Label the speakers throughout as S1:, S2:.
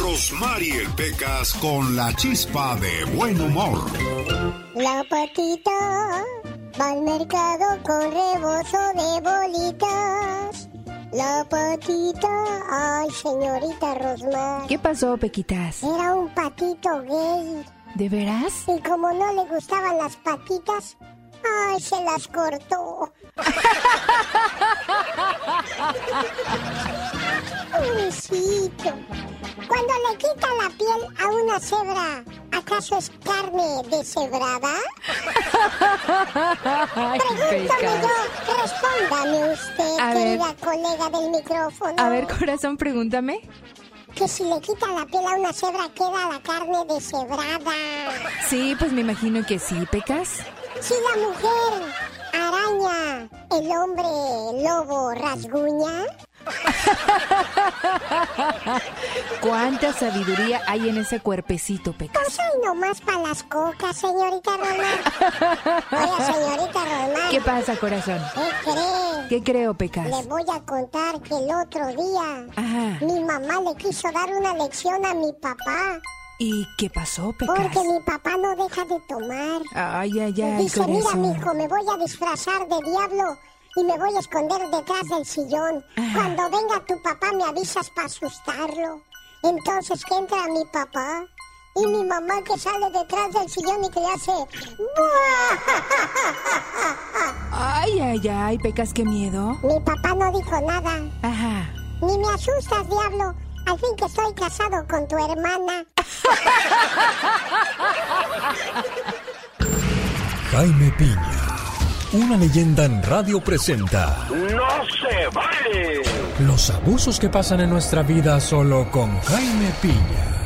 S1: Rosmarie Pecas con la chispa de buen humor.
S2: La patita va al mercado con rebozo de bolitas. La patita, ay señorita Rosmar.
S3: ¿Qué pasó, Pequitas?
S2: Era un patito gay.
S3: ¿De veras?
S2: Y como no le gustaban las patitas, ay, se las cortó. Pobrecito. Cuando le quita la piel a una cebra, ¿acaso es carne deshebrada? Pregúntame yo, respóndame usted,
S3: A ver.
S2: querida colega del micrófono.
S3: A ver, corazón, pregúntame.
S2: Que si le quita la piel a una cebra, queda la carne deshebrada.
S3: Sí, pues me imagino que sí, Pecas.
S2: Si la mujer araña, el hombre lobo rasguña.
S3: ¿Cuánta sabiduría hay en ese cuerpecito, Pecas?
S2: No soy nomás para las cocas, señorita Román. Oiga, señorita Román.
S3: ¿Qué pasa, corazón?
S2: ¿Qué cree?
S3: ¿Qué creo, Pecas?
S2: Le voy a contar que el otro día
S3: Ajá.
S2: mi mamá le quiso dar una lección a mi papá.
S3: ¿Y qué pasó, Pecas?
S2: Porque mi papá no deja de tomar.
S3: Ay, ay, ay,
S2: Dice, mira, mijo, me voy a disfrazar de diablo y me voy a esconder detrás del sillón. Cuando venga tu papá me avisas para asustarlo. Entonces que entra mi papá y mi mamá que sale detrás del sillón y que le hace...
S3: Ay, ay, ay, Pecas, qué miedo.
S2: Mi papá no dijo nada.
S3: Ajá.
S2: Ni me asustas, diablo. Al fin que estoy casado con tu hermana.
S4: Jaime Piña, una leyenda en radio presenta
S5: ¡No se vale!
S4: los abusos que pasan en nuestra vida solo con Jaime Piña.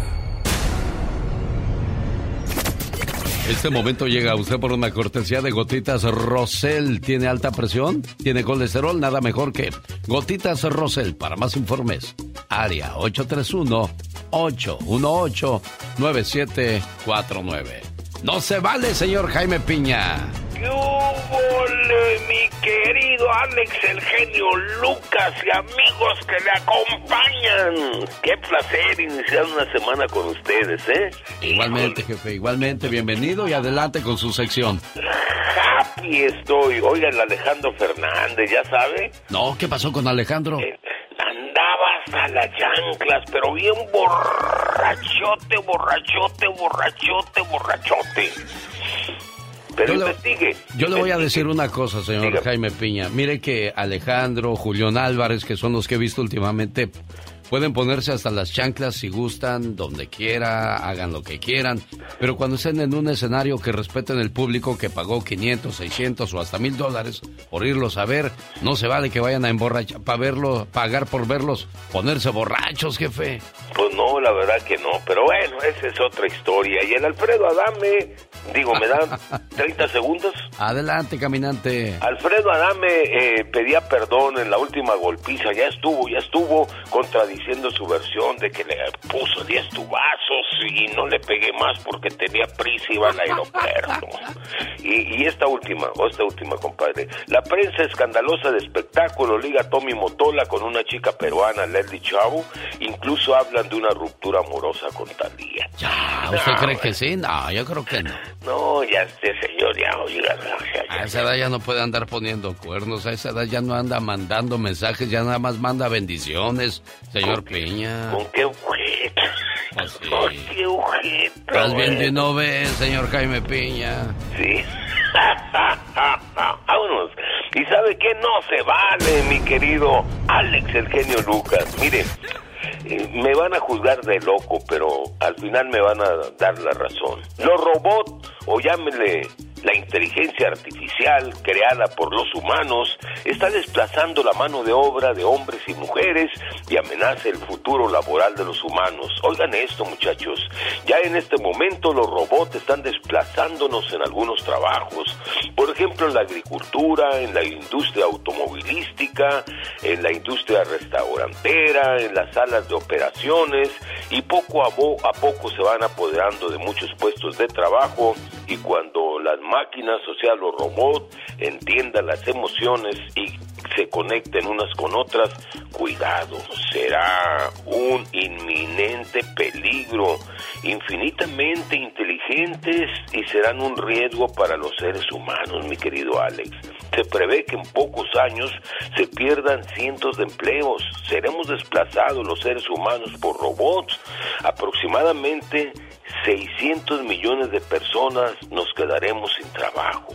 S6: Este momento llega a usted por una cortesía de Gotitas Rosel. ¿Tiene alta presión? ¿Tiene colesterol? Nada mejor que Gotitas Rosel. Para más informes, área 831-818-9749. No se vale, señor Jaime Piña.
S5: ¿Qué hubo, mi querido Alex, el genio Lucas y amigos que le acompañan? Qué placer iniciar una semana con ustedes, ¿eh?
S6: Igualmente, jefe, igualmente. Bienvenido y adelante con su sección.
S5: Happy estoy. Oigan, el Alejandro Fernández, ¿ya sabe?
S6: No, ¿qué pasó con Alejandro?
S5: Andaba hasta las chanclas, pero bien borrachote, borrachote, borrachote, borrachote. Pero
S6: Yo le-
S5: investigue.
S6: Yo le voy a decir una cosa, señor Jaime Piña. Mire que Alejandro, Julián Álvarez, que son los que he visto últimamente, pueden ponerse hasta las chanclas si gustan, donde quiera, hagan lo que quieran. Pero cuando estén en un escenario que respeten el público que pagó 500, 600 o hasta mil dólares por irlos a ver, no se vale que vayan a emborrachar, para verlo, pagar por verlos, ponerse borrachos, jefe.
S5: Pues no, la verdad que no. Pero bueno, esa es otra historia. Y el Alfredo Adame, digo, ¿me dan 30 segundos?
S6: Adelante, caminante.
S5: Alfredo Adame eh, pedía perdón en la última golpiza, ya estuvo, ya estuvo contradiciendo su versión de que le puso 10 tubazos y no le pegué más porque tenía prisa y iba al aeropuerto. Y, y esta última, o esta última, compadre. La prensa escandalosa de espectáculo liga a Tommy Motola con una chica peruana, Leslie Chavo, incluso hablan de una ruptura amorosa con Talía.
S6: Ya, ¿usted cree que sí? No, yo creo que no.
S5: No, ya este señor ya, oiga,
S6: A esa edad ya no puede andar poniendo cuernos, a esa edad ya no anda mandando mensajes, ya nada más manda bendiciones, señor Peña.
S5: ¿Con qué objeto?
S6: Pues
S5: ¿Con qué objeto?
S6: Estás viendo y no ves, señor Jaime Piña.
S5: Sí. Vámonos. ¿Y sabe qué? No se vale, mi querido Alex, el genio Lucas. Mire, eh, me van a juzgar de loco, pero al final me van a dar la razón. Los robots, o llámele la inteligencia artificial creada por los humanos está desplazando la mano de obra de hombres y mujeres y amenaza el futuro laboral de los humanos. Oigan esto muchachos, ya en este momento los robots están desplazándonos en algunos trabajos, por ejemplo en la agricultura, en la industria automovilística, en la industria restaurantera, en las salas de operaciones. Y poco a, poco se van apoderando de muchos puestos de trabajo y cuando las máquinas, o sea, los robots, entiendan las emociones y se conecten unas con otras, cuidado, será un inminente peligro, infinitamente inteligentes y serán un riesgo para los seres humanos, mi querido Alex. Se prevé que en pocos años se pierdan cientos de empleos, seremos desplazados los seres humanos por robots, aproximadamente 600 millones de personas nos quedaremos sin trabajo.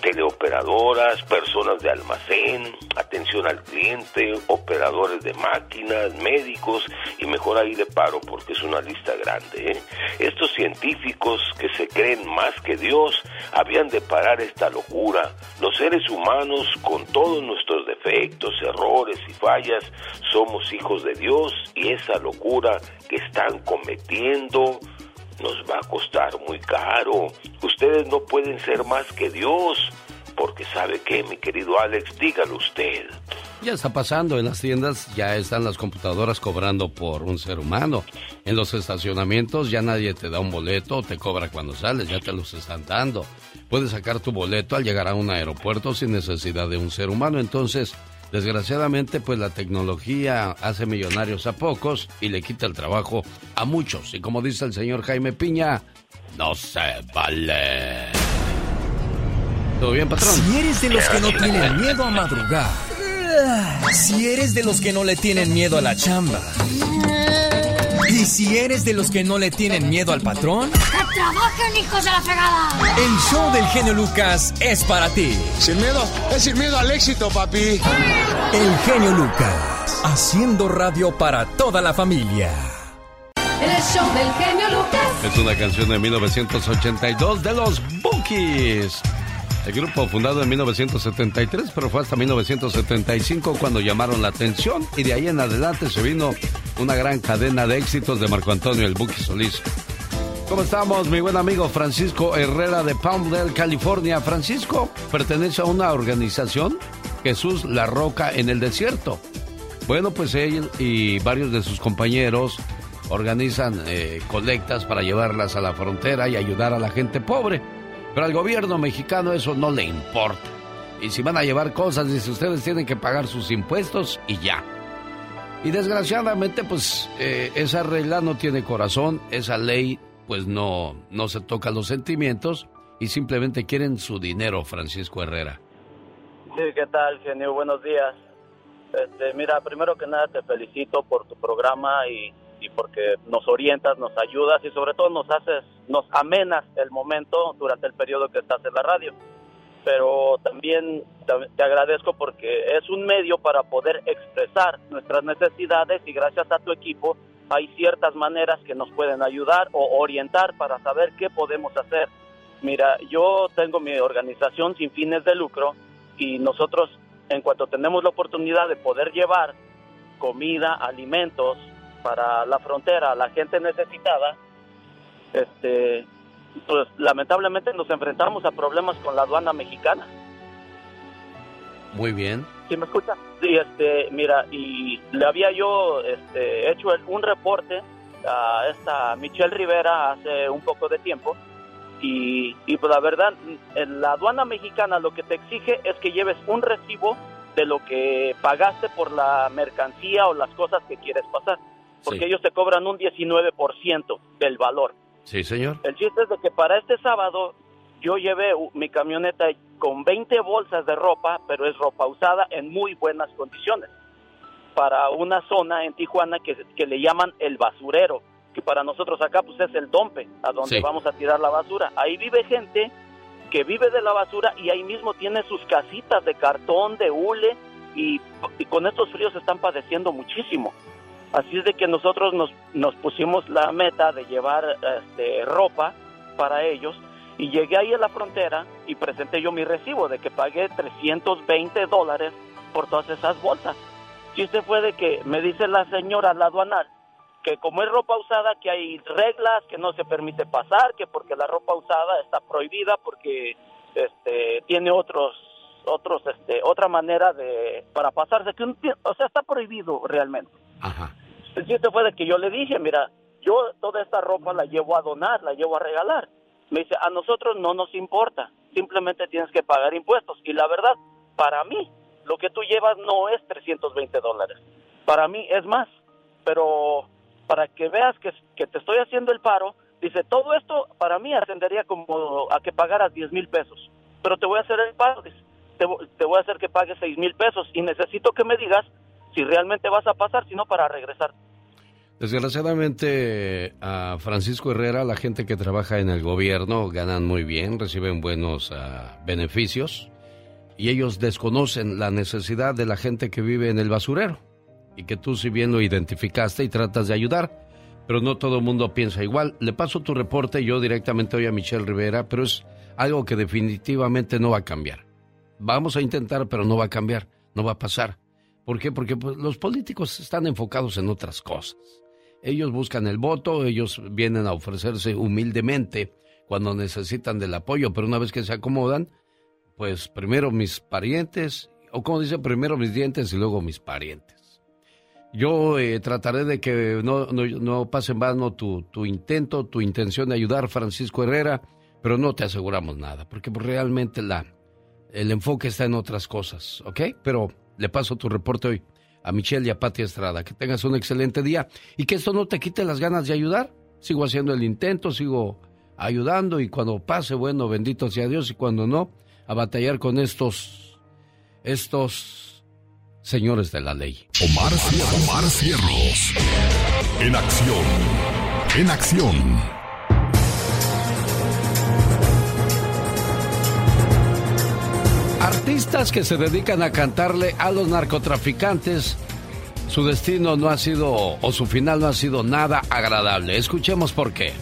S5: Teleoperadoras, personas de almacén, atención al cliente, operadores de máquinas, médicos y mejor ahí de paro porque es una lista grande. ¿eh? Estos científicos que se creen más que Dios habían de parar esta locura. Los seres humanos, con todos nuestros defectos, errores y fallas, somos hijos de Dios y esa locura que están cometiendo nos va a costar muy caro. Ustedes no pueden ser más que Dios. Porque sabe que, mi querido Alex, dígalo usted.
S6: Ya está pasando en las tiendas, ya están las computadoras cobrando por un ser humano. En los estacionamientos ya nadie te da un boleto te cobra cuando sales, ya te los están dando. Puedes sacar tu boleto al llegar a un aeropuerto sin necesidad de un ser humano. Entonces, desgraciadamente, pues la tecnología hace millonarios a pocos y le quita el trabajo a muchos. Y como dice el señor Jaime Piña, no se vale. ¿Todo bien, patrón?
S4: Si eres de los que no tienen miedo a madrugar, si eres de los que no le tienen miedo a la chamba, y si eres de los que no le tienen miedo al patrón,
S7: ¡que trabajen, hijos de la fregada!
S4: el show del genio Lucas es para ti.
S8: Sin miedo, es sin miedo al éxito, papi.
S4: El genio Lucas, haciendo radio para toda la familia.
S7: El show del genio Lucas.
S6: Es una canción de 1982 de los Bookies. El grupo fundado en 1973, pero fue hasta 1975 cuando llamaron la atención y de ahí en adelante se vino una gran cadena de éxitos de Marco Antonio el Buki Solís. ¿Cómo estamos, mi buen amigo Francisco Herrera de Palmdale, California? Francisco pertenece a una organización, Jesús La Roca en el Desierto. Bueno, pues él y varios de sus compañeros organizan eh, colectas para llevarlas a la frontera y ayudar a la gente pobre. Pero al gobierno mexicano eso no le importa. Y si van a llevar cosas, dice, ustedes tienen que pagar sus impuestos y ya. Y desgraciadamente, pues eh, esa regla no tiene corazón, esa ley pues no, no se toca los sentimientos y simplemente quieren su dinero, Francisco Herrera.
S9: Sí, ¿qué tal, genio? Buenos días. Este, mira, primero que nada te felicito por tu programa y, y porque nos orientas, nos ayudas y sobre todo nos haces, nos amenas el momento durante el periodo que estás en la radio. Pero también te- agradezco porque es un medio para poder expresar nuestras necesidades y gracias a tu equipo hay ciertas maneras que nos pueden ayudar o orientar para saber qué podemos hacer. Mira, yo tengo mi organización sin fines de lucro y nosotros, en cuanto tenemos la oportunidad de poder llevar comida, alimentos para la frontera la gente necesitada, este, pues lamentablemente nos enfrentamos a problemas con la aduana mexicana.
S6: Muy bien.
S9: ¿Sí me escucha? Sí, este, mira, y le había yo este, hecho el- un reporte a esta Michelle Rivera hace un poco de tiempo y, y pues la verdad, en la aduana mexicana lo que te exige es que lleves un recibo de lo que pagaste por la mercancía o las cosas que quieres pasar. Porque ellos te cobran un 19% del valor.
S6: Sí, señor.
S9: El chiste es de que para este sábado yo llevé mi camioneta con 20 bolsas de ropa, pero es ropa usada en muy buenas condiciones, para una zona en Tijuana que, que le llaman el basurero, que para nosotros acá pues es el dompe, a donde
S10: Sí.
S9: vamos a tirar la basura. Ahí vive gente que vive de la basura y ahí mismo tiene sus casitas de cartón, de hule, y, y con estos fríos están padeciendo muchísimo. Así es de que nosotros nos, nos pusimos la meta de llevar este, ropa para ellos y llegué ahí a la frontera y presenté yo mi recibo de que pagué 320 dólares por todas esas bolsas. Chiste fue de que me dice la señora, la aduanal, que como es ropa usada, que hay reglas, que no se permite pasar, que porque la ropa usada está prohibida, porque este, tiene otros otros este otra manera de para pasarse que un o sea está prohibido realmente el chiste fue de que yo le dije mira yo toda esta ropa la llevo a donar la llevo a regalar me dice a nosotros no nos importa simplemente tienes que pagar impuestos y la verdad para mí lo que tú llevas no es 320 dólares. Para mí es más pero para que veas que, te estoy haciendo el paro dice todo esto para mí ascendería como a que pagaras 10 mil pesos pero te voy a hacer el paro dice te, te voy a hacer que pagues seis mil pesos y necesito que me digas si realmente vas a pasar, si no para regresar.
S6: Desgraciadamente a Francisco Herrera, la gente que trabaja en el gobierno ganan muy bien, reciben buenos ah, beneficios y ellos desconocen la necesidad de la gente que vive en el basurero y que tú si bien lo identificaste y tratas de ayudar, pero no todo mundo piensa igual. Le paso tu reporte yo directamente hoy a Michelle Rivera, pero es algo que definitivamente no va a cambiar. Vamos a intentar, pero no va a cambiar, no va a pasar. ¿Por qué? Porque pues, los políticos están enfocados en otras cosas. Ellos buscan el voto, ellos vienen a ofrecerse humildemente cuando necesitan del apoyo, pero una vez que se acomodan, pues primero mis parientes, o como dice, primero mis dientes y luego mis parientes. Yo eh, trataré de que no, no, no pase en vano tu, tu intento, tu intención de ayudar, Francisco Herrera, pero no te aseguramos nada, porque pues, realmente la, el enfoque está en otras cosas, ¿ok? Pero le paso tu reporte hoy a Michelle y a Pati Estrada. Que tengas un excelente día y que esto no te quite las ganas de ayudar. Sigo haciendo el intento, sigo ayudando y cuando pase, bueno, bendito sea Dios y cuando no, a batallar con estos, estos señores de la ley.
S1: Omar, Cier- Omar Cierros. En acción. En acción.
S6: Artistas que se dedican a cantarle a los narcotraficantes, su destino no ha sido, o su final no ha sido nada agradable. Escuchemos por qué.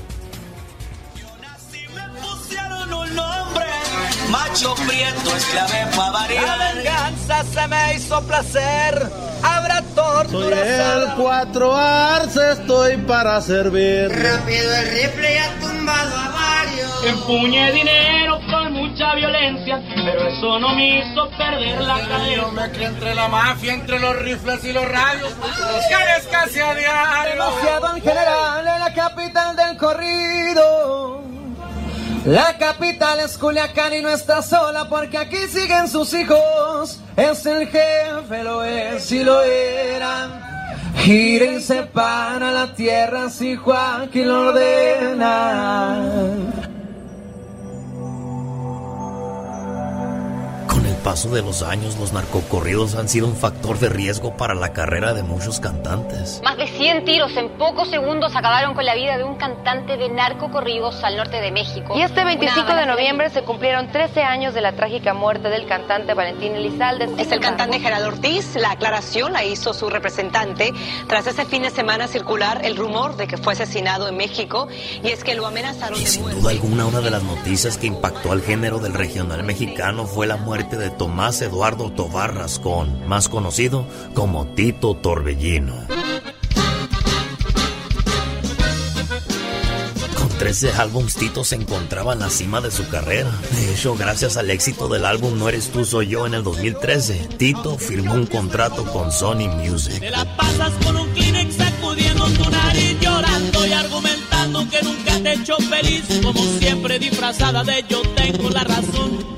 S11: pusieron un nombre, macho prieto, esclave pa' variar. La venganza se me hizo placer, habrá
S12: Soy
S11: torturas.
S12: el cuatro arce, estoy para servir.
S11: Rápido el rifle y ha tumbado.
S13: Empuñé dinero con mucha violencia, pero eso no me hizo perder la
S11: Yo me
S13: cabeza.
S11: crié entre la mafia, entre los rifles y los radios. Los casi a diario.
S12: Demasiado en general en la capital del corrido. La capital es Culiacán y no está sola porque aquí siguen sus hijos. Es el jefe, lo es y lo era. Gira y separa la tierra si Joaquín lo ordena.
S14: Paso de los años, los narcocorridos han sido un factor de riesgo para la carrera de muchos cantantes.
S15: Más de 100 tiros en pocos segundos acabaron con la vida de un cantante de narcocorridos al norte de México.
S16: Y este 25
S15: Una
S16: de noviembre se cumplieron 13 años de la trágica muerte del cantante Valentín Elizalde.
S17: Es el cantante Gerardo Ortiz. La aclaración la hizo su representante tras ese fin de semana circular el rumor de que fue asesinado en México y es que lo amenazaron de
S14: Sin
S17: muerte.
S14: duda alguna, una de las noticias que impactó al género del regional mexicano fue la muerte de Tomás Eduardo Tobar Rascón, más conocido como Tito Torbellino. Con 13 álbums, Tito se encontraba en la cima de su carrera. De hecho, gracias al éxito del álbum No Eres Tú Soy Yo en el 2013, Tito firmó un contrato con Sony Music.
S11: Te la pasas con un Kleenex sacudiendo tu nariz, llorando y argumentando que nunca te he hecho feliz. Como siempre disfrazada de yo tengo la razón.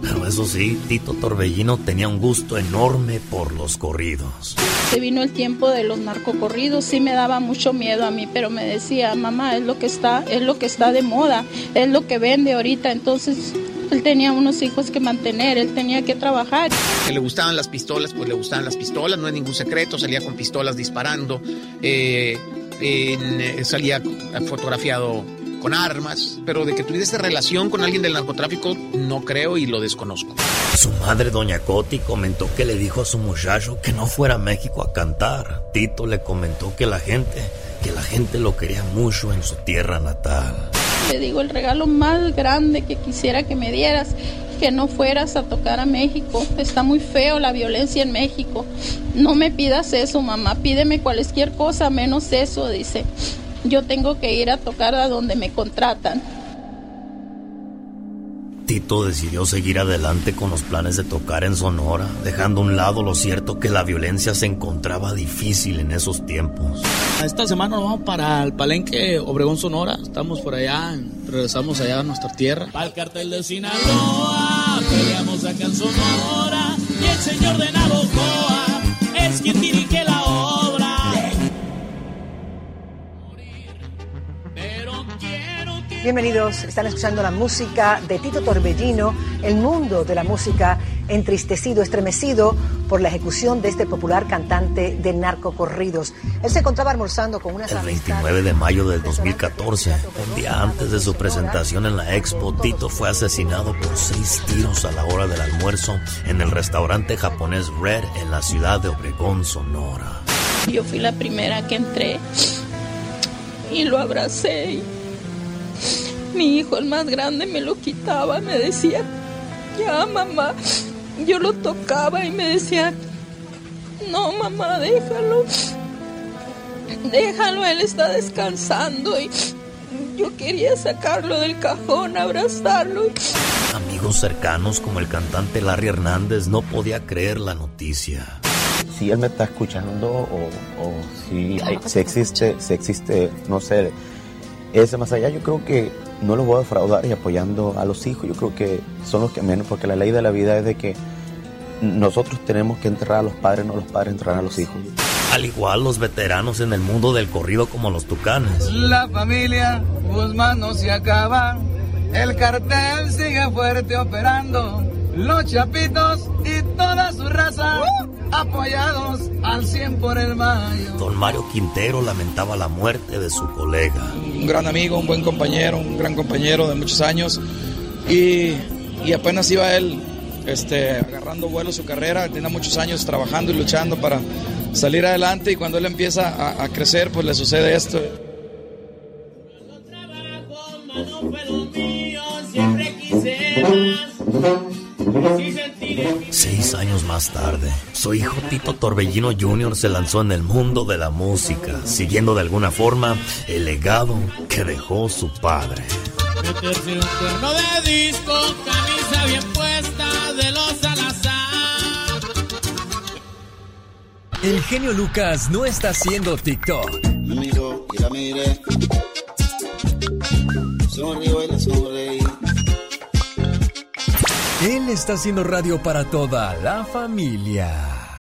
S14: Pero eso sí, Tito Torbellino tenía un gusto enorme por los corridos.
S18: Se vino el tiempo de los narcocorridos, sí me daba mucho miedo a mí, pero me decía, mamá, es lo que está, es lo que está de moda, es lo que vende ahorita, entonces él tenía unos hijos que mantener, él tenía que trabajar.
S19: Que le gustaban las pistolas, pues le gustaban las pistolas, no es ningún secreto, salía con pistolas disparando, eh, en- salía fotografiado con armas, pero de que tuviese relación con alguien del narcotráfico, no creo y lo desconozco.
S14: Su madre, doña Coti, comentó que le dijo a su muchacho que no fuera a México a cantar. Tito le comentó que la gente, que la gente lo quería mucho en su tierra natal.
S18: Le digo, el regalo más grande que quisiera que me dieras, que no fueras a tocar a México. Está muy feo la violencia en México. No me pidas eso, mamá, pídeme cualquier cosa menos eso, dice. Yo tengo que ir a tocar a donde me contratan.
S14: Tito decidió seguir adelante con los planes de tocar en Sonora, dejando a un lado lo cierto que la violencia se encontraba difícil en esos tiempos.
S20: Esta semana nos vamos para el Palenque Obregón Sonora. Estamos por allá, regresamos allá a nuestra tierra.
S13: Para el cartel de Sinaloa, peleamos acá en Sonora. Y el señor de Navojoa es quien dirige
S21: Bienvenidos, están escuchando la música de Tito Torbellino, el mundo de la música entristecido, estremecido por la ejecución de este popular cantante de narcocorridos. Él se encontraba almorzando con unas
S14: El
S21: amistades.
S14: 29 de mayo del 2014, un día antes de su presentación en la Expo, Tito fue asesinado por seis tiros a la hora del almuerzo en el restaurante japonés Red en la ciudad de Obregón, Sonora.
S18: Yo fui la primera que entré y lo abracé. Mi hijo, el más grande, me lo quitaba, me decía, ya mamá. Yo lo tocaba y me decía, no mamá, déjalo. Déjalo, él está descansando y yo quería sacarlo del cajón, abrazarlo.
S14: Amigos cercanos como el cantante Larry Hernández no podía creer la noticia.
S22: si él me está escuchando o, o si, hay- si existe, si existe, no sé, ese más allá, yo creo que no los voy a defraudar y apoyando a los hijos, yo creo que son los que menos, porque la ley de la vida es de que nosotros tenemos que enterrar a los padres, no los padres enterrar a los hijos.
S14: Al igual los veteranos en el mundo del corrido como los tucanes.
S12: La familia Guzmán no se acaba. El cartel sigue fuerte operando. Los chapitos y toda su raza apoyados al 100 por el mayo.
S14: Don Mario Quintero lamentaba la muerte de su colega.
S20: Un gran amigo, un buen compañero, un gran compañero de muchos años. Y, y apenas iba él este, agarrando vuelo su carrera, tenía muchos años trabajando y luchando para salir adelante y cuando él empieza a, a crecer, pues le sucede esto.
S13: Siempre quise más.
S14: Seis años más tarde, su hijo Tito Torbellino Jr. se lanzó en el mundo de la música, siguiendo de alguna forma el legado que dejó su padre.
S13: meterse un cuerno de disco, camisa bien puesta de los Salazar.
S4: El genio Lucas no está haciendo TikTok.
S23: Me miró y la miré. Sonrió y sonreí.
S4: Él está haciendo radio para toda la familia.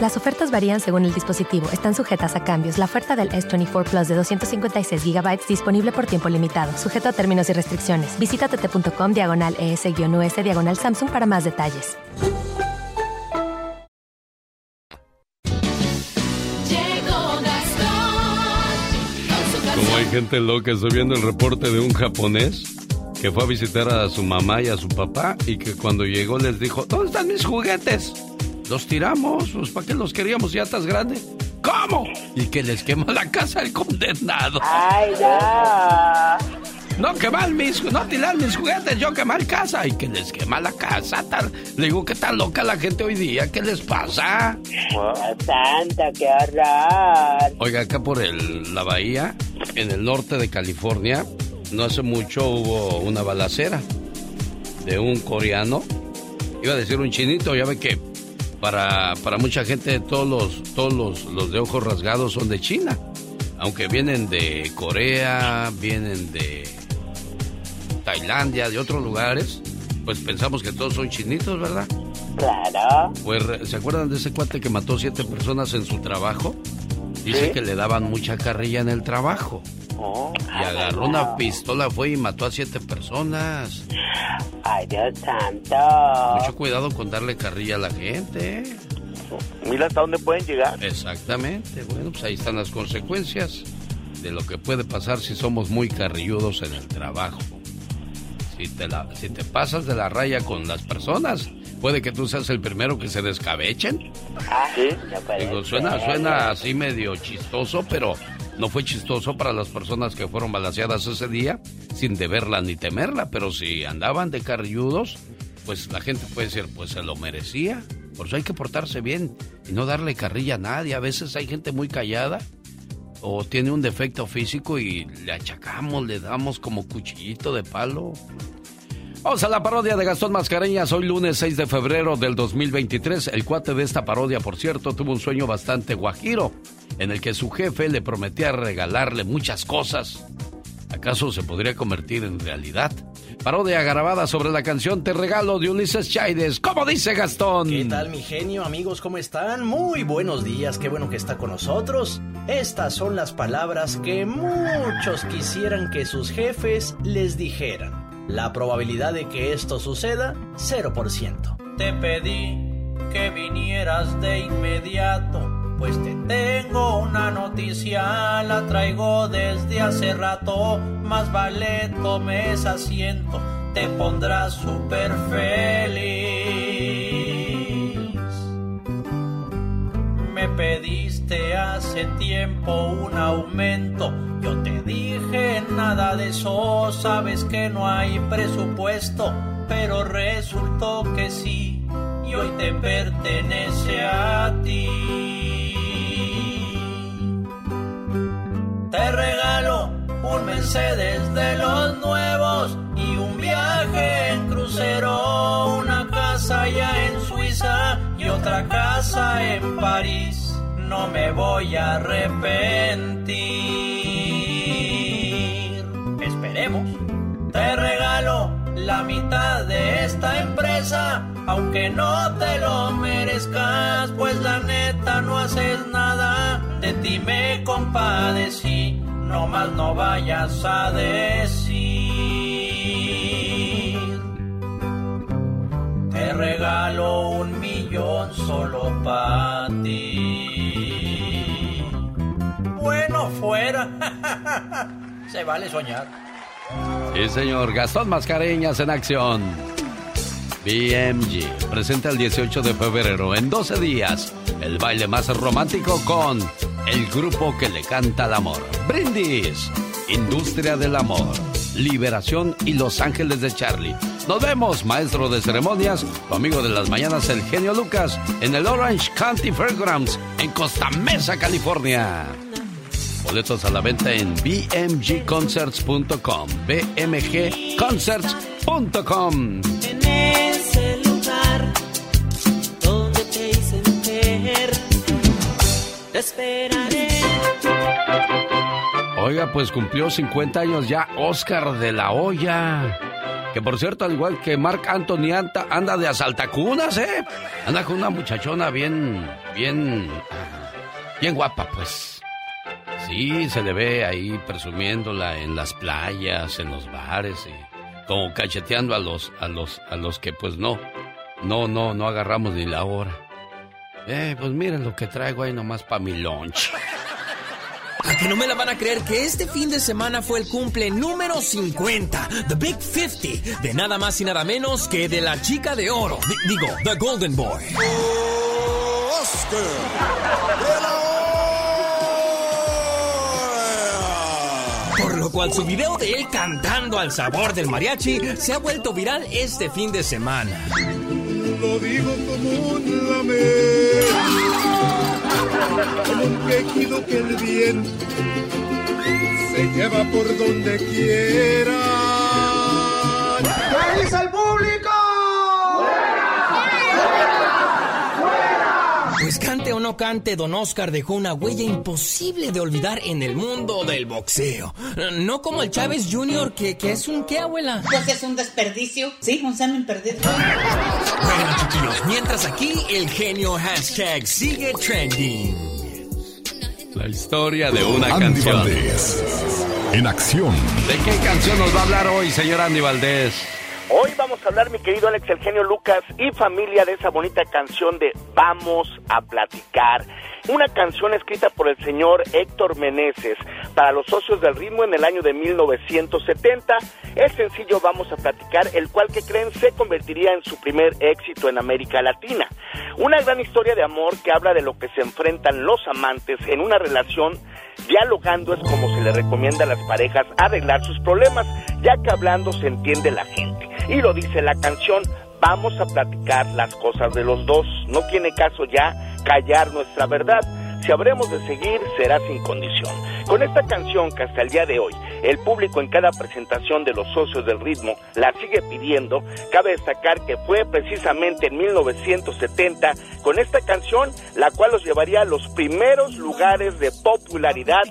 S24: Las ofertas varían según el dispositivo. Están sujetas a cambios. La oferta del S24 Plus de 256 GB disponible por tiempo limitado, sujeto a términos y restricciones. Visita tt.com diagonal ES-US diagonal Samsung para más detalles.
S6: Como hay gente loca, estoy viendo el reporte de un japonés que fue a visitar a su mamá y a su papá y que cuando llegó les dijo, ¿dónde están mis juguetes? Los tiramos, pues ¿para qué los queríamos ya estás grande? ¿Cómo? Y que les quema la casa el condenado.
S25: Ay, ya.
S6: No quemar mis, no tirar mis juguetes, yo quemar casa. Y que les quema la casa. tal- Le digo, ¿qué tan loca la gente hoy día? ¿Qué les pasa?
S25: Santa, qué horror.
S6: Oiga, acá por el, la bahía, en el norte de California, no hace mucho hubo una balacera de un coreano. Iba a decir un chinito, ya ve que para, para mucha gente todos los, todos los, los de ojos rasgados son de China. Aunque vienen de Corea, vienen de Tailandia, de otros lugares, pues pensamos que todos son chinitos, ¿verdad?
S25: Claro.
S6: Pues, ¿se acuerdan de ese cuate que mató siete personas en su trabajo? Dice
S25: Sí.
S6: que le daban mucha carrilla en el trabajo.
S25: Oh,
S6: Y agarró una pistola, fue y mató a siete personas.
S25: Ay, Dios santo.
S6: Mucho cuidado con darle carrilla a la gente. ¿eh?
S25: Mira hasta dónde pueden llegar.
S6: Exactamente. Bueno, pues ahí están las consecuencias de lo que puede pasar si somos muy carrilludos en el trabajo. Si te, la- si te pasas de la raya con las personas, puede que tú seas el primero que se descabechen.
S25: Ah, sí, no
S6: Digo, suena, suena así medio chistoso, pero no fue chistoso para las personas que fueron balaseadas ese día sin deberla ni temerla. Pero si andaban de carrilludos, pues la gente puede decir, pues se lo merecía. Por eso hay que portarse bien y no darle carrilla a nadie. A veces hay gente muy callada o tiene un defecto físico y le achacamos, le damos como cuchillito de palo. Vamos a la parodia de Gastón Mascareñas. Hoy lunes 6 de febrero del 2023. El cuate de esta parodia, por cierto, tuvo un sueño bastante guajiro, en el que su jefe le prometía regalarle muchas cosas. ¿Acaso se podría convertir en realidad? Parodia grabada sobre la canción Te regalo de Ulises Chaides. ¿Cómo dice Gastón?
S26: ¿Qué tal mi genio, amigos? ¿Cómo están? Muy buenos días, qué bueno que está con nosotros. Estas son las palabras que muchos quisieran que sus jefes les dijeran. La probabilidad de que esto suceda, 0%. Te pedí que vinieras de inmediato, pues te tengo una noticia, la traigo desde hace rato, más vale tomes asiento, te pondrás súper feliz. Pediste hace tiempo un aumento. Yo te dije nada de eso, sabes que no hay presupuesto, pero resultó que sí, y hoy te pertenece a ti. Te regalo un Mercedes de los nuevos y un viaje en crucero, una casa ya en Suiza y otra casa en París. No me voy a arrepentir. Esperemos. Te regalo la mitad de esta empresa, aunque no te lo merezcas, pues la neta no haces nada. De ti me compadecí, no más no vayas a decir. Te regalo un millón solo para ti. Bueno, fuera. Se vale soñar.
S6: Sí, señor. Gastón Mascareñas en acción. BMG presenta el 18 de febrero, en 12 días, el baile más romántico con el grupo que le canta al amor. Brindis, Industria del Amor, Liberación y Los Ángeles de Charlie. Nos vemos, maestro de ceremonias, tu amigo de las mañanas, el genio Lucas, en el Orange County Fairgrounds, en Costa Mesa, California. Boletos a la venta en bmgconcerts.com. bmgconcerts.com.
S27: En ese lugar donde te hice mujer, te esperaré.
S6: Oiga, pues cumplió 50 años ya Oscar de la Hoya. Que por cierto, al igual que Marc Anthony anda de asaltacunas, ¿eh? Anda con una muchachona bien, bien, bien guapa, pues. Sí, se le ve ahí presumiéndola en las playas, en los bares y como cacheteando a los, a los, a los que pues no, no, no, no agarramos ni la hora. Eh, pues miren lo que traigo ahí nomás para mi lunch.
S4: A que no me la van a creer que este fin de semana fue el cumple número 50, The Big 50, de nada más y nada menos que de la chica de oro. Di- digo, The Golden Boy. Por cual su video de él cantando al sabor del mariachi se ha vuelto viral este fin de semana.
S28: Lo digo como un lamento, como un quejido que el viento se lleva por donde quiera.
S29: ¿Qué dice el público?
S4: Pues cante o no cante, Don Oscar dejó una huella imposible de olvidar en el mundo del boxeo. No como el Chávez Jr., que, que es un qué, abuela.
S30: Pues es un desperdicio. Sí, un semen perdido.
S4: Bueno, chiquillos, mientras aquí el genio hashtag sigue trending.
S6: La historia de una
S1: Andy
S6: canción.
S1: Valdés, en acción.
S6: ¿De qué canción nos va a hablar hoy, señor Andy Valdés?
S31: Hoy vamos a hablar, mi querido Alex, el genio Lucas y familia, de esa bonita canción de Vamos a platicar. Una canción escrita por el señor Héctor Meneses para los socios del ritmo en el año de 1970. El sencillo Vamos a platicar, el cual que creen se convertiría en su primer éxito en América Latina. Una gran historia de amor que habla de lo que se enfrentan los amantes en una relación Dialogando es como se le recomienda a las parejas arreglar sus problemas, ya que hablando se entiende la gente. Y lo dice la canción, vamos a platicar las cosas de los dos. No tiene caso ya callar nuestra verdad. Si habremos de seguir, será sin condición. Con esta canción que hasta el día de hoy el público en cada presentación de los socios del ritmo la sigue pidiendo, cabe destacar que fue precisamente en 1970 con esta canción la cual los llevaría a los primeros lugares de popularidad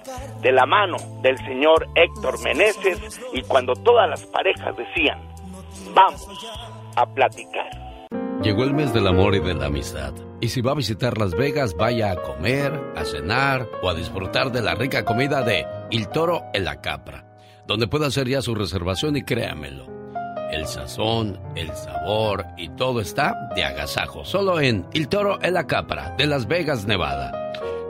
S31: de la mano del señor Héctor Meneses y cuando todas las parejas decían, vamos a platicar.
S6: Llegó el mes del amor y de la amistad. Y si va a visitar Las Vegas, vaya a comer, a cenar o a disfrutar de la rica comida de Il Toro en la Capra, donde puede hacer ya su reservación y créamelo. El sazón, el sabor y todo está de agasajo, solo en Il Toro en la Capra, de Las Vegas, Nevada.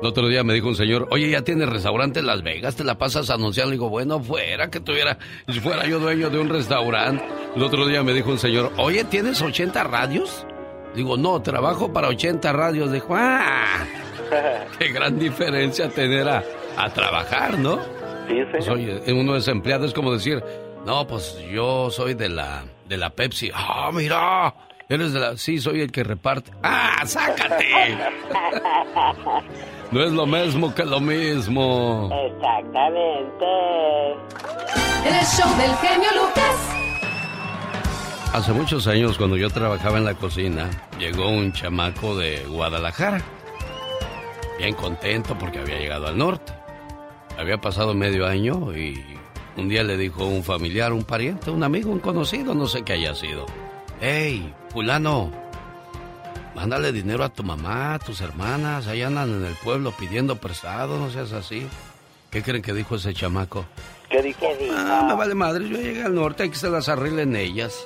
S6: El otro día me dijo un señor, oye, ya tienes restaurante en Las Vegas, te la pasas anunciando. Le digo, bueno, fuera que tuviera, fuera yo dueño de un restaurante. El otro día me dijo un señor, oye, ¿tienes 80 radios? Digo, no, trabajo para 80 radios. Dijo, ah, qué gran diferencia tener a, a trabajar, ¿no?
S31: Sí,
S6: Pues, oye, uno es empleado, es como decir, no, pues yo soy de la, de la Pepsi. Ah, mira, eres de la, sí, soy el que reparte. Ah, sácate. No es lo mismo que lo mismo.
S31: Exactamente.
S7: El show del genio Lucas.
S6: Hace muchos años, cuando yo trabajaba en la cocina, llegó un chamaco de Guadalajara. Bien contento porque había llegado al norte. Había pasado medio año y un día le dijo un familiar, un pariente, un amigo, un conocido, no sé qué haya sido. Hey, fulano, mándale dinero a tu mamá, a tus hermanas, ahí andan en el pueblo pidiendo prestado, no seas así. ¿Qué creen que dijo ese chamaco?
S31: ¿Qué dijo?
S6: Ah, me vale madre, yo llegué al norte, hay que se las arreglen ellas.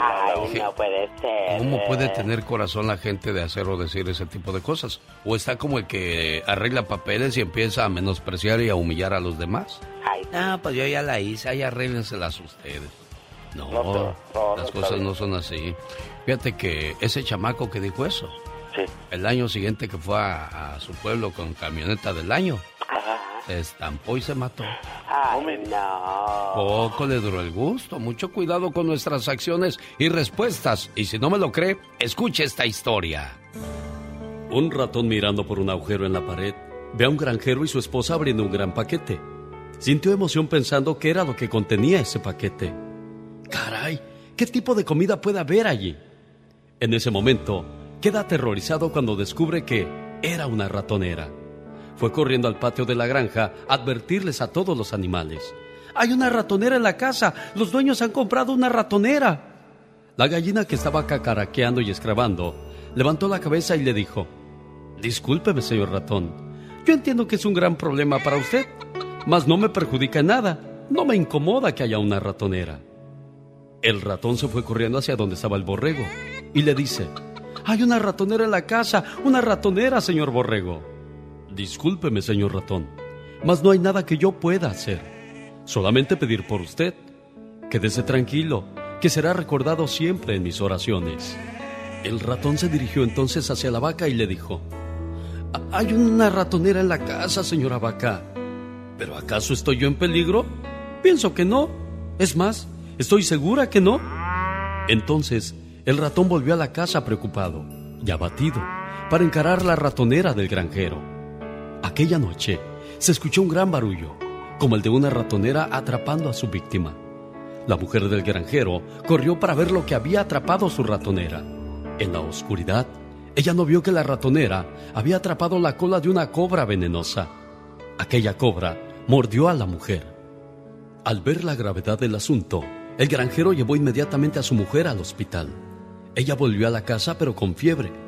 S31: Ay, no puede ser.
S6: ¿Cómo puede tener corazón la gente de hacer o decir ese tipo de cosas? ¿O está como el que arregla papeles y empieza a menospreciar y a humillar a los demás? Ah, pues yo ya la hice, ahí arréglenselas ustedes. No,
S31: No, pero- no,
S6: las cosas no son así. Fíjate que ese chamaco que dijo eso, el año siguiente que fue a, a su pueblo con camioneta del año, se estampó y se mató.
S31: Ay, no.
S6: Poco le duró el gusto. Mucho cuidado con nuestras acciones y respuestas. Y si no me lo cree, escuche esta historia.
S32: Un ratón mirando por un agujero en la pared ve a un granjero y su esposa abriendo un gran paquete. Sintió emoción pensando qué era lo que contenía ese paquete. Caray, ¿qué tipo de comida puede haber allí? En ese momento, queda aterrorizado cuando descubre que era una ratonera.
S6: Fue corriendo al patio de la granja a advertirles a todos los animales. Hay una ratonera en la casa. Los dueños han comprado una ratonera. La gallina que estaba cacaraqueando y escrabando levantó la cabeza y le dijo, Discúlpeme, señor ratón. Yo entiendo que es un gran problema para usted, mas no me perjudica nada. No me incomoda que haya una ratonera. El ratón se fue corriendo hacia donde estaba el borrego y le dice, Hay una ratonera en la casa, una ratonera, señor borrego. Discúlpeme, señor ratón, mas no hay nada que yo pueda hacer. Solamente pedir por usted. Quédese tranquilo, que será recordado siempre en mis oraciones. El ratón se dirigió entonces hacia la vaca y le dijo, Hay una ratonera en la casa, señora vaca. ¿Pero acaso estoy yo en peligro? Pienso que no. Es más, estoy segura que no. Entonces, el ratón volvió a la casa preocupado y abatido para encarar la ratonera del granjero. Aquella noche se escuchó un gran barullo, como el de una ratonera atrapando a su víctima. La mujer del granjero corrió para ver lo que había atrapado su ratonera. En la oscuridad, ella no vio que la ratonera había atrapado la cola de una cobra venenosa. Aquella cobra mordió a la mujer. Al ver la gravedad del asunto, el granjero llevó inmediatamente a su mujer al hospital. Ella volvió a la casa pero con fiebre.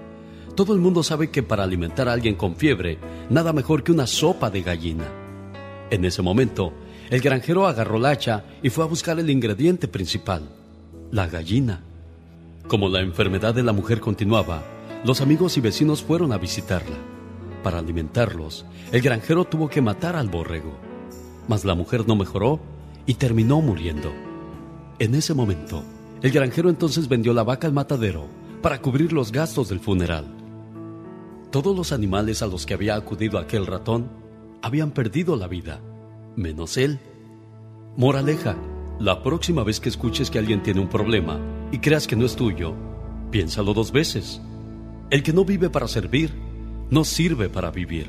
S6: Todo el mundo sabe que para alimentar a alguien con fiebre, nada mejor que una sopa de gallina. En ese momento, el granjero agarró la hacha y fue a buscar el ingrediente principal, la gallina. Como la enfermedad de la mujer continuaba, los amigos y vecinos fueron a visitarla. Para alimentarlos, el granjero tuvo que matar al borrego. Mas la mujer no mejoró y terminó muriendo. En ese momento, el granjero entonces vendió la vaca al matadero para cubrir los gastos del funeral. Todos los animales a los que había acudido aquel ratón habían perdido la vida, menos él. Moraleja, la próxima vez que escuches que alguien tiene un problema y creas que no es tuyo, piénsalo dos veces. El que no vive para servir, no sirve para vivir.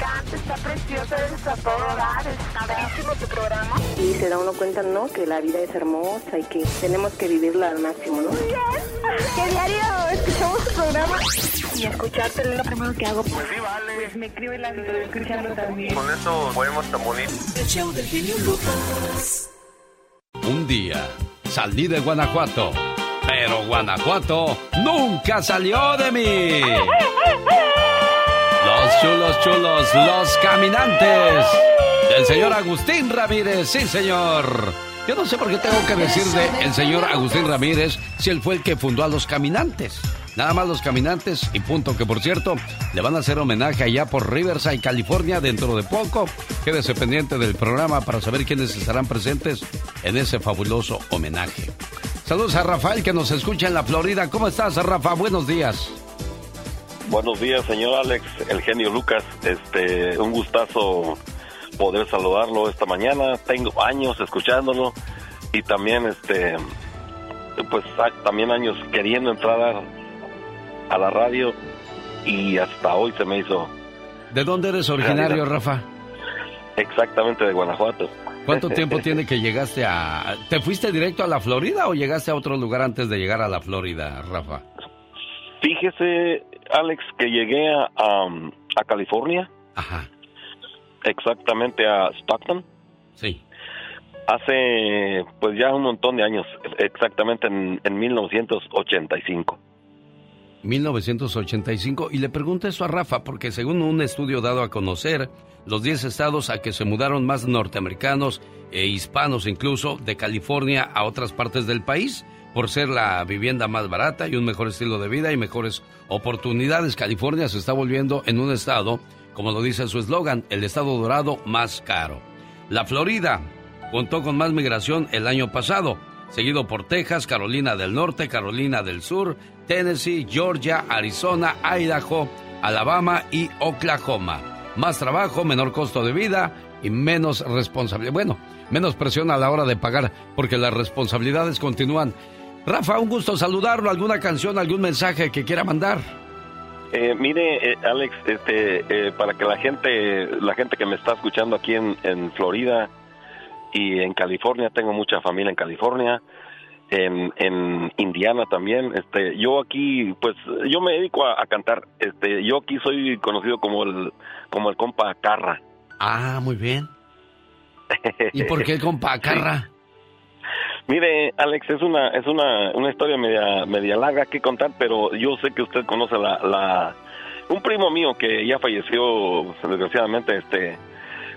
S33: Está precioso, está todo dar, está tu programa. Y se da uno cuenta, ¿no? Que la vida es hermosa y que tenemos que vivirla al máximo, ¿no? Que diario escuchamos tu programa y escucharte es lo primero que hago. Pues sí, vale. Pues me escribe la vida escuchando también.
S34: Con eso podemos tan bonito.
S35: El show del genio Lucas.
S36: Un día salí de Guanajuato, pero Guanajuato nunca salió de mí. Los chulos chulos, los caminantes. El señor Agustín Ramírez, sí señor. Yo no sé por qué tengo que decir de el señor Agustín Ramírez si él fue el que fundó a los caminantes. Nada más los caminantes y punto que por cierto le van a hacer homenaje allá por Riverside, California dentro de poco. Quédese pendiente del programa para saber quiénes estarán presentes en ese fabuloso homenaje. Saludos a Rafael que nos escucha en la Florida. ¿Cómo estás, Rafa? Buenos días.
S34: Buenos días, señor Alex, el genio Lucas. Este, un gustazo poder saludarlo esta mañana. Tengo años escuchándolo y también, este, pues también años queriendo entrar a, a la radio y hasta hoy se me hizo
S36: ¿De dónde eres originario, Rafa?
S34: exactamente de Guanajuato.
S36: ¿Cuánto tiempo tiene que llegaste a... ¿Te fuiste directo a la Florida o llegaste a otro lugar antes de llegar a la Florida, Rafa?
S34: Fíjese, Alex, que llegué a, a, a California.
S36: Ajá.
S34: Exactamente a Stockton.
S36: Sí.
S34: Hace, pues ya un montón de años, exactamente en, en 1985.
S36: 1985. Y le pregunto eso a Rafa porque según un estudio dado a conocer, los 10 estados a que se mudaron más norteamericanos e hispanos incluso de California a otras partes del país por ser la vivienda más barata y un mejor estilo de vida y mejores oportunidades. California se está volviendo en un estado, como lo dice su eslogan, el estado dorado más caro. La Florida contó con más migración el año pasado, seguido por Texas, Carolina del Norte, Carolina del Sur, Tennessee, Georgia, Arizona, Idaho, Alabama y Oklahoma. Más trabajo, menor costo de vida y menos responsabilidad. Bueno, menos presión a la hora de pagar porque las responsabilidades continúan. Rafa, un gusto saludarlo. ¿Alguna canción, algún mensaje que quiera mandar?
S34: Eh, mire, eh, Alex, este, eh, para que la gente, la gente que me está escuchando aquí en, en Florida y en California, tengo mucha familia en California, en, en Indiana también. Este, yo aquí, pues, yo me dedico a, a cantar. Este, yo aquí soy conocido como el, como el compa Carra.
S6: Ah, muy bien. ¿Y por qué el compa Carra?
S34: Mire, Alex, es una, es una, una historia media, media larga que contar, pero yo sé que usted conoce la, la, un primo mío que ya falleció, desgraciadamente, este,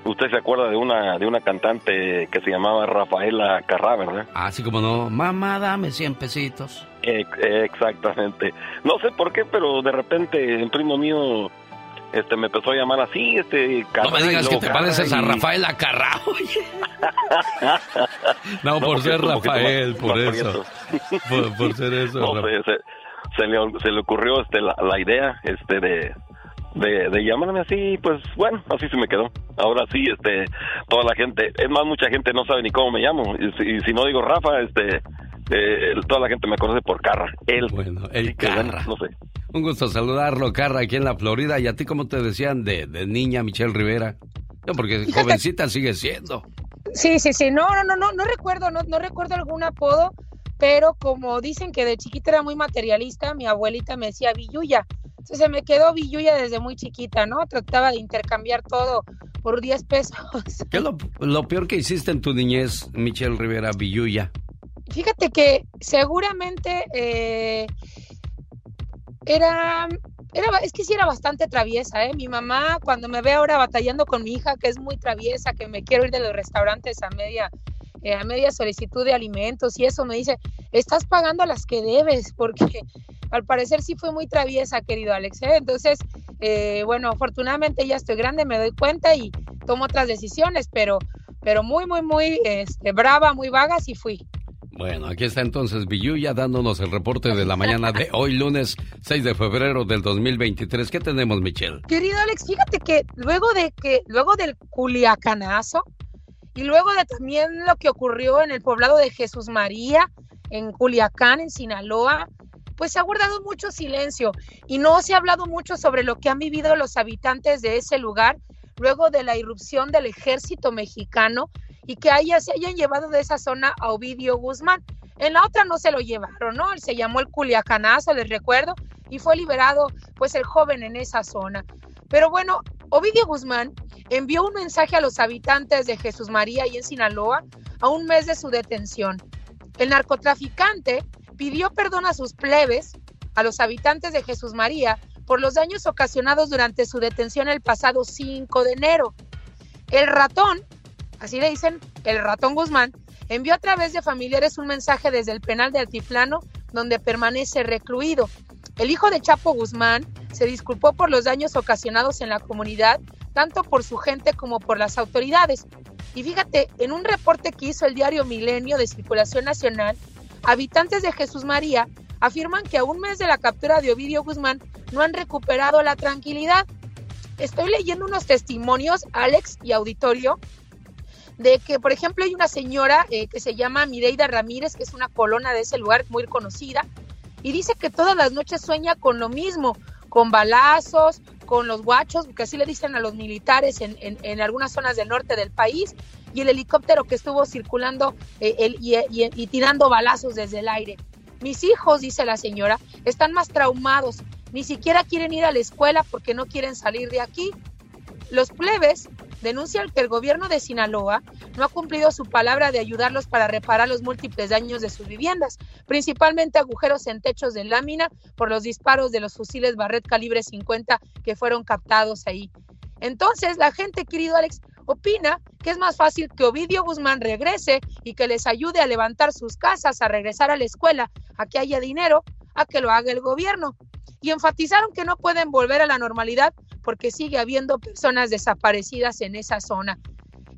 S34: usted se acuerda de una, de una cantante que se llamaba Rafaela Carrá, ¿verdad?
S6: Así como no, mamá, dame 100 pesitos.
S34: Ex- Exactamente. No sé por qué, pero de repente el primo mío este me empezó a llamar así, este
S6: No me digas que te pareces a Rafael Acarrao. No, por
S34: porque
S6: ser Rafael, por eso. Por, por ser eso.
S34: No,
S6: Rafael.
S34: se, se- se le, se le ocurrió este la, la idea este de, de, de llamarme así, pues bueno, así se me quedó. Ahora sí, este, toda la gente, es más, mucha gente no sabe ni cómo me llamo. Y si, y si no digo Rafa, este, eh, toda la gente me conoce por Carra. Él.
S6: Bueno, el Carra.
S34: no sé.
S6: Un gusto saludarlo, Carra, aquí en la Florida. ¿Y a ti cómo te decían de, de niña, Michelle Rivera? No, porque jovencita sigue siendo.
S37: Sí, sí, sí, no, no, no, no, no recuerdo, no, no recuerdo algún apodo, pero como dicen que de chiquita era muy materialista, mi abuelita me decía Villuya. Entonces se me quedó Villuya desde muy chiquita, ¿no? Trataba de intercambiar todo por 10 pesos.
S6: ¿Qué es lo, lo peor que hiciste en tu niñez, Michelle Rivera Villuya?
S37: Fíjate que seguramente eh, era, era, es que sí era bastante traviesa, ¿eh? Mi mamá cuando me ve ahora batallando con mi hija, que es muy traviesa, que me quiero ir de los restaurantes a media, eh, a media solicitud de alimentos y eso, me dice, estás pagando las que debes, porque al parecer sí fue muy traviesa, querido Alex, ¿eh? Entonces, eh, bueno, afortunadamente ya estoy grande, me doy cuenta y tomo otras decisiones, pero, pero muy, muy, muy este, brava, muy vaga, sí fui.
S6: Bueno, aquí está entonces Villuya dándonos el reporte de la mañana de hoy, lunes 6 de febrero del 2023. ¿Qué tenemos, Michelle?
S37: Querido Alex, fíjate que luego de que, luego del culiacanazo y luego de también lo que ocurrió en el poblado de Jesús María, en Culiacán, en Sinaloa, pues se ha guardado mucho silencio y no se ha hablado mucho sobre lo que han vivido los habitantes de ese lugar luego de la irrupción del ejército mexicano y que haya, se hayan llevado de esa zona a Ovidio Guzmán. En la otra no se lo llevaron, ¿no? Se llamó el Culiacanazo, les recuerdo, y fue liberado pues el joven en esa zona. Pero bueno, Ovidio Guzmán envió un mensaje a los habitantes de Jesús María y en Sinaloa a un mes de su detención. El narcotraficante pidió perdón a sus plebes, a los habitantes de Jesús María, por los daños ocasionados durante su detención el pasado 5 de enero. El ratón, así le dicen, el ratón Guzmán, envió a través de familiares un mensaje desde el penal de Altiplano, donde permanece recluido. El hijo de Chapo Guzmán se disculpó por los daños ocasionados en la comunidad, tanto por su gente como por las autoridades. Y fíjate, en un reporte que hizo el diario Milenio de Circulación Nacional, habitantes de Jesús María afirman que a un mes de la captura de Ovidio Guzmán no han recuperado la tranquilidad. Estoy leyendo unos testimonios, Alex y auditorio, de que, por ejemplo, hay una señora eh, que se llama Mireida Ramírez, que es una colona de ese lugar muy conocida, y dice que todas las noches sueña con lo mismo, con balazos, con los guachos, que así le dicen a los militares en, en- algunas zonas del norte del país, y el helicóptero que estuvo circulando eh, y- y tirando balazos desde el aire. Mis hijos, dice la señora, están más traumados, ni siquiera quieren ir a la escuela porque no quieren salir de aquí. Los plebes denuncian que el gobierno de Sinaloa no ha cumplido su palabra de ayudarlos para reparar los múltiples daños de sus viviendas, principalmente agujeros en techos de lámina por los disparos de los fusiles Barret calibre 50 que fueron captados ahí. Entonces, la gente, querido Alex, opina que es más fácil que Ovidio Guzmán regrese y que les ayude a levantar sus casas, a regresar a la escuela, a que haya dinero, a que lo haga el gobierno. Y enfatizaron que no pueden volver a la normalidad porque sigue habiendo personas desaparecidas en esa zona.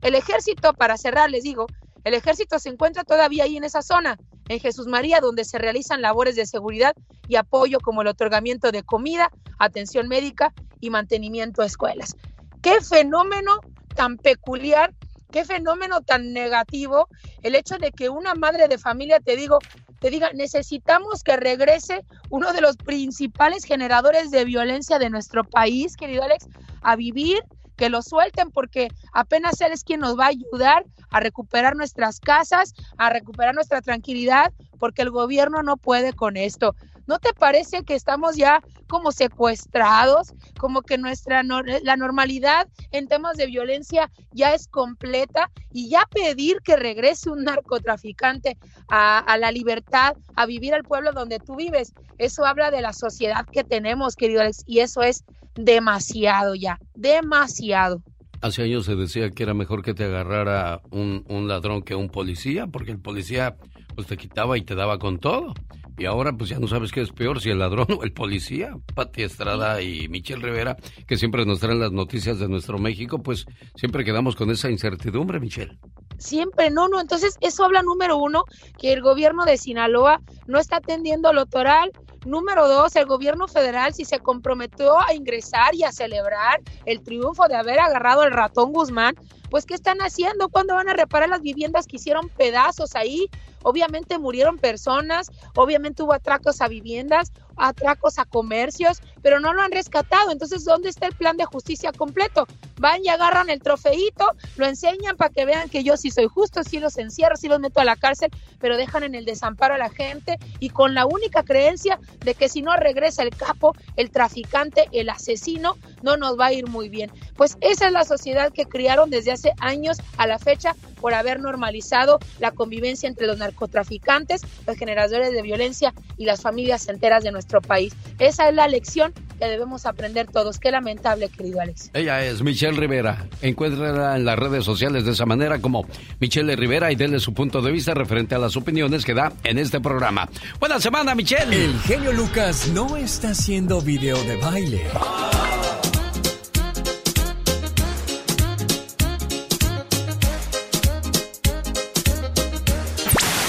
S37: El ejército, para cerrar, les digo, el ejército se encuentra todavía ahí en esa zona, en Jesús María, donde se realizan labores de seguridad y apoyo como el otorgamiento de comida, atención médica y mantenimiento a escuelas. Qué fenómeno tan peculiar, qué fenómeno tan negativo el hecho de que una madre de familia te digo, te diga, necesitamos que regrese uno de los principales generadores de violencia de nuestro país, querido Alex, a vivir que lo suelten porque apenas él es quien nos va a ayudar a recuperar nuestras casas, a recuperar nuestra tranquilidad, porque el gobierno no puede con esto. ¿No te parece que estamos ya como secuestrados, como que nuestra la normalidad en temas de violencia ya es completa y ya pedir que regrese un narcotraficante a, la libertad, a vivir al pueblo donde tú vives? Eso habla de la sociedad que tenemos, querido Alex, y eso es demasiado ya, demasiado.
S6: Hace años se decía que era mejor que te agarrara un, un ladrón que un policía, porque el policía pues te quitaba y te daba con todo. Y ahora pues ya no sabes qué es peor, si el ladrón o el policía. Pati Estrada y Michelle Rivera, que siempre nos traen las noticias de nuestro México, pues siempre quedamos con esa incertidumbre, Michelle.
S37: Siempre, no, no. Entonces eso habla número uno, que el gobierno de Sinaloa no está atendiendo lo toral. Número dos, el gobierno federal, si se comprometió a ingresar y a celebrar el triunfo de haber agarrado al ratón Guzmán, pues ¿qué están haciendo? ¿Cuándo van a reparar las viviendas que hicieron pedazos ahí? Obviamente murieron personas, obviamente hubo atracos a viviendas, atracos a comercios, pero no lo han rescatado. Entonces, ¿dónde está el plan de justicia completo? Van y agarran el trofeito, lo enseñan para que vean que yo sí soy justo, sí los encierro, sí los meto a la cárcel, pero dejan en el desamparo a la gente y con la única creencia de que si no regresa el capo, el traficante, el asesino, no nos va a ir muy bien. Pues esa es la sociedad que criaron desde hace años a la fecha por haber normalizado la convivencia entre los narcotraficantes, los generadores de violencia y las familias enteras de nuestro país. Esa es la lección que debemos aprender todos. Qué lamentable, querido Alex.
S6: Ella es Michelle Rivera. Encuéntrala en las redes sociales de esa manera como Michelle Rivera y denle su punto de vista referente a las opiniones que da en este programa. Buena semana, Michelle.
S4: El genio Lucas no está haciendo video de baile.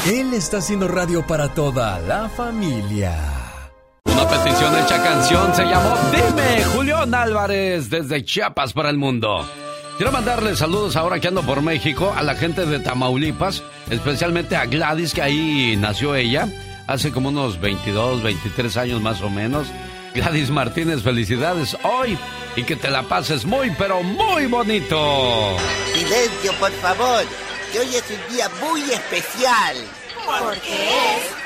S4: Él está haciendo radio para toda la familia.
S6: Una petición hecha canción se llamó Dime, Julián Álvarez, desde Chiapas para el mundo. Quiero mandarle saludos ahora que ando por México a la gente de Tamaulipas, especialmente a Gladys, que ahí nació ella, hace como unos 22, 23 años más o menos. Gladys Martínez, felicidades hoy y que te la pases muy, pero muy bonito.
S38: Silencio, por favor, que hoy es un día muy especial.
S33: Porque es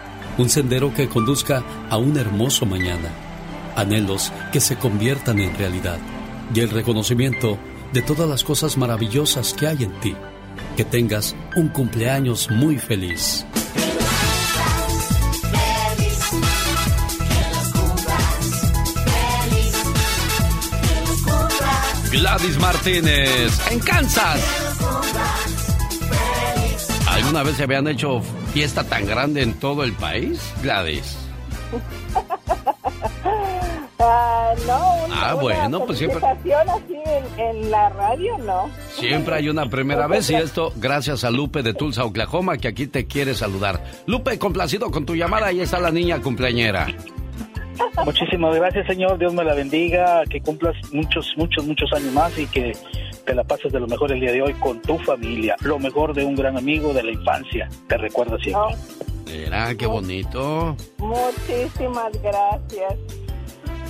S32: Un sendero que conduzca a un hermoso mañana. Anhelos que se conviertan en realidad. Y el reconocimiento de todas las cosas maravillosas que hay en ti. Que tengas un cumpleaños muy feliz.
S6: Gladys Martínez, en Kansas. ¿Alguna vez se habían hecho fiesta tan grande en todo el país, Gladys?
S39: Ah, no,
S6: ah, bueno, pues siempre.
S39: Así en, en, la radio, no.
S6: Siempre hay una primera vez y esto gracias a Lupe de Tulsa, Oklahoma, que aquí te quiere saludar. Lupe, complacido con tu llamada, ahí está la niña cumpleañera.
S40: Muchísimas gracias, señor. Dios me la bendiga. Que cumplas muchos, muchos, muchos años más y que te la pases de lo mejor el día de hoy con tu familia. Lo mejor de un gran amigo de la infancia. Te recuerdo siempre.
S6: Mira, qué bonito.
S39: Muchísimas gracias.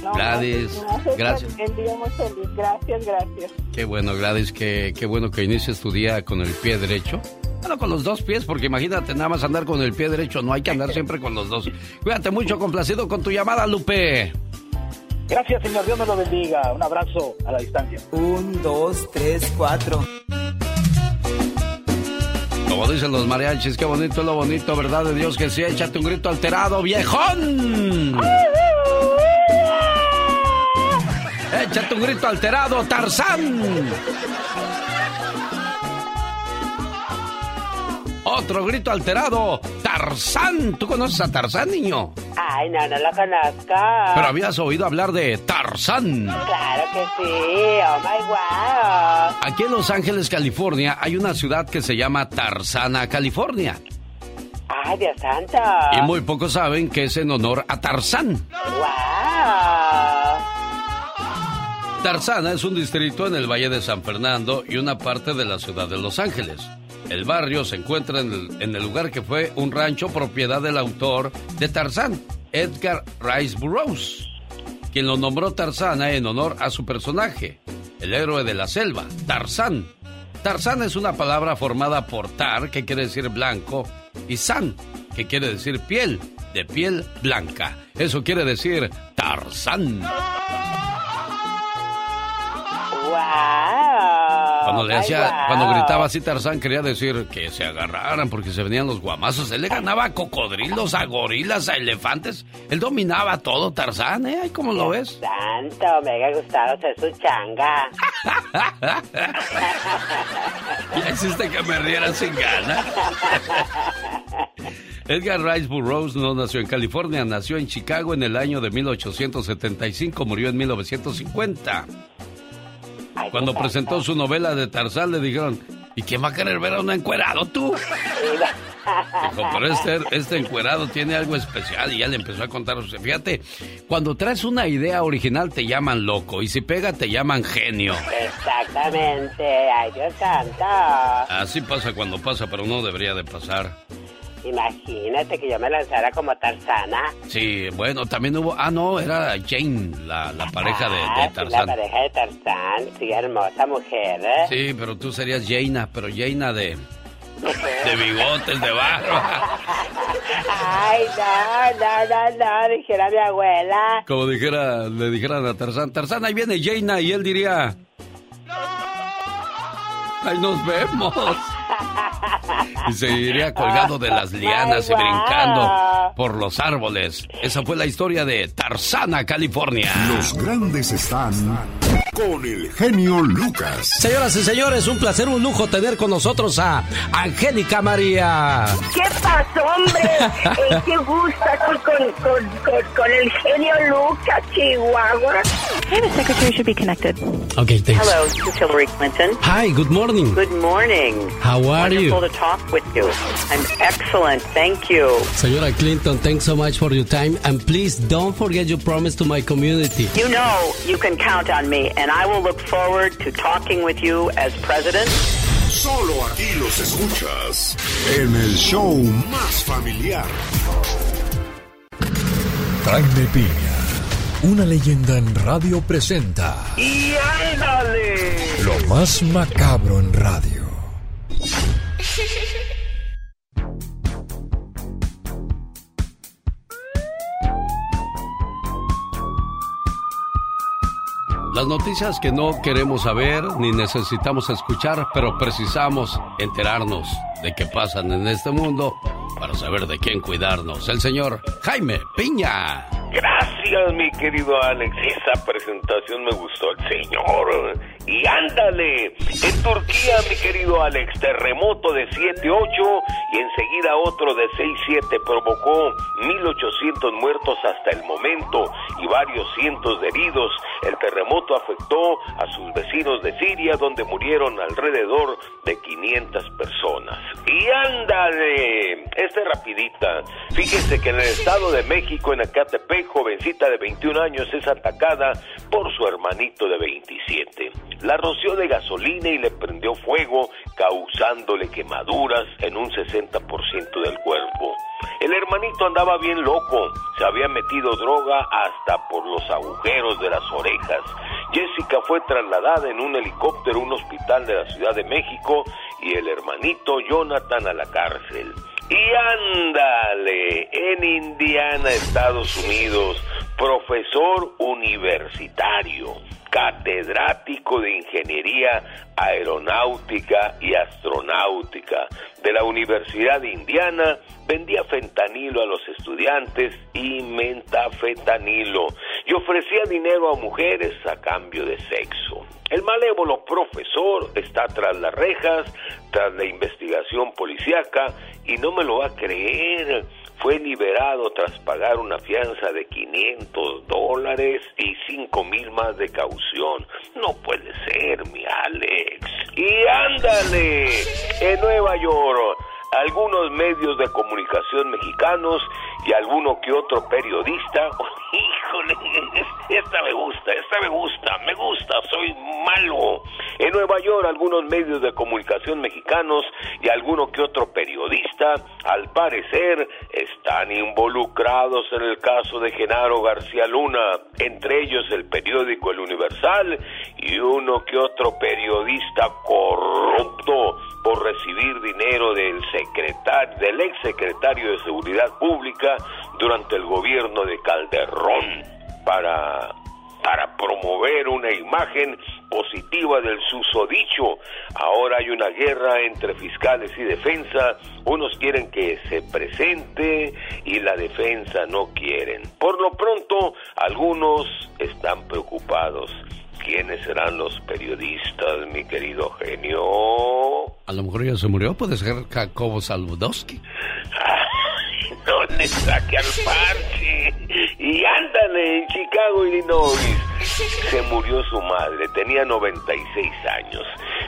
S6: Gladys, gracias.
S39: El día muy feliz. Gracias, gracias.
S6: Qué bueno, Gladys, qué, qué bueno que inicies tu día con el pie derecho. Bueno, con los dos pies, porque imagínate nada más andar con el pie derecho, no hay que andar siempre con los dos. Cuídate mucho, complacido con tu llamada, Lupe.
S40: Gracias, señor. Dios me lo bendiga. Un abrazo a la distancia.
S29: Un, dos, tres, cuatro.
S6: Como dicen los mariachis, qué bonito es lo bonito, ¿verdad de Dios que sí? Échate un grito alterado, viejón. Échate un grito alterado, Tarzán. Otro grito alterado, Tarzán. ¿Tú conoces a Tarzán, niño?
S25: Ay, no, no lo conozco.
S6: Pero habías oído hablar de Tarzán.
S25: Claro que sí, oh my wow.
S6: Aquí en Los Ángeles, California, hay una ciudad que se llama Tarzana, California.
S25: Ay, Dios santo.
S6: Y muy pocos saben que es en honor a Tarzán.
S25: Wow.
S6: Tarzana es un distrito en el Valle de San Fernando y una parte de la ciudad de Los Ángeles. El barrio se encuentra en el, lugar que fue un rancho propiedad del autor de Tarzán, Edgar Rice Burroughs, quien lo nombró Tarzana en honor a su personaje, el héroe de la selva, Tarzán. Tarzán es una palabra formada por tar, que quiere decir blanco, y san, que quiere decir piel, de piel blanca. Eso quiere decir Tarzán.
S25: Wow.
S6: Cuando le
S25: Ay,
S6: hacía,
S25: wow.
S6: cuando gritaba así Tarzán quería decir que se agarraran porque se venían los guamazos. Él le ganaba a cocodrilos, a gorilas, a elefantes. Él dominaba todo Tarzán, ¿eh? ¿Cómo lo ves?
S25: Santo, me ha gustado ser su changa.
S6: Ya hiciste que me riera sin ganas. Edgar Rice Burroughs no nació en California, nació en Chicago en el año de 1875, murió en 1950. Cuando presentó su novela de Tarzán le dijeron, ¿y quién va a querer ver a un encuerado tú? Dijo, pero este, este encuerado tiene algo especial y ya le empezó a contar. o sea, Fíjate, cuando traes una idea original te llaman loco y si pega te llaman genio.
S25: Exactamente. Ay, Dios santo.
S6: Así pasa cuando pasa, pero no debería de pasar.
S25: Imagínate que yo me lanzara como Tarzana.
S6: Sí, bueno, también hubo... Ah, no, era Jane, la, la pareja de,
S25: Ah,
S6: de
S25: sí,
S6: Tarzán.
S25: La pareja de Tarzán. Sí, hermosa mujer, ¿eh?
S6: Sí, pero tú serías Jaina, pero Jaina de... De bigotes, de barba.
S25: Ay, no, no, no, no, dijera mi abuela.
S6: Como dijera, le dijeran a Tarzán, Tarzán, ahí viene Jaina, y él diría... ¡Ahí nos vemos! Y se iría colgado de las lianas y
S25: Ay, guau.
S6: brincando por los árboles. Esa fue la historia de Tarzana, California.
S1: Los grandes están con el genio Lucas.
S41: Señoras y señores, un placer, un lujo tener con nosotros a Angélica María.
S42: ¿Qué pasó, hombre? Eh, qué gusto con, con, con, con, el genio Lucas, Chihuahua.
S43: Hey, the secretary should be connected.
S41: Okay, thanks.
S43: Hello, this is Hillary Clinton.
S41: Hi, good morning.
S43: Good morning.
S41: How are you?
S43: Wonderful to talk with you. I'm excellent, thank you.
S41: Señora Clinton, thanks so much for your time and please don't forget your promise to my community.
S43: You know you can count on me, and I will look forward to talking with you as president.
S1: Solo aquí los escuchas en el show más familiar.
S4: Jaime Piña, una leyenda en radio presenta
S44: ¡Y ándale!
S4: lo más macabro en radio.
S6: Las noticias que no queremos saber ni necesitamos escuchar, pero precisamos enterarnos de qué pasan en este mundo para saber de quién cuidarnos. El señor Jaime Piña.
S5: Gracias, mi querido Alex. Esa presentación me gustó el señor. Y ándale. En Turquía, mi querido Alex, terremoto de 7.8 y enseguida otro de 6.7 provocó 1.800 muertos hasta el momento y varios cientos de heridos. El terremoto afectó a sus vecinos de Siria, donde murieron alrededor de 500 personas. Y ándale. Esta es rapidita. Fíjese que en el Estado de México, en Acatepec, jovencita de 21 años es atacada por su hermanito de 27. La roció de gasolina y le prendió fuego, causándole quemaduras en un 60% del cuerpo. El hermanito andaba bien loco, se había metido droga hasta por los agujeros de las orejas. Jessica fue trasladada en un helicóptero a un hospital de la Ciudad de México y el hermanito Jonathan a la cárcel. Y ándale, en Indiana, Estados Unidos, profesor universitario, catedrático de Ingeniería Aeronáutica y Astronáutica de la Universidad de Indiana, vendía fentanilo a los estudiantes y mentafetanilo y ofrecía dinero a mujeres a cambio de sexo. El malévolo profesor está tras las rejas, tras la investigación policíaca y no me lo va a creer. fue liberado tras pagar una fianza de 500 dólares y 5 mil más de caución. No puede ser, mi Alex. Y ándale, en Nueva York algunos medios de comunicación mexicanos y alguno que otro periodista. Híjole, esta me gusta, esta me gusta, me gusta, soy malo. En Nueva York algunos medios de comunicación mexicanos y alguno que otro periodista, al parecer, están involucrados en el caso de Genaro García Luna, entre ellos el periódico El Universal y uno que otro periodista corrupto por recibir dinero del secretario, del ex secretario de Seguridad Pública durante el gobierno de Calderón para para promover una imagen positiva del susodicho. Ahora hay una guerra entre fiscales y defensa. Unos quieren que se presente y la defensa no quieren. Por lo pronto, algunos están preocupados. ¿Quiénes serán los periodistas, mi querido genio?
S6: A lo mejor ya se murió, puede ser Jacobo Saludowski.
S5: no le saque al parche. Y ándale, en Chicago, Illinois. Se murió su madre, tenía 96 años.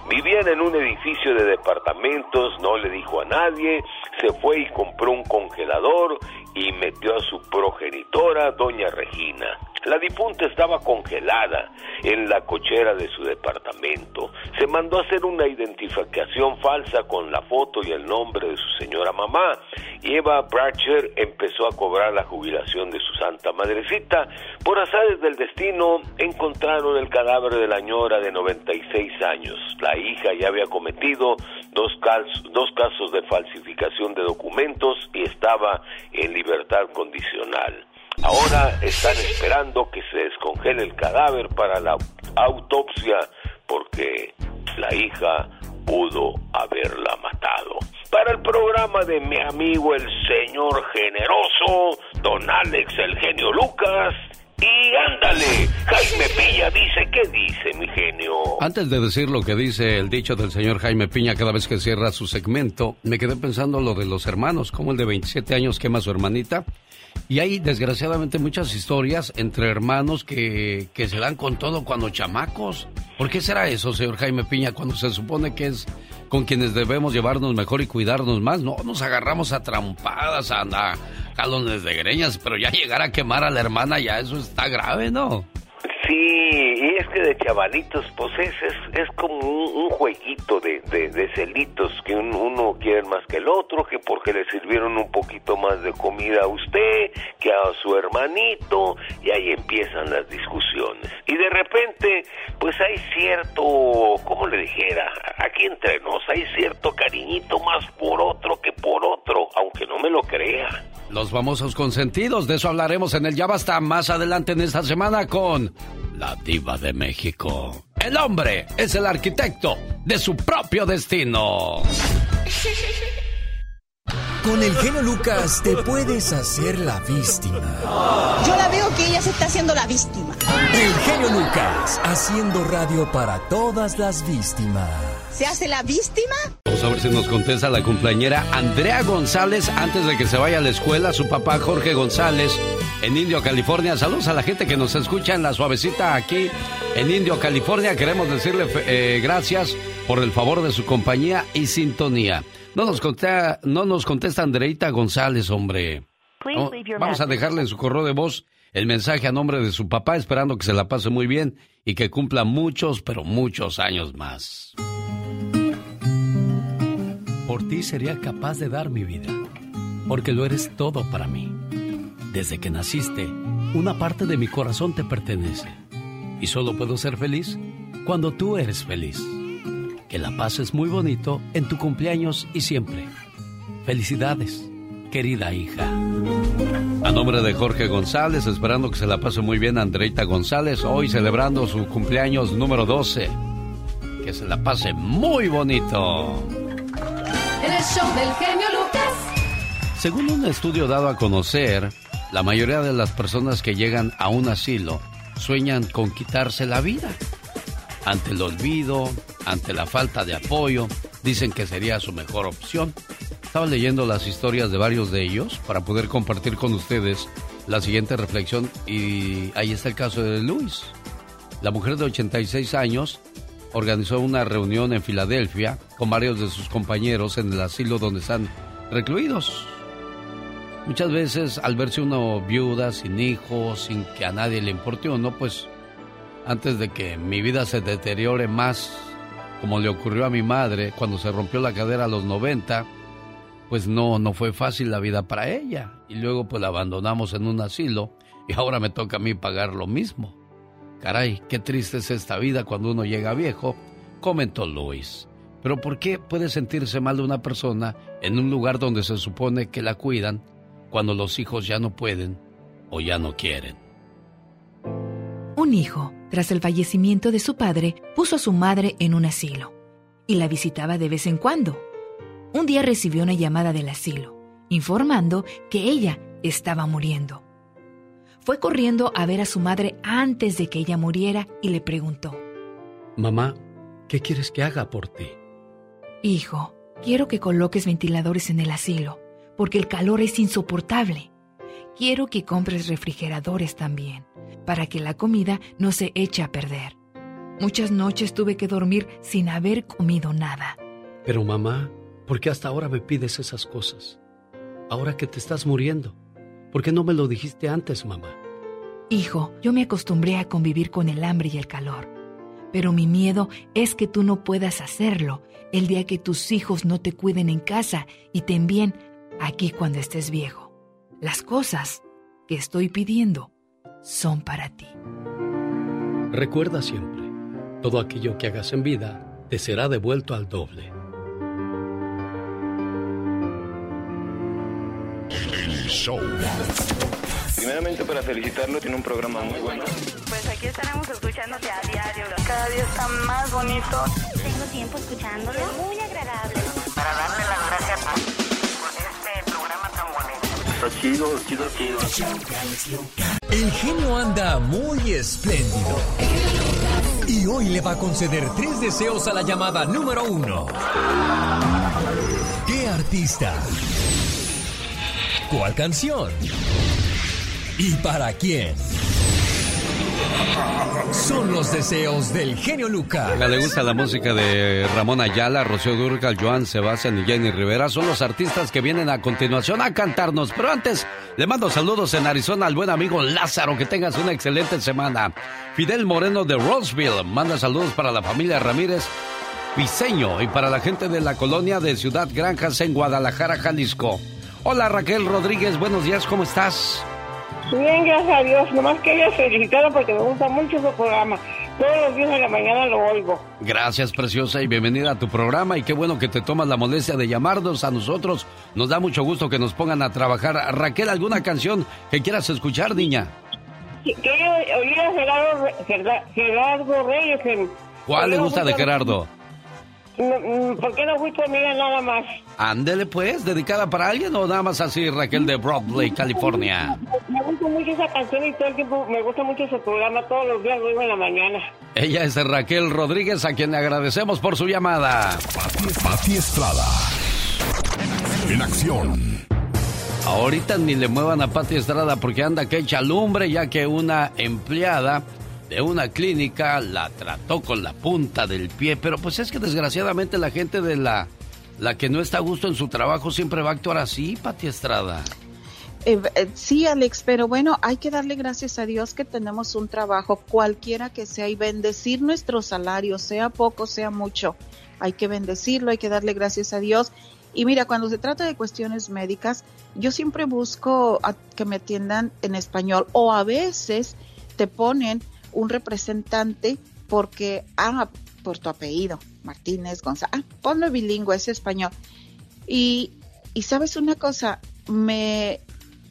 S5: Vivían en un edificio de departamentos, no le dijo a nadie, se fue y compró un congelador y metió a su progenitora, doña Regina. La difunta estaba congelada en la cochera de su departamento. Se mandó a hacer una identificación falsa con la foto y el nombre de su señora mamá. Y Eva Bratcher empezó a cobrar la jubilación de su santa madrecita. Por azares del destino, encontraron el cadáver de la ñora de 96 años. La hija ya había cometido dos, dos casos de falsificación de documentos y estaba en libertad condicional. Ahora están esperando que se descongele el cadáver para la autopsia porque la hija pudo haberla matado. Para el programa de mi amigo el señor generoso, don Alex el genio Lucas, y ándale, Jaime Piña dice, ¿qué dice mi genio?
S6: Antes de decir lo que dice el dicho del señor Jaime Piña cada vez que cierra su segmento, me quedé pensando lo de los hermanos, como el de 27 años quema a su hermanita y hay desgraciadamente muchas historias entre hermanos que, que se dan con todo cuando chamacos. ¿Por qué será eso, señor Jaime Piña, cuando se supone que es con quienes debemos llevarnos mejor y cuidarnos más? No, nos agarramos a trampadas, a, a jalones de greñas, pero ya llegar a quemar a la hermana, ya eso está grave, ¿no?
S5: Y es que de chavalitos, pues es, es, como un, jueguito de, celitos que uno quiere más que el otro, que porque le sirvieron un poquito más de comida a usted, que a su hermanito, y ahí empiezan las discusiones. Y de repente, pues hay cierto, como le dijera, aquí entre nos, hay cierto cariñito más por otro que por otro, aunque no me lo crea.
S6: Los famosos consentidos, de eso hablaremos en el Ya Basta más adelante en esta semana con la diva de México. El hombre es el arquitecto de su propio destino.
S4: Con el genio Lucas te puedes hacer la víctima.
S45: Yo la veo que ella se está haciendo la víctima.
S4: El genio Lucas, haciendo radio para todas las víctimas.
S45: ¿Se hace la víctima?
S6: Vamos a ver si nos contesta la cumpleañera Andrea González antes de que se vaya a la escuela. Su papá Jorge González en Indio, California. Saludos a la gente que nos escucha en la suavecita aquí en Indio, California. Queremos decirle eh, gracias por el favor de su compañía y sintonía. No nos contesta, no nos contesta Andreita González, hombre. Vamos a dejarle en su correo de voz el mensaje a nombre de su papá, esperando que se la pase muy bien y que cumpla muchos, pero muchos años más. Por ti sería capaz de dar mi vida, porque lo eres todo para mí. Desde que naciste, una parte de mi corazón te pertenece. Y solo puedo ser feliz cuando tú eres feliz. Que la pases muy bonito en tu cumpleaños y siempre. Felicidades, querida hija. A nombre de Jorge González, esperando que se la pase muy bien Andreita González, hoy celebrando su cumpleaños número 12. Que se la pase muy bonito
S46: el show del genio Lucas.
S6: Según un estudio dado a conocer, la mayoría de las personas que llegan a un asilo sueñan con quitarse la vida. Ante el olvido, ante la falta de apoyo, dicen que sería su mejor opción. estaba leyendo las historias de varios de ellos para poder compartir con ustedes la siguiente reflexión y ahí está el caso de Luis. La mujer de 86 años organizó una reunión en Filadelfia con varios de sus compañeros en el asilo donde están recluidos. Muchas veces al verse uno viuda, sin hijos, sin que a nadie le importe uno, pues antes de que mi vida se deteriore más, como le ocurrió a mi madre cuando se rompió la cadera a los 90, pues no, no fue fácil la vida para ella. Y luego pues la abandonamos en un asilo y ahora me toca a mí pagar lo mismo. Caray, qué triste es esta vida cuando uno llega viejo, comentó Luis. Pero ¿por qué puede sentirse mal una persona en un lugar donde se supone que la cuidan cuando los hijos ya no pueden o ya no quieren?
S3: Un hijo, tras el fallecimiento de su padre, puso a su madre en un asilo y la visitaba de vez en cuando. Un día recibió una llamada del asilo, informando que ella estaba muriendo. Fue corriendo a ver a su madre antes de que ella muriera y le preguntó,
S32: Mamá, ¿qué quieres que haga por ti?
S3: Hijo, quiero que coloques ventiladores en el asilo, porque el calor es insoportable. Quiero que compres refrigeradores también, para que la comida no se eche a perder. Muchas noches tuve que dormir sin haber comido nada.
S32: Pero mamá, ¿por qué hasta ahora me pides esas cosas? Ahora que te estás muriendo. ¿Por qué no me lo dijiste antes, mamá?
S3: Hijo, yo me acostumbré a convivir con el hambre y el calor. Pero mi miedo es que tú no puedas hacerlo el día que tus hijos no te cuiden en casa y te envíen aquí cuando estés viejo. Las cosas que estoy pidiendo son para ti.
S32: Recuerda siempre, todo aquello que hagas en vida te será devuelto al doble.
S1: Show.
S47: Primeramente para felicitarlo, tiene un programa muy bueno.
S39: Pues aquí estaremos escuchándote a diario. Cada día está más bonito.
S33: Tengo tiempo escuchándolo. Muy agradable.
S47: Para darle las gracias por este programa tan bonito. Está chido, chido, chido.
S48: El genio anda muy espléndido. Y hoy le va a conceder tres deseos a la llamada número uno. ¿Qué artista? ¿Cuál canción? ¿Y para quién? Son los deseos del genio Lucas.
S6: le gusta la música de Ramón Ayala, Rocío Durcal, Joan Sebastián y Jenny Rivera. Son los artistas que vienen a continuación a cantarnos. Pero antes, le mando saludos en Arizona al buen amigo Lázaro. Que tengas una excelente semana. Fidel Moreno de Roseville manda saludos para la familia Ramírez Piseño y para la gente de la colonia de Ciudad Granjas en Guadalajara, Jalisco. Hola Raquel Rodríguez, buenos días, ¿cómo estás?
S49: Bien, gracias a Dios. Nomás quería felicitarlo porque me gusta mucho su programa. Todos los días de la mañana lo oigo.
S6: Gracias, preciosa, y bienvenida a tu programa. Y qué bueno que te tomas la molestia de llamarnos a nosotros. Nos da mucho gusto que nos pongan a trabajar. Raquel, ¿alguna canción que quieras escuchar, niña?
S49: Quiero oír a Gerardo, Gerardo Reyes. En,
S6: ¿Cuál le gusta de Gerardo?
S49: Mm, ¿Por qué no fui conmigo nada más?
S6: Ándele pues, dedicada para alguien o nada más así, Raquel de Broadway, California.
S49: Me gusta mucho esa canción y todo el tiempo me gusta mucho su programa, todos los días lo en la mañana.
S6: Ella es Raquel Rodríguez, a quien le agradecemos por su llamada.
S1: Pati Estrada. En acción.
S6: Ahorita ni le muevan a Pati Estrada porque anda que echa lumbre, ya que una empleada de una clínica la trató con la punta del pie, pero pues es que desgraciadamente la gente de la, la que no está a gusto en su trabajo siempre va a actuar así, Pati Estrada.
S50: Eh, eh, sí, Alex, pero bueno, hay que darle gracias a Dios que tenemos un trabajo, cualquiera que sea, y bendecir nuestro salario, sea poco, sea mucho. Hay que bendecirlo, hay que darle gracias a Dios. Y mira, cuando se trata de cuestiones médicas, yo siempre busco que me atiendan en español o a veces te ponen un representante porque, ah, por tu apellido, Martínez González, ah, bilingüe, es español. Y, y sabes una cosa, me,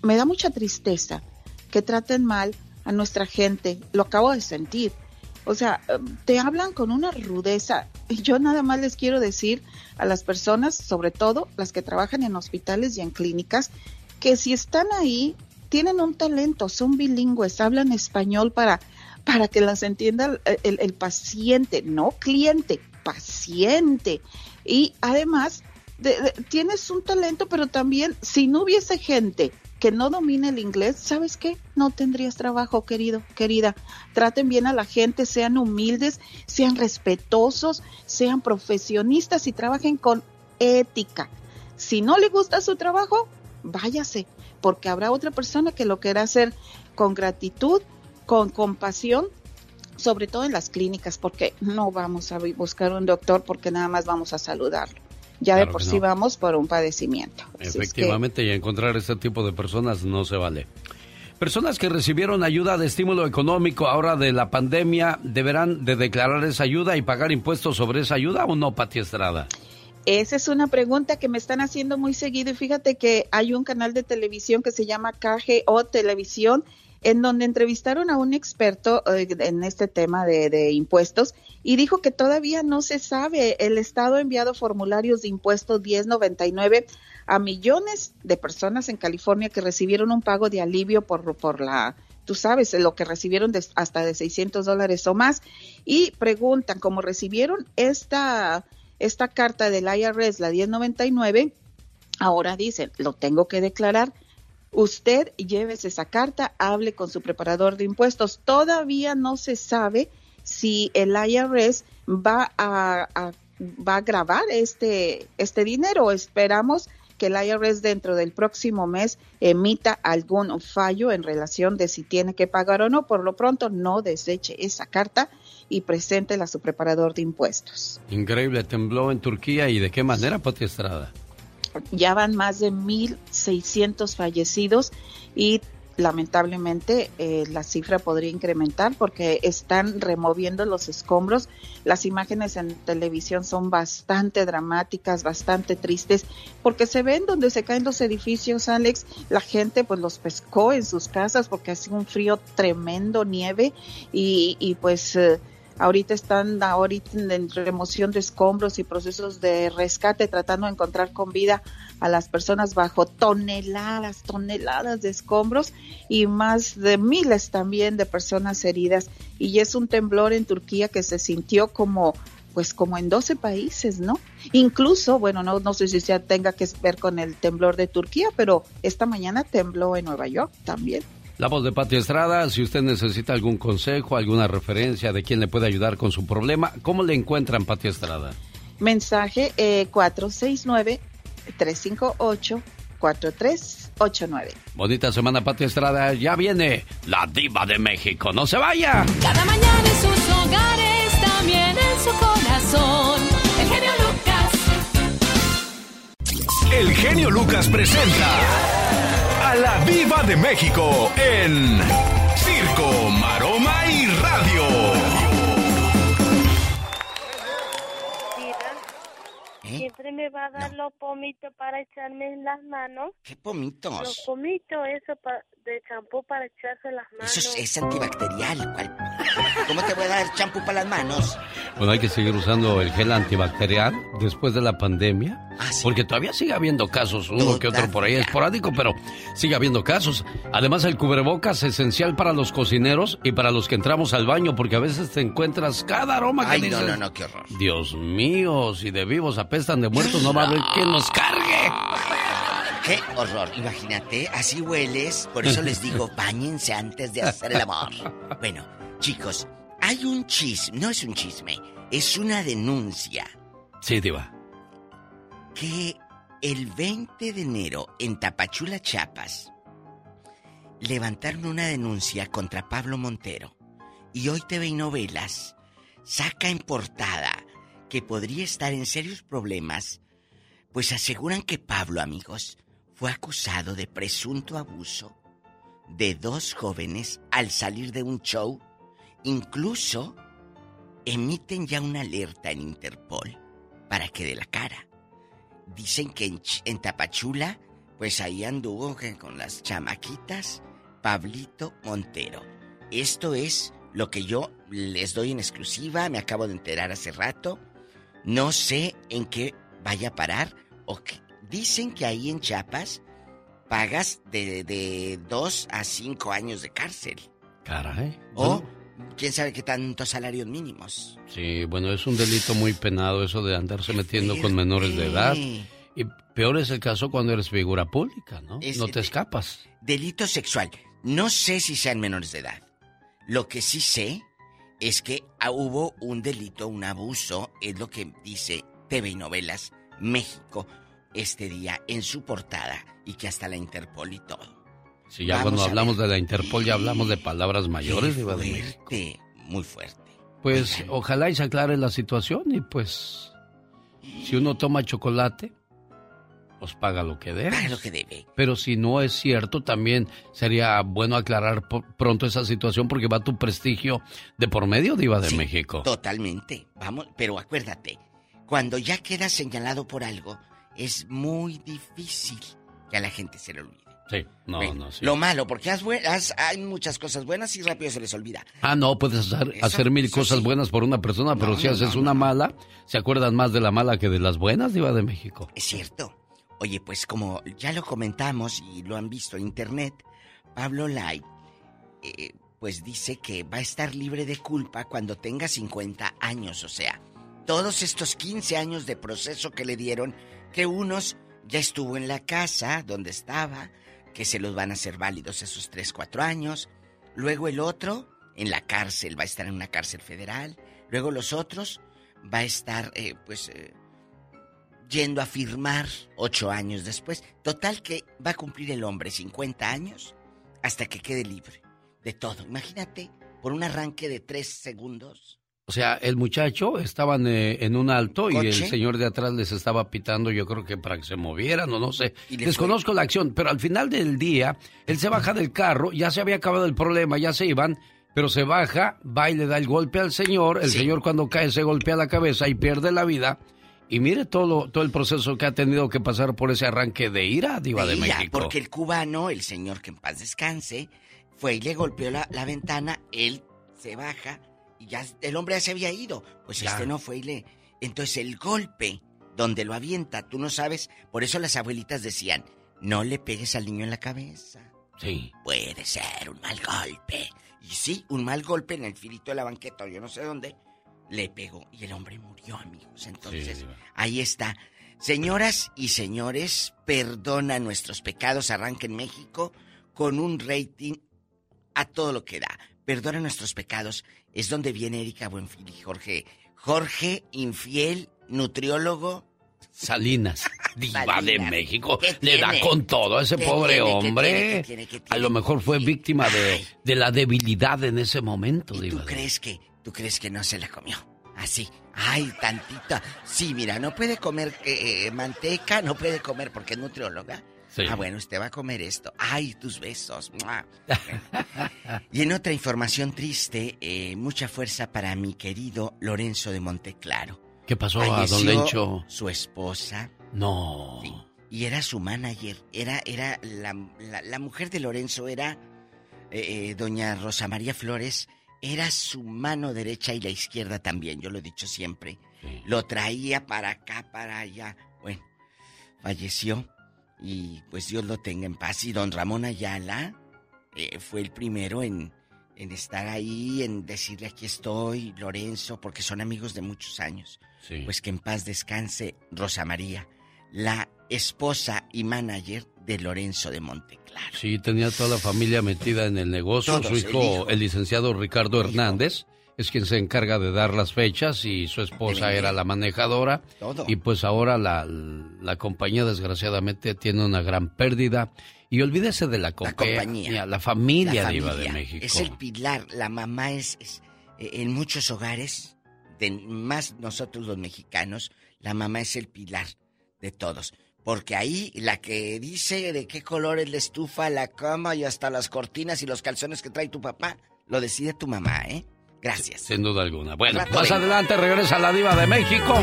S50: me da mucha tristeza que traten mal a nuestra gente, lo acabo de sentir. O sea, te hablan con una rudeza. Yo nada más les quiero decir a las personas, sobre todo las que trabajan en hospitales y en clínicas, que si están ahí, tienen un talento, son bilingües, hablan español para para que las entienda el, paciente, no cliente, paciente. Y además tienes un talento, pero también si no hubiese gente que no domine el inglés, ¿sabes qué? No tendrías trabajo, querido, querida. Traten bien a la gente, sean humildes, sean respetuosos, sean profesionistas y trabajen con ética. Si no le gusta su trabajo, váyase, porque habrá otra persona que lo quiera hacer con gratitud, con compasión, sobre todo en las clínicas, porque no vamos a buscar un doctor porque nada más vamos a saludarlo ya de por sí vamos por un padecimiento.
S6: Efectivamente, y encontrar este tipo de personas no se vale. Personas que recibieron ayuda de estímulo económico ahora de la pandemia, ¿deberán de declarar esa ayuda y pagar impuestos sobre esa ayuda o no, Pati Estrada?
S50: Esa es una pregunta que me están haciendo muy seguido y fíjate que hay un canal de televisión que se llama KGO Televisión en donde entrevistaron a un experto eh, en este tema de, impuestos y dijo que todavía no se sabe. El Estado ha enviado formularios de impuestos 1099 a millones de personas en California que recibieron un pago de alivio por, por la, tú sabes, lo que recibieron hasta de 600 dólares o más. Y preguntan, ¿cómo recibieron esta, esta carta del IRS, la 1099? Ahora dicen, lo tengo que declarar usted llévese esa carta, hable con su preparador de impuestos. Todavía no se sabe si el IRS va a, grabar este, este dinero. Esperamos que el IRS dentro del próximo mes emita algún fallo en relación de si tiene que pagar o no. Por lo pronto, no deseche esa carta y preséntela a su preparador de impuestos.
S6: Increíble, tembló en Turquía y de qué manera, Pati Estrada
S50: ya van más de 1.600 fallecidos y lamentablemente eh, la cifra podría incrementar porque están removiendo los escombros. Las imágenes en televisión son bastante dramáticas, bastante tristes, porque se ven donde se caen los edificios, Alex, la gente pues los pescó en sus casas porque hace un frío tremendo, nieve y, y pues... Eh, Ahorita están ahorita en remoción de escombros y procesos de rescate, tratando de encontrar con vida a las personas bajo toneladas, toneladas de escombros y más de miles también de personas heridas. Y es un temblor en Turquía que se sintió como pues como en 12 países, ¿no? Incluso, bueno, no, no sé si ya tenga que ver con el temblor de Turquía, pero esta mañana tembló en Nueva York también.
S6: La voz de Pati Estrada, si usted necesita algún consejo, alguna referencia de quién le puede ayudar con su problema, ¿cómo le encuentran Pati Estrada?
S50: Mensaje 469-358-4389. Eh,
S6: Bonita semana, Pati Estrada. Ya viene la diva de México. ¡No se vaya!
S3: Cada mañana en sus hogares, también en su corazón. El genio
S1: Lucas. El genio Lucas presenta la Viva de México en
S51: ¿Eh? Siempre me va a dar los pomitos para echarme en las manos.
S52: ¿Qué pomitos?
S51: Los pomitos, eso de champú para echarse las manos.
S52: Eso es, antibacterial. ¿Cómo te voy a dar champú para las manos?
S6: Bueno, hay que seguir usando el gel antibacterial después de la pandemia. Ah, porque todavía sigue habiendo casos, uno que otro por ahí esporádico, pero sigue habiendo casos. Además, el cubrebocas es esencial para los cocineros y para los que entramos al baño, porque a veces te encuentras cada aroma que
S52: Ay, no, no, no, qué horror.
S6: Dios mío, si de vivos apestan de muertos, no va a haber quien nos cargue.
S52: ¡Qué horror! Imagínate, así hueles. Por eso les digo, bañense antes de hacer el amor. Bueno, chicos, hay un chisme, no es un chisme, es una denuncia.
S6: Sí, Diva.
S52: Que el 20 de enero en Tapachula, Chiapas, levantaron una denuncia contra Pablo Montero. Y hoy TV y Novelas saca en portada que podría estar en serios problemas, pues aseguran que Pablo, amigos, fue acusado de presunto abuso de dos jóvenes al salir de un show. Incluso emiten ya una alerta en Interpol para que dé la cara. Dicen que en, Tapachula, pues ahí anduvo con las chamaquitas Pablito Montero. Esto es lo que yo les doy en exclusiva, me acabo de enterar hace rato. No sé en qué vaya a parar o qué, Dicen que ahí en Chiapas pagas de, de dos a cinco años de cárcel.
S6: Caray.
S52: O quién sabe qué tantos salarios mínimos.
S6: Sí, bueno, es un delito muy penado eso de andarse metiendo con menores de edad. Y peor es el caso cuando eres figura pública, ¿no? no te escapas.
S52: Delito sexual. No sé si sean menores de edad. Lo que sí sé es que ah, hubo un delito, un abuso, es lo que dice TV y Novelas México este día en su portada y que hasta la Interpol y todo.
S6: Sí, ya cuando hablamos de la Interpol ya hablamos de palabras mayores,
S52: Muy fuerte, muy fuerte.
S6: Pues ojalá y se aclare la situación y pues si uno toma chocolate, pues paga lo que debe.
S52: Paga lo que debe.
S6: Pero si no es cierto, también sería bueno aclarar pronto esa situación porque va tu prestigio de por medio, Diva de México.
S52: Totalmente. Vamos, pero acuérdate, cuando ya queda señalado por algo, es muy difícil que a la gente se le olvide.
S6: Sí, no, no, sí.
S52: Lo malo, porque hay muchas cosas buenas y rápido se les olvida.
S6: Ah, no, puedes hacer, mil cosas buenas por una persona, pero si haces una mala, se acuerdan más de la mala que de las buenas, Diva de México.
S52: Es cierto. Oye, pues como ya lo comentamos y lo han visto en internet, Pablo Light, eh, pues dice que va a estar libre de culpa cuando tenga 50 años, o sea, todos estos 15 años de proceso que le dieron, que unos ya estuvo en la casa donde estaba, que se los van a hacer válidos esos 3, 4 años, luego el otro en la cárcel, va a estar en una cárcel federal, luego los otros va a estar, eh, pues, eh, yendo a firmar ocho años después. Total que va a cumplir el hombre 50 años hasta que quede libre de todo. Imagínate, por un arranque de tres segundos.
S6: O sea, el muchacho estaban eh, en un alto y el señor de atrás les estaba pitando, yo creo que para que se movieran o no sé. Desconozco la acción, pero al final del día, él se baja del carro, ya se había acabado el problema, ya se iban, pero se baja, va y le da el golpe al señor, el señor cuando cae se golpea la cabeza y pierde la vida y mire todo, todo el proceso que ha tenido que pasar por ese arranque de ira, Diva de, México.
S52: Porque el cubano, el señor que en paz descanse, fue y le golpeó la, ventana, él se baja y ya el hombre ya se había ido. Pues este no fue y le. Entonces el golpe donde lo avienta, tú no sabes. Por eso las abuelitas decían: no le pegues al niño en la cabeza.
S6: Sí.
S52: Puede ser un mal golpe. Y sí, un mal golpe en el filito de la banqueta o yo no sé dónde le pegó y el hombre murió, amigos. Entonces, ahí está. Señoras y señores, perdona nuestros pecados, arranca en México con un rating a todo lo que da. Perdona nuestros pecados, es donde viene Erika Buenfil y Jorge. Jorge, infiel, nutriólogo.
S6: Salinas, diva de México, le da con todo a ese pobre hombre. a lo mejor fue víctima de, de, la debilidad en ese momento.
S52: ¿Y ¿Tú crees que ¿Tú crees que no se la comió? Así. Ay, tantita. Sí, mira, no puede comer eh, eh, manteca, no puede comer porque es nutrióloga. Sí. Ah, bueno, usted va a comer esto. Ay, tus besos. y en otra información triste, eh, mucha fuerza para mi querido Lorenzo de Monteclaro.
S6: ¿Qué pasó a don Lencho?
S52: Su esposa.
S6: No.
S52: Y era su manager. Era, era la, la, mujer de Lorenzo, era doña Rosa María Flores era su mano derecha y la izquierda también, yo lo he dicho siempre. Lo traía para acá, para allá. Bueno, falleció y pues Dios lo tenga en paz. Y don Ramón Ayala eh, fue el primero en, en estar ahí, en decirle aquí estoy, Lorenzo, porque son amigos de muchos años. Pues que en paz descanse Rosa María, la esposa y manager de Lorenzo de
S6: Sí, tenía toda la familia metida en el negocio. Su hijo, el, licenciado Ricardo Hernández, es quien se encarga de dar las fechas y su esposa era la manejadora. Y pues ahora la, la, compañía desgraciadamente tiene una gran pérdida. Y olvídese de la, compañía, la familia, de Iba de México.
S52: Es el pilar, la mamá es, eh, en muchos hogares, de, más nosotros los mexicanos, la mamá es el pilar de todos. Porque ahí la que dice de qué color es la estufa, la cama y hasta las cortinas y los calzones que trae tu papá, lo decide tu mamá, ¿eh? Gracias.
S6: Sin duda alguna. Bueno, más adelante regresa la diva de México.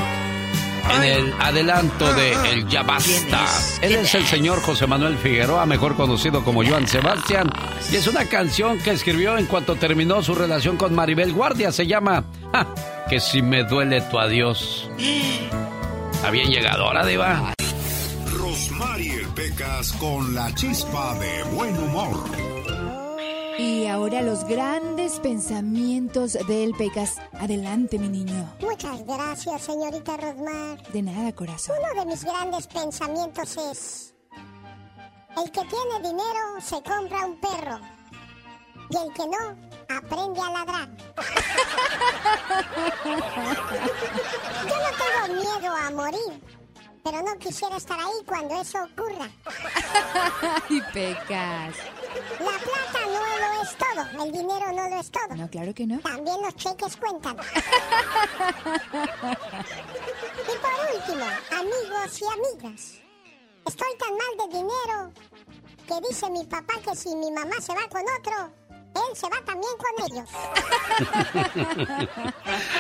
S6: En el adelanto de El Ya Basta. Él es el señor José Manuel Figueroa, mejor conocido como Joan Sebastián. Y es una canción que escribió en cuanto terminó su relación con Maribel Guardia. Se llama Que si me duele tu adiós. Está bien llegadora, diva.
S1: Mariel Pecas con la chispa de buen humor.
S3: Y ahora los grandes pensamientos del Pecas. Adelante, mi niño.
S2: Muchas gracias, señorita Rosmar.
S3: De nada, corazón.
S2: Uno de mis grandes pensamientos es... El que tiene dinero se compra un perro. Y el que no, aprende a ladrar. Yo no tengo miedo a morir, pero no quisiera estar ahí cuando eso ocurra.
S3: y pecas.
S2: La plata no lo es todo, el dinero no lo es todo.
S3: No, claro que no.
S2: También los cheques cuentan. y por último, amigos y amigas, estoy tan mal de dinero que dice mi papá que si mi mamá se va con otro, él se va también con
S6: ellos.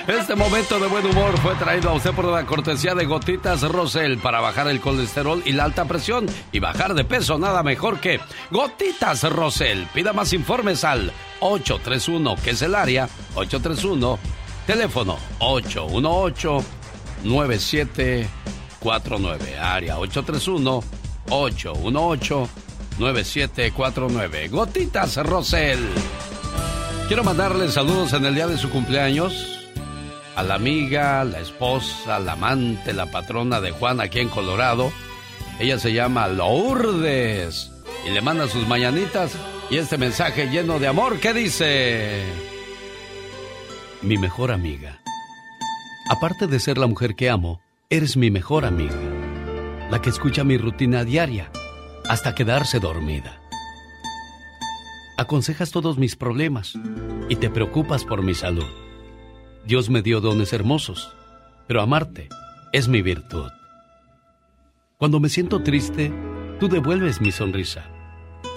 S6: Este momento de buen humor fue traído a usted por la cortesía de Gotitas Rosel para bajar el colesterol y la alta presión y bajar de peso. Nada mejor que Gotitas Rosel. Pida más informes al 831, que es el área, 831, teléfono 818 9749, área 831 818 9749. Gotitas Rosel. Quiero mandarle saludos en el día de su cumpleaños a la amiga, la esposa, la amante, la patrona de Juan aquí en Colorado. Ella se llama Lourdes y le manda sus mañanitas y este mensaje lleno de amor que dice... Mi mejor amiga. Aparte de ser la mujer que amo, eres mi mejor amiga. La que escucha mi rutina diaria hasta quedarse dormida. Aconsejas todos mis problemas y te preocupas por mi salud. Dios me dio dones hermosos, pero amarte es mi virtud. Cuando me siento triste, tú devuelves mi sonrisa.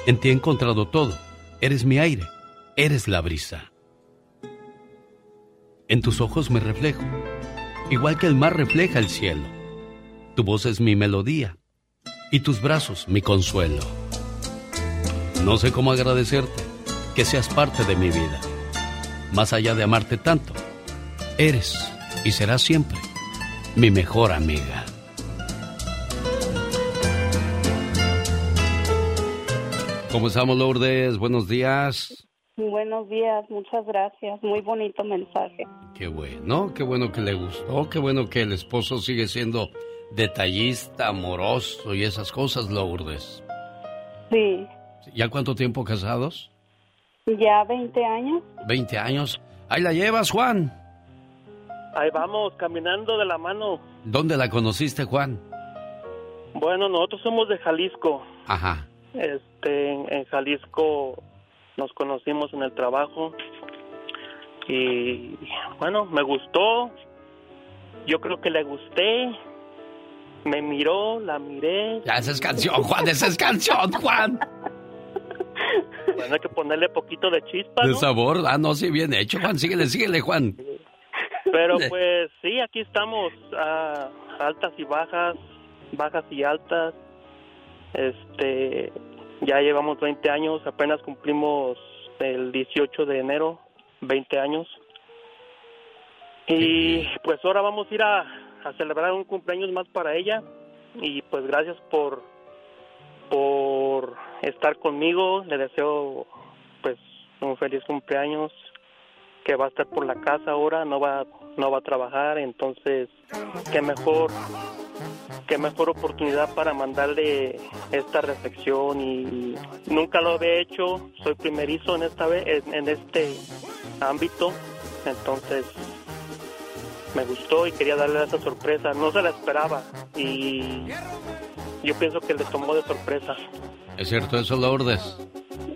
S6: En ti he encontrado todo. Eres mi aire, eres la brisa. En tus ojos me reflejo, igual que el mar refleja el cielo. Tu voz es mi melodía y tus brazos mi consuelo. No sé cómo agradecerte que seas parte de mi vida. Más allá de amarte tanto, eres y serás siempre mi mejor amiga. ¿Cómo estamos, Lourdes? Buenos días.
S53: Buenos días, muchas gracias. Muy bonito mensaje.
S6: Qué bueno, qué bueno que le gustó, qué bueno que el esposo sigue siendo detallista, amoroso y esas cosas, Lourdes.
S53: Sí.
S6: ¿Ya cuánto tiempo casados?
S53: Ya 20 años.
S6: 20 años. Ahí la llevas, Juan.
S54: Ahí vamos, caminando de la mano.
S6: ¿Dónde la conociste, Juan?
S54: Bueno, nosotros somos de Jalisco.
S6: Ajá.
S54: Este, en, en Jalisco nos conocimos en el trabajo y bueno, me gustó. Yo creo que le gusté me miró, la miré.
S6: Ya, esa es canción, Juan, esa es canción, Juan.
S54: Bueno, hay que ponerle poquito de chispa.
S6: De sabor, ah, no, sí, bien hecho, Juan. Síguele, síguele, Juan.
S54: Pero pues sí, aquí estamos, a altas y bajas, bajas y altas. Este, ya llevamos 20 años, apenas cumplimos el 18 de enero, 20 años. Y pues ahora vamos a ir a, a celebrar un cumpleaños más para ella. Y pues gracias por por estar conmigo. Le deseo pues un feliz cumpleaños que va a estar por la casa ahora no va no va a trabajar. Entonces qué mejor qué mejor oportunidad para mandarle esta reflexión. Y nunca lo había hecho. Soy primerizo en esta vez en este ámbito. Entonces me gustó y quería darle esa sorpresa. No se la esperaba y yo pienso que le tomó de sorpresa.
S6: ¿Es cierto eso, Lourdes?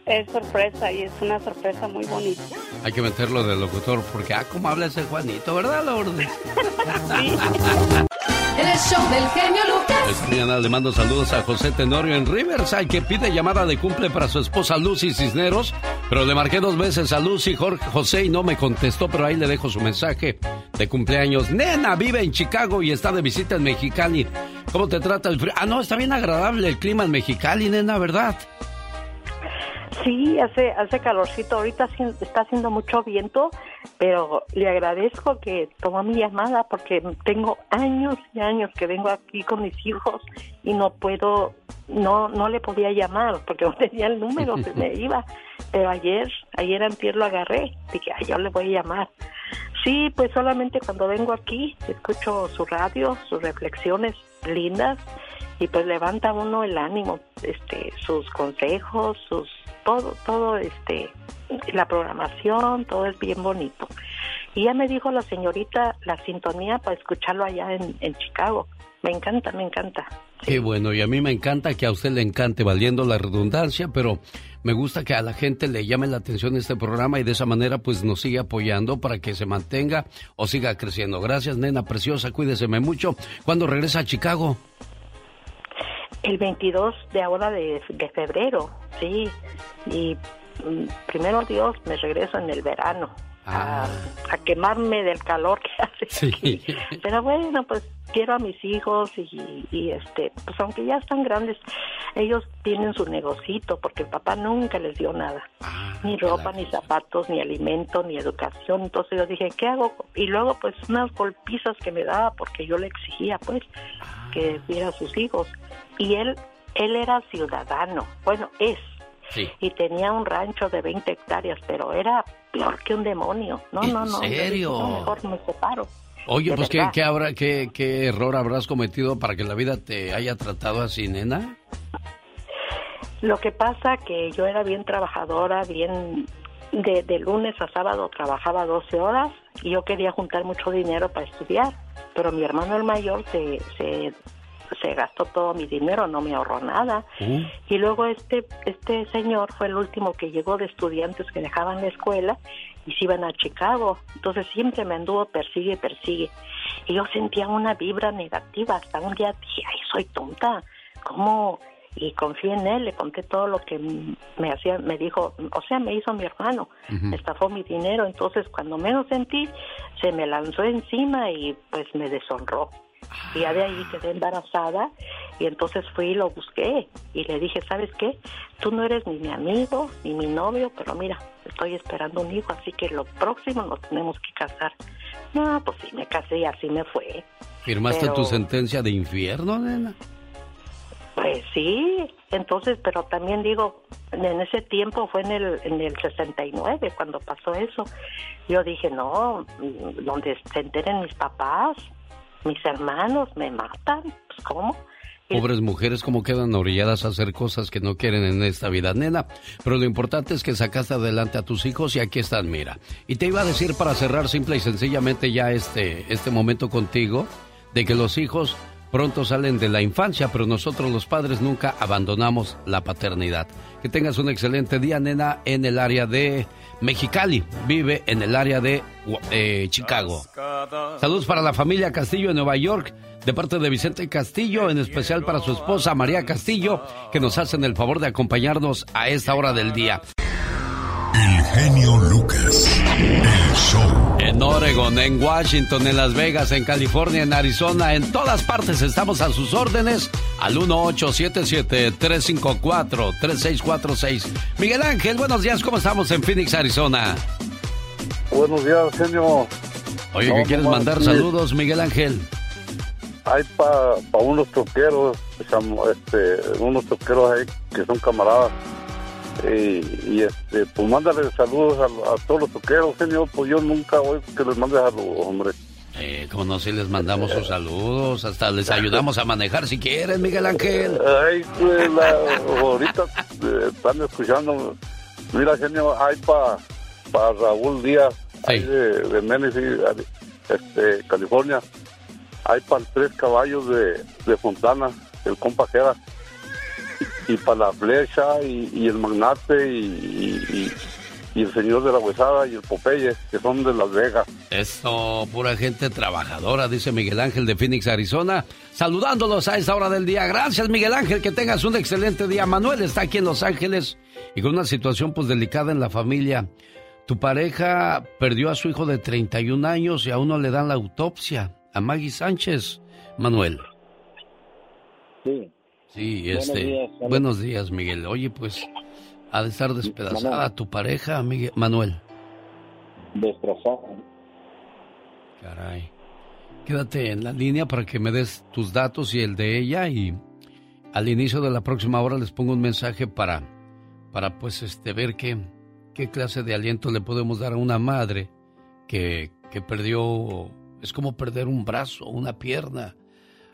S53: Es sorpresa y es una sorpresa muy bonita.
S6: Hay que meterlo de locutor porque, ah, cómo habla ese Juanito, ¿verdad, Lourdes?
S55: El show del genio Lucas.
S6: Esta mañana le mando saludos a José Tenorio en Riverside que pide llamada de cumple para su esposa Lucy Cisneros. Pero le marqué dos veces a Lucy José y no me contestó, pero ahí le dejo su mensaje de cumpleaños. Nena vive en Chicago y está de visita en Mexicali. ¿Cómo te trata el frío? Ah, no, está bien agradable el clima en Mexicali, nena, ¿verdad?
S56: Sí, hace, hace calorcito. Ahorita está haciendo mucho viento, pero le agradezco que tomó mi llamada porque tengo años y años que vengo aquí con mis hijos y no puedo, no, no le podía llamar porque no tenía el número, se me iba. Pero ayer, ayer antier lo agarré, dije, ay, yo le voy a llamar. Sí, pues solamente cuando vengo aquí escucho su radio, sus reflexiones lindas y pues levanta uno el ánimo, este, sus consejos, sus todo, todo, este, la programación, todo es bien bonito. Y ya me dijo la señorita la sintonía para escucharlo allá en, en Chicago. Me encanta, me encanta.
S6: Qué bueno, y a mí me encanta que a usted le encante, valiendo la redundancia, pero me gusta que a la gente le llame la atención este programa y de esa manera pues nos sigue apoyando para que se mantenga o siga creciendo. Gracias, nena preciosa, cuídeseme mucho. ¿Cuándo regresa a Chicago?
S56: El 22 de ahora de, febrero, sí. Y mm, primero Dios, me regreso en el verano. A, ah. a, quemarme del calor que hace aquí. Pero bueno, pues quiero a mis hijos y, este, pues aunque ya están grandes, ellos tienen su negocito porque el papá nunca les dio nada, ah, ni ropa, ni zapatos, ni alimento, ni educación. Entonces yo dije, ¿qué hago? Y luego pues unas golpizas que me daba porque yo le exigía pues que viera a sus hijos y él, él era ciudadano, bueno, es. Y tenía un rancho de 20 hectáreas, pero era peor que un demonio. No, no, no.
S6: ¿En serio?
S56: mejor me separo.
S6: Oye, pues ¿qué, qué, habrá, qué, qué error habrás cometido para que la vida te haya tratado así, nena?
S56: Lo que pasa que yo era bien trabajadora, bien de, de, lunes a sábado trabajaba 12 horas y yo quería juntar mucho dinero para estudiar, pero mi hermano el mayor se, se se gastó todo mi dinero, no me ahorró nada. Uh. Y luego este, este señor fue el último que llegó de estudiantes que dejaban la escuela y se iban a Chicago. Entonces siempre me anduvo persigue, persigue. Y yo sentía una vibra negativa. Hasta un día dije, ay, soy tonta. ¿Cómo? Y confié en él, le conté todo lo que me hacía, me dijo, o sea, me hizo mi hermano, me estafó mi dinero. Entonces, cuando menos sentí, se me lanzó encima y pues me deshonró. Y ya de ahí quedé embarazada y entonces fui y lo busqué y le dije, ¿sabes qué? Tú no eres ni mi amigo ni mi novio, pero mira, estoy esperando un hijo, así que lo próximo nos tenemos que casar. No, pues sí, me casé y así me fue.
S6: ¿Firmaste tu sentencia de infierno, nena?
S56: Pues sí, entonces, pero también digo, en ese tiempo fue en el, en el 69 cuando pasó eso. Yo dije, no, donde se enteren mis papás, mis hermanos me matan, pues ¿cómo?
S6: Pobres mujeres como quedan orilladas a hacer cosas que no quieren en esta vida, nena. Pero lo importante es que sacaste adelante a tus hijos y aquí están, mira. Y te iba a decir para cerrar simple y sencillamente ya este, este momento contigo, de que los hijos pronto salen de la infancia, pero nosotros los padres nunca abandonamos la paternidad. Que tengas un excelente día, nena, en el área de Mexicali. Vive en el área de eh, Chicago. Saludos para la familia Castillo en Nueva York, de parte de Vicente Castillo, en especial para su esposa María Castillo, que nos hacen el favor de acompañarnos a esta hora del día.
S1: El genio Lucas. El show.
S6: En Oregon, en Washington, en Las Vegas, en California, en Arizona, en todas partes estamos a sus órdenes al 1877-354-3646. Miguel Ángel, buenos días, ¿cómo estamos en Phoenix, Arizona?
S57: Buenos días, genio.
S6: Oye, ¿qué quieres mandar saludos, Miguel Ángel?
S57: Hay para pa unos troqueros, este, unos troqueros ahí que son camaradas y, este, pues mándale saludos a, todos los toqueros, señor. Pues yo nunca voy que les mande saludos, hombre.
S6: Eh, como no, si les mandamos sus saludos, hasta les ayudamos a manejar si quieren, Miguel Ángel.
S57: Ay, pues, ahorita eh, están escuchando. Mira, señor, hay para pa Raúl Díaz, de, de este, California. Hay para tres caballos de, de Fontana, el compa y para la flecha y, el magnate y, el señor de la huesada y el Popeye, que son de Las Vegas.
S6: Eso, pura gente trabajadora, dice Miguel Ángel de Phoenix, Arizona, saludándolos a esta hora del día. Gracias, Miguel Ángel, que tengas un excelente día. Manuel está aquí en Los Ángeles y con una situación pues delicada en la familia. Tu pareja perdió a su hijo de 31 años y a uno le dan la autopsia, a Maggie Sánchez. Manuel.
S57: Sí.
S6: Sí, este. Buenos días, Miguel. Oye, pues Ha de estar despedazada tu pareja, Miguel, Manuel.
S57: Destrozada.
S6: Caray. Quédate en la línea para que me des tus datos y el de ella y al inicio de la próxima hora les pongo un mensaje para, para pues este, ver qué, qué clase de aliento le podemos dar a una madre que, que perdió, es como perder un brazo, una pierna,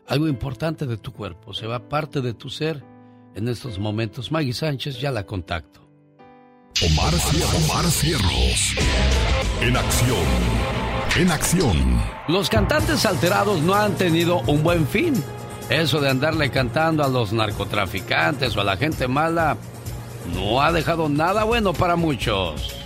S6: algo importante de tu cuerpo, se va parte de tu ser en estos momentos. Maggie Sánchez ya la contacto.
S1: Omar, Omar Cierros. En acción. En acción.
S6: Los cantantes alterados no han tenido un buen fin. Eso de andarle cantando a los narcotraficantes o a la gente mala no ha dejado nada bueno para muchos.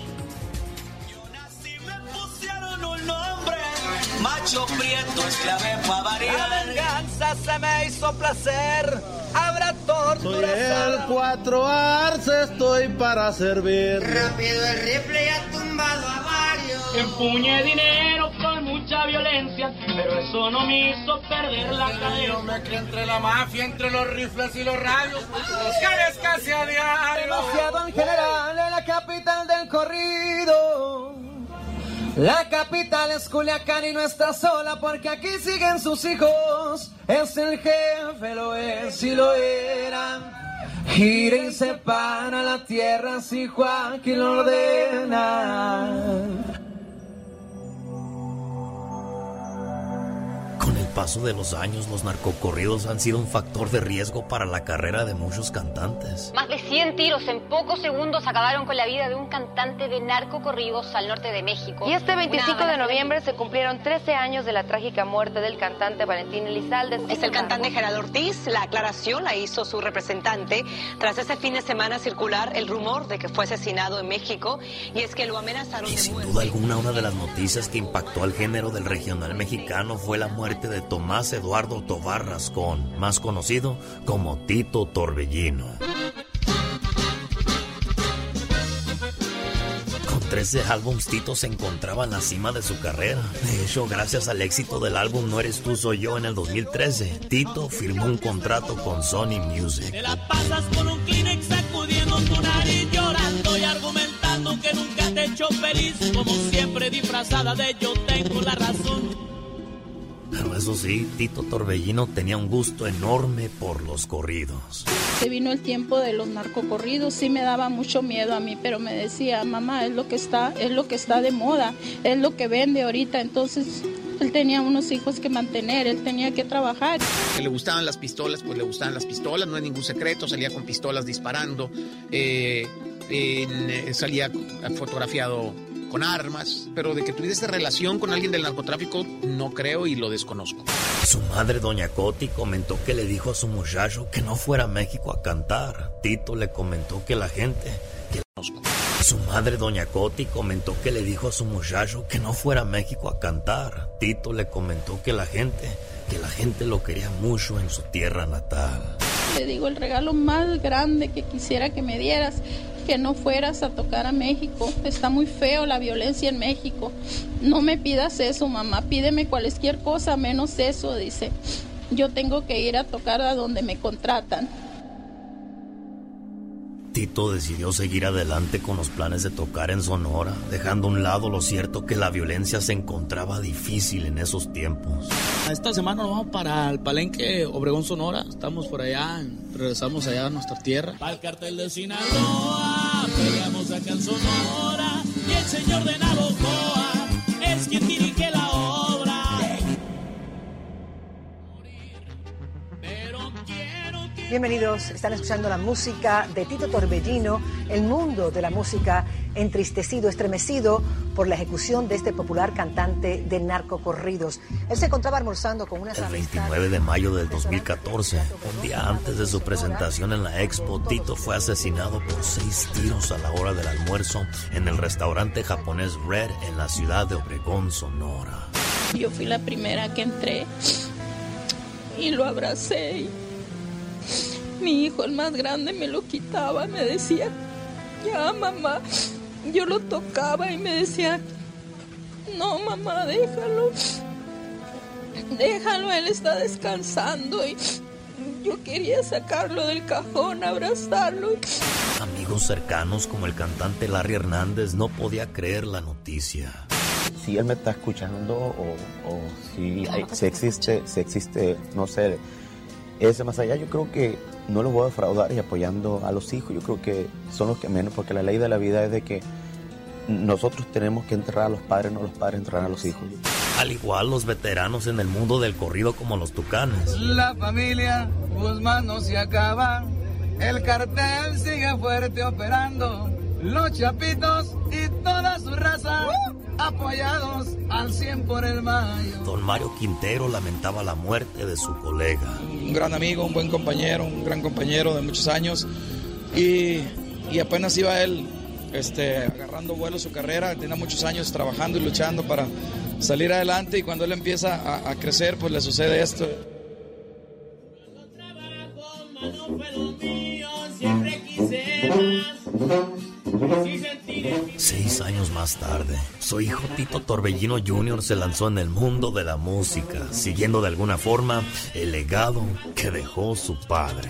S58: Macho prieto, esclave para variar. La venganza se me hizo placer. Habrá tortura.
S59: Soy el cuatro arce, estoy para servir.
S58: Rápido el rifle ha tumbado a varios.
S12: Empuñé dinero con mucha violencia, pero eso no me hizo perder la cabeza.
S58: Yo me crié entre la mafia, entre los rifles y los radios. Los casi a diario.
S12: Demasiado en general en la capital del corrido. La capital es Culiacán y no está sola porque aquí siguen sus hijos. Es el jefe, lo es y lo era. Gira y separa la tierra si Joaquín lo ordena.
S14: Paso de los años, los narcocorridos han sido un factor de riesgo para la carrera de muchos cantantes.
S60: Más de 100 tiros en pocos segundos acabaron con la vida de un cantante de narcocorridos al norte de México.
S61: Y este 25
S60: Una
S61: de noviembre se cumplieron 13 años de la trágica muerte del cantante Valentín Elizalde.
S62: Es el cantante Gerardo Ortiz. La aclaración la hizo su representante tras ese fin de semana circular el rumor de que fue asesinado en México y es que lo amenazaron de
S14: Sin
S62: muerte.
S14: duda alguna, una de las noticias que impactó al género del regional mexicano fue la muerte de Tomás Eduardo Tobar Rascón, más conocido como Tito Torbellino. Con 13 álbums, Tito se encontraba en la cima de su carrera. De hecho, gracias al éxito del álbum No Eres Tú Soy Yo en el 2013, Tito firmó un contrato con Sony Music.
S58: Te la pasas con un Kleenex sacudiendo tu nariz, llorando y argumentando que nunca te he hecho feliz. Como siempre disfrazada de yo tengo la razón.
S14: Pero eso sí, Tito Torbellino tenía un gusto enorme por los corridos.
S18: Se vino el tiempo de los narcocorridos, sí me daba mucho miedo a mí, pero me decía, mamá, es lo que está, es lo que está de moda, es lo que vende ahorita, entonces él tenía unos hijos que mantener, él tenía que trabajar.
S19: Que le gustaban las pistolas, pues le gustaban las pistolas, no hay ningún secreto, salía con pistolas disparando, eh, eh, salía fotografiado con armas, pero de que tuviera esta relación con alguien del narcotráfico, no creo y lo desconozco.
S14: Su madre, doña Coti, comentó que le dijo a su muchacho que no fuera a México a cantar. Tito le comentó que la gente... Que... Su madre, doña Coti, comentó que le dijo a su muchacho que no fuera a México a cantar. Tito le comentó que la gente... Que la gente lo quería mucho en su tierra natal.
S18: Le digo, el regalo más grande que quisiera que me dieras, que no fueras a tocar a México. Está muy feo la violencia en México. No me pidas eso, mamá, pídeme cualquier cosa menos eso, dice. Yo tengo que ir a tocar a donde me contratan.
S14: Tito decidió seguir adelante con los planes de tocar en Sonora, dejando a un lado lo cierto que la violencia se encontraba difícil en esos tiempos.
S19: Esta semana nos vamos para el Palenque, Obregón, Sonora. Estamos por allá, regresamos allá a nuestra tierra.
S58: Para el cartel de Sinaloa, peleamos acá en Sonora. Y el señor de Navojoa es quien dirige
S63: Bienvenidos, están escuchando la música de Tito Torbellino, el mundo de la música entristecido, estremecido por la ejecución de este popular cantante de narcocorridos. Él se encontraba almorzando con unas
S14: El
S63: amistades.
S14: 29 de mayo del 2014, un día antes de su presentación en la Expo, Tito fue asesinado por seis tiros a la hora del almuerzo en el restaurante japonés Red en la ciudad de Obregón, Sonora.
S18: Yo fui la primera que entré y lo abracé. y mi hijo, el más grande, me lo quitaba, me decía, ya mamá. Yo lo tocaba y me decía, no mamá, déjalo. Déjalo, él está descansando y yo quería sacarlo del cajón, abrazarlo.
S14: amigos cercanos como el cantante Larry Hernández no podía creer la noticia.
S22: Si él me está escuchando o, o si, hay- si existe, si existe, no sé, ese más allá, yo creo que no los voy a defraudar y apoyando a los hijos. Yo creo que son los que menos, porque la ley de la vida es de que nosotros tenemos que enterrar a los padres, no los padres enterrar a los hijos.
S14: Al igual los veteranos en el mundo del corrido como los tucanes.
S12: La familia Guzmán no se acaba. El cartel sigue fuerte operando. Los chapitos y toda su raza apoyados al 100 por el mayo.
S14: Don Mario Quintero lamentaba la muerte de su colega.
S20: Un gran amigo, un buen compañero, un gran compañero de muchos años. Y, y apenas iba él este, agarrando vuelo su carrera, tenía muchos años trabajando y luchando para salir adelante. Y cuando él empieza a, crecer pues le sucede esto.
S14: Seis años más tarde, su hijo Tito Torbellino Jr. se lanzó en el mundo de la música, siguiendo de alguna forma el legado que dejó su padre.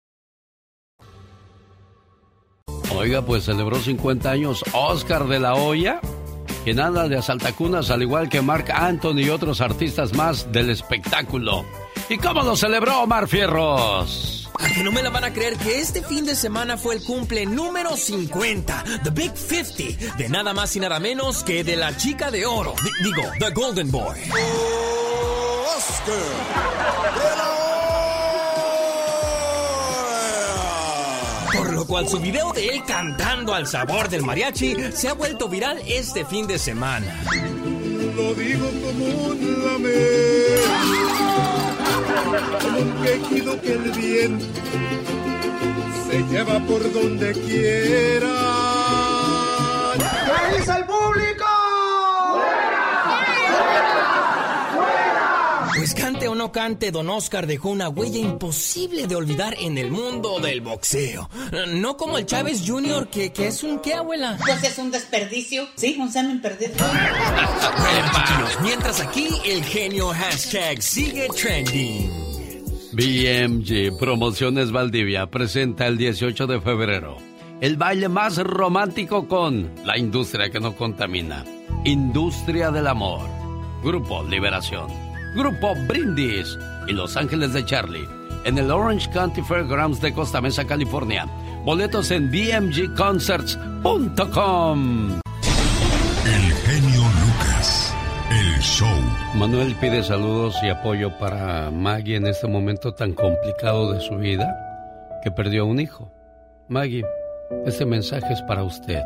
S6: Oiga, pues celebró 50 años Oscar de la Hoya, que nada de asaltacunas, al igual que Mark Anthony y otros artistas más del espectáculo. ¿Y cómo lo celebró Omar Fierros?
S4: A que no me la van a creer que este fin de semana fue el cumple número 50, The Big 50, de nada más y nada menos que de la chica de oro. Di- digo, The Golden Boy. Por lo cual su video de él cantando al sabor del mariachi se ha vuelto viral este fin de semana.
S53: Lo digo como un lamento, como un quejido que el viento se lleva por donde quiera.
S12: ¿Qué dice el público?
S4: Pues cante o no cante, Don Oscar dejó una huella imposible de olvidar en el mundo del boxeo. No como el Chávez Jr., que, que es un qué, abuela.
S64: Pues es un desperdicio. Sí, un semen perdido.
S4: Bueno, mientras aquí el genio hashtag sigue trending.
S6: BMG Promociones Valdivia presenta el 18 de febrero el baile más romántico con la industria que no contamina. Industria del Amor. Grupo Liberación. Grupo Brindis y Los Ángeles de Charlie. En el Orange County Fairgrounds de Costa Mesa, California. Boletos en bmgconcerts.com.
S1: El genio Lucas. El show.
S6: Manuel pide saludos y apoyo para Maggie en este momento tan complicado de su vida que perdió un hijo. Maggie, este mensaje es para usted.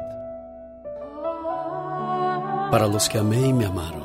S6: Para los que amé y me amaron.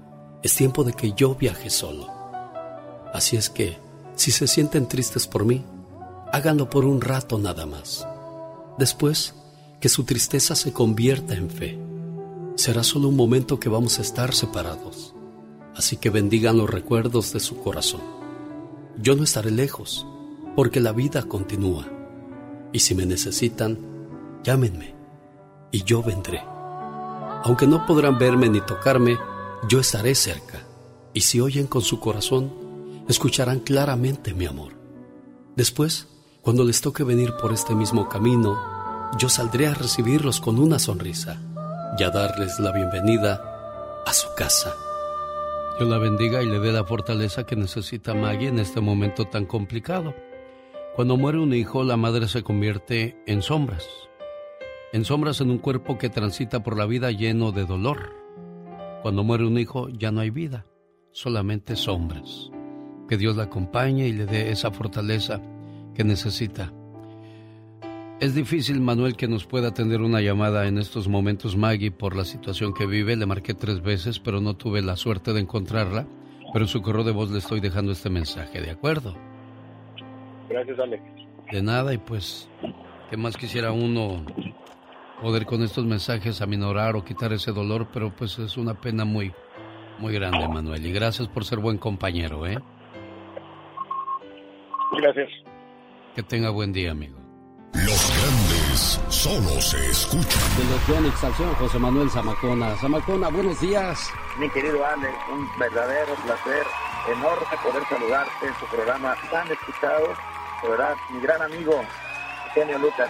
S6: es tiempo de que yo viaje solo. Así es que, si se sienten tristes por mí, háganlo por un rato nada más. Después, que su tristeza se convierta en fe. Será solo un momento que vamos a estar separados.
S65: así que bendigan los recuerdos de su corazón. Yo no estaré lejos, porque la vida continúa. Y si me necesitan, llámenme, y yo vendré. Aunque no podrán verme ni tocarme, yo estaré cerca. Y si oyen con su corazón, escucharán claramente mi amor. Después, cuando les toque venir por este mismo camino, yo saldré a recibirlos con una sonrisa y a darles la bienvenida a su casa.
S6: Dios la bendiga y le dé la fortaleza que necesita Maggie en este momento tan complicado. Cuando muere un hijo, la madre se convierte en sombras. En sombras en un cuerpo que transita por la vida lleno de dolor. Cuando muere un hijo, ya no hay vida, solamente sombras. Que Dios la acompañe y le dé esa fortaleza que necesita. Es difícil, Manuel, que nos pueda atender una llamada en estos momentos Maggie por la situación que vive. Le marqué tres veces, pero no tuve la suerte de encontrarla. Pero en su correo de voz le estoy dejando este mensaje, ¿de acuerdo?
S66: Gracias, Alex.
S6: De nada, y pues, ¿qué más quisiera uno poder con estos mensajes aminorar o quitar ese dolor? Pero pues es una pena muy, muy grande, Manuel. Y gracias por ser buen compañero, ¿eh?
S66: Gracias.
S6: Que tenga buen día, amigo.
S1: Los grandes solo se escuchan.
S6: De los José Manuel Zamacona. Zamacona, buenos días.
S66: Mi querido Alex, un verdadero placer, enorme poder saludarte en tu programa tan escuchado. De verdad, mi gran amigo, Genio Lucas,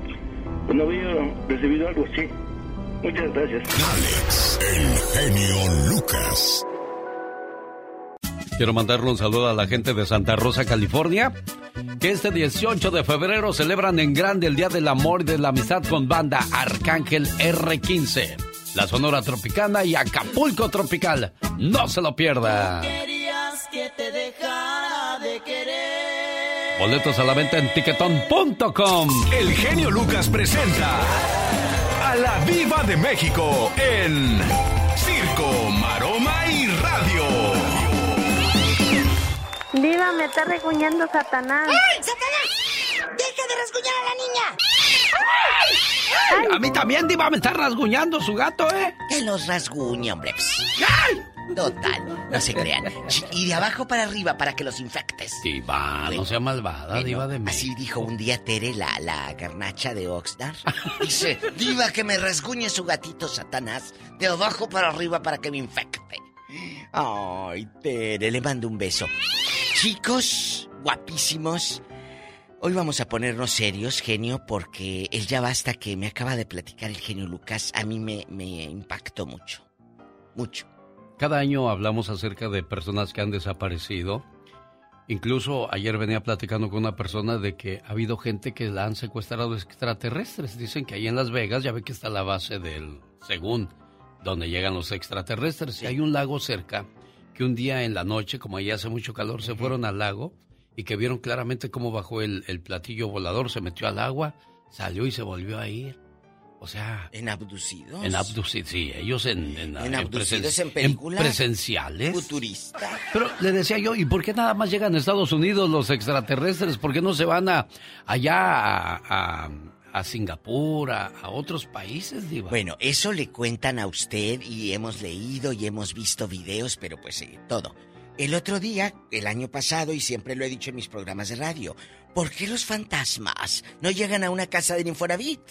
S66: no había recibido algo así. Muchas gracias.
S1: Alex, el genio Lucas.
S6: Quiero mandarle un saludo a la gente de Santa Rosa, California, que este 18 de febrero celebran en grande el Día del Amor y de la Amistad con banda Arcángel R15, la Sonora Tropicana y Acapulco Tropical. No se lo pierda.
S58: Querías que te dejara.
S6: Boletos a la venta en tiquetón.com.
S1: El genio Lucas presenta a la Viva de México en Circo, Maroma y Radio.
S18: Diva, me está reguñando Satanás.
S52: ¡Ay, Satanás! ¡Deja de rasguñar a la
S6: niña! A mí también, Diva, me está rasguñando su gato, ¿eh?
S52: Que los rasguñe, hombre. Total, no se crean. Y de abajo para arriba para que los infectes.
S6: Diva, no sea malvada, Diva de mí.
S52: Así dijo un día Tere, la, la garnacha de Oxnard. Dice, Diva, que me rasguñe su gatito Satanás de abajo para arriba para que me infecte. Ay, Tere, le mando un beso. Chicos, guapísimos. Hoy vamos a ponernos serios, genio, porque el ya basta que me acaba de platicar el genio Lucas, a mí me, me impactó mucho. Mucho.
S6: Cada año hablamos acerca de personas que han desaparecido. Incluso ayer venía platicando con una persona de que ha habido gente que la han secuestrado extraterrestres. Dicen que ahí en Las Vegas ya ve que está la base del, según, donde llegan los extraterrestres. Y hay un lago cerca que un día en la noche, como ahí hace mucho calor, se fueron al lago y que vieron claramente cómo bajó el, platillo volador, se metió al agua, salió y se volvió a ir. O sea...
S52: ¿En abducidos?
S6: En abducidos, sí. Ellos en...
S52: ¿En, en abducidos en, películas?
S6: presenciales.
S52: Futurista.
S6: Pero le decía yo, ¿y por qué nada más llegan a Estados Unidos los extraterrestres? ¿Por qué no se van a allá a a Singapur, a, otros países, Diva.
S52: Bueno, eso le cuentan a usted y hemos leído y hemos visto videos, pero pues eh, todo. El otro día, el año pasado, y siempre lo he dicho en mis programas de radio, ¿por qué los fantasmas no llegan a una casa de Infonavit?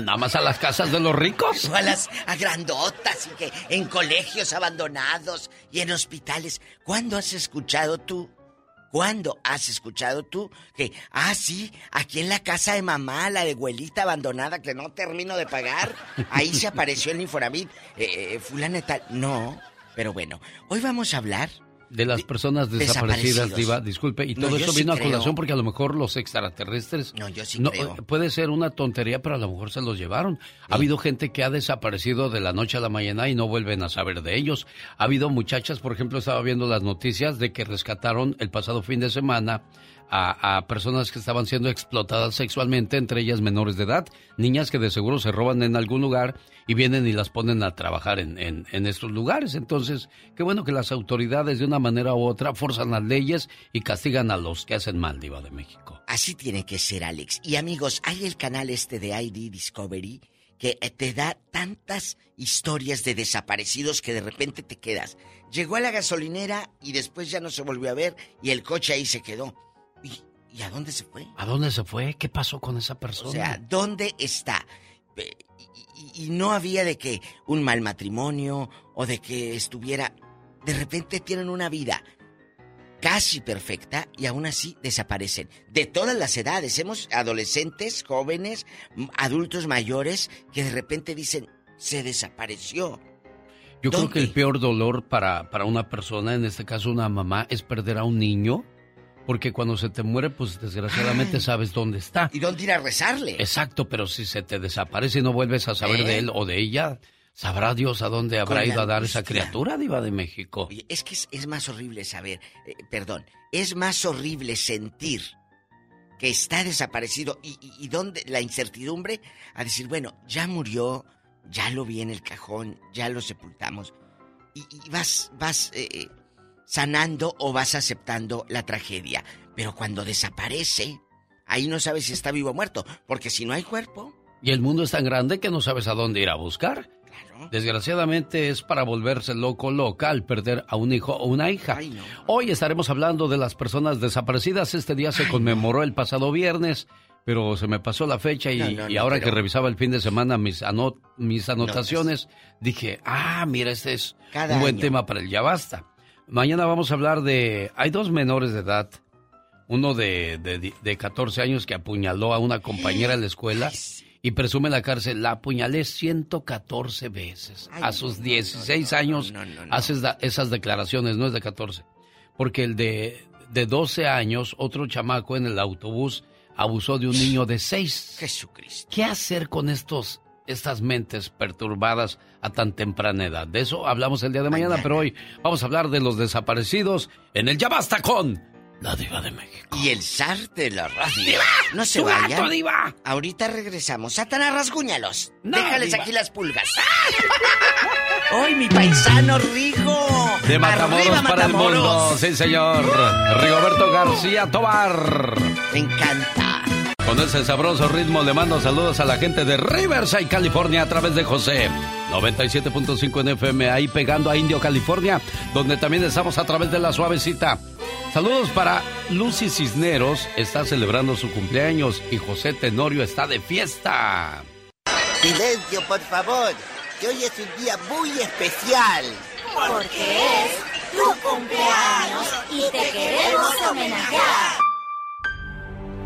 S6: ¿Nada más a las casas de los ricos?
S52: O a las a grandotas y que en colegios abandonados y en hospitales. ¿Cuándo has escuchado tú ¿Cuándo has escuchado tú que, ah, sí, aquí en la casa de mamá, la de abuelita abandonada que no termino de pagar, ahí se apareció el Infonavit, eh, eh, fulana tal? No, pero bueno, hoy vamos a hablar
S6: De las personas desaparecidas, Diva, disculpe. Y todo eso vino a colación porque a lo mejor los extraterrestres.
S52: No, yo sí creo.
S6: Puede ser una tontería, pero a lo mejor se los llevaron. Ha habido gente que ha desaparecido de la noche a la mañana y no vuelven a saber de ellos. Ha habido muchachas, por ejemplo, estaba viendo las noticias de que rescataron el pasado fin de semana a, personas que estaban siendo explotadas sexualmente, entre ellas menores de edad, niñas que de seguro se roban en algún lugar y vienen y las ponen a trabajar en, en, estos lugares. Entonces, qué bueno que las autoridades de una manera u otra forzan las leyes y castigan a los que hacen mal, Diva de México.
S52: Así tiene que ser, Alex. Y amigos, hay el canal este de ID Discovery que te da tantas historias de desaparecidos que de repente te quedas. Llegó a la gasolinera y después ya no se volvió a ver y el coche ahí se quedó. ¿Y, a dónde se fue?
S6: ¿A dónde se fue? ¿Qué pasó con esa persona?
S52: O sea, ¿dónde está? Y, no había de que un mal matrimonio o de que estuviera... De repente tienen una vida casi perfecta y aún así desaparecen. De todas las edades, hemos adolescentes, jóvenes, adultos mayores que de repente dicen, se desapareció.
S6: Yo creo que el peor dolor para, para una persona, en este caso una mamá, es perder a un niño porque cuando se te muere, pues desgraciadamente sabes dónde está.
S52: ¿Y dónde ir a rezarle?
S6: Exacto, pero si se te desaparece y no vuelves a saber de ¿Eh? él o de ella, sabrá Dios a dónde habrá ido a dar esa criatura, Diva de México.
S52: es que es, más horrible saber, eh, perdón, es más horrible sentir que está desaparecido y, y, dónde la incertidumbre a decir, bueno, ya murió, ya lo vi en el cajón, ya lo sepultamos. Y, vas, vas eh, sanando o vas aceptando la tragedia. Pero cuando desaparece, ahí no sabes si está vivo o muerto, porque si no hay cuerpo...
S6: Y el mundo es tan grande que no sabes a dónde ir a buscar. Desgraciadamente es para volverse loco loca al perder a un hijo o una hija. Hoy estaremos hablando de las personas desaparecidas. Este día se conmemoró el pasado viernes, pero se me pasó la fecha y, ahora que revisaba el fin de semana mis, mis anotaciones, dije, ah, mira, este es un buen tema para el ya basta. Mañana vamos a hablar de... Hay dos menores de edad. Uno de, de, de 14 años que apuñaló a una compañera en la escuela y presume en la cárcel. La apuñalé 114 veces. a sus 16 años haces esas declaraciones, no es de 14. Porque el de, de 12 años, otro chamaco en el autobús abusó de un niño de 6.
S52: Jesucristo.
S6: ¿Qué hacer con estos estas mentes perturbadas a tan temprana edad. De eso hablamos el día de mañana, pero hoy vamos a hablar de los desaparecidos en el Ya Basta con la Diva de México.
S52: Y el zar de la radio.
S6: ¡Diva!
S52: No se vayan. diva! Ahorita regresamos. Satanás, rasguñalos. Déjales aquí las pulgas. ¡Hoy mi paisano Rigo!
S6: De Matamoros para el mundo. Sí, señor. Rigoberto García Tobar.
S52: Me encanta.
S6: Con ese sabroso ritmo le mando saludos a la gente de Riverside, California, a través de José. 97.5 en FM, ahí pegando a Indio, California, donde también estamos a través de la suavecita. Saludos para Lucy Cisneros, está celebrando su cumpleaños y José Tenorio está de fiesta.
S52: Silencio, por favor, que hoy es un día muy especial.
S67: Porque es tu cumpleaños y te queremos homenajear.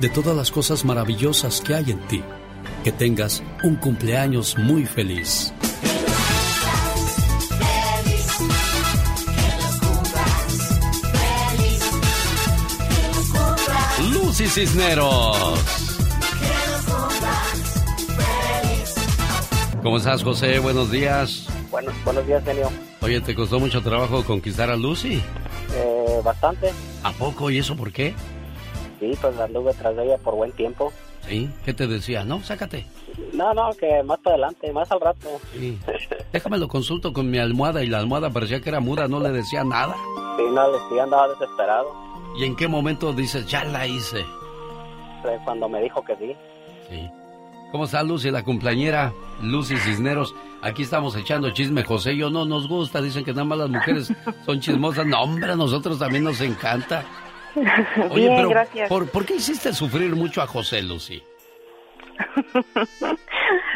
S65: de todas las cosas maravillosas que hay en ti. Que tengas un cumpleaños muy feliz.
S6: Lucy Cisneros. ¿Cómo estás, José? Buenos días.
S68: Bueno, buenos días, genio.
S6: Oye, ¿te costó mucho trabajo conquistar a Lucy?
S68: Eh, bastante.
S6: ¿A poco? ¿Y eso por qué?
S68: Sí, pues anduve tras de ella por buen tiempo.
S6: ¿Sí? ¿Qué te decía? No, sácate.
S68: No, no, que más adelante, más al rato.
S6: Sí. Déjame lo consulto con mi almohada y la almohada parecía que era muda, no le decía nada.
S68: Sí, no, le decía, andaba desesperado.
S6: ¿Y en qué momento dices, ya la hice?
S68: Cuando me dijo que sí.
S6: Sí. ¿Cómo está Lucy, la cumpleañera Lucy Cisneros? Aquí estamos echando chisme, José yo no nos gusta. Dicen que nada más las mujeres son chismosas. No, hombre, a nosotros también nos encanta. Oye,
S69: Bien,
S6: pero
S69: gracias.
S6: ¿por, por qué hiciste sufrir mucho a José, Lucy?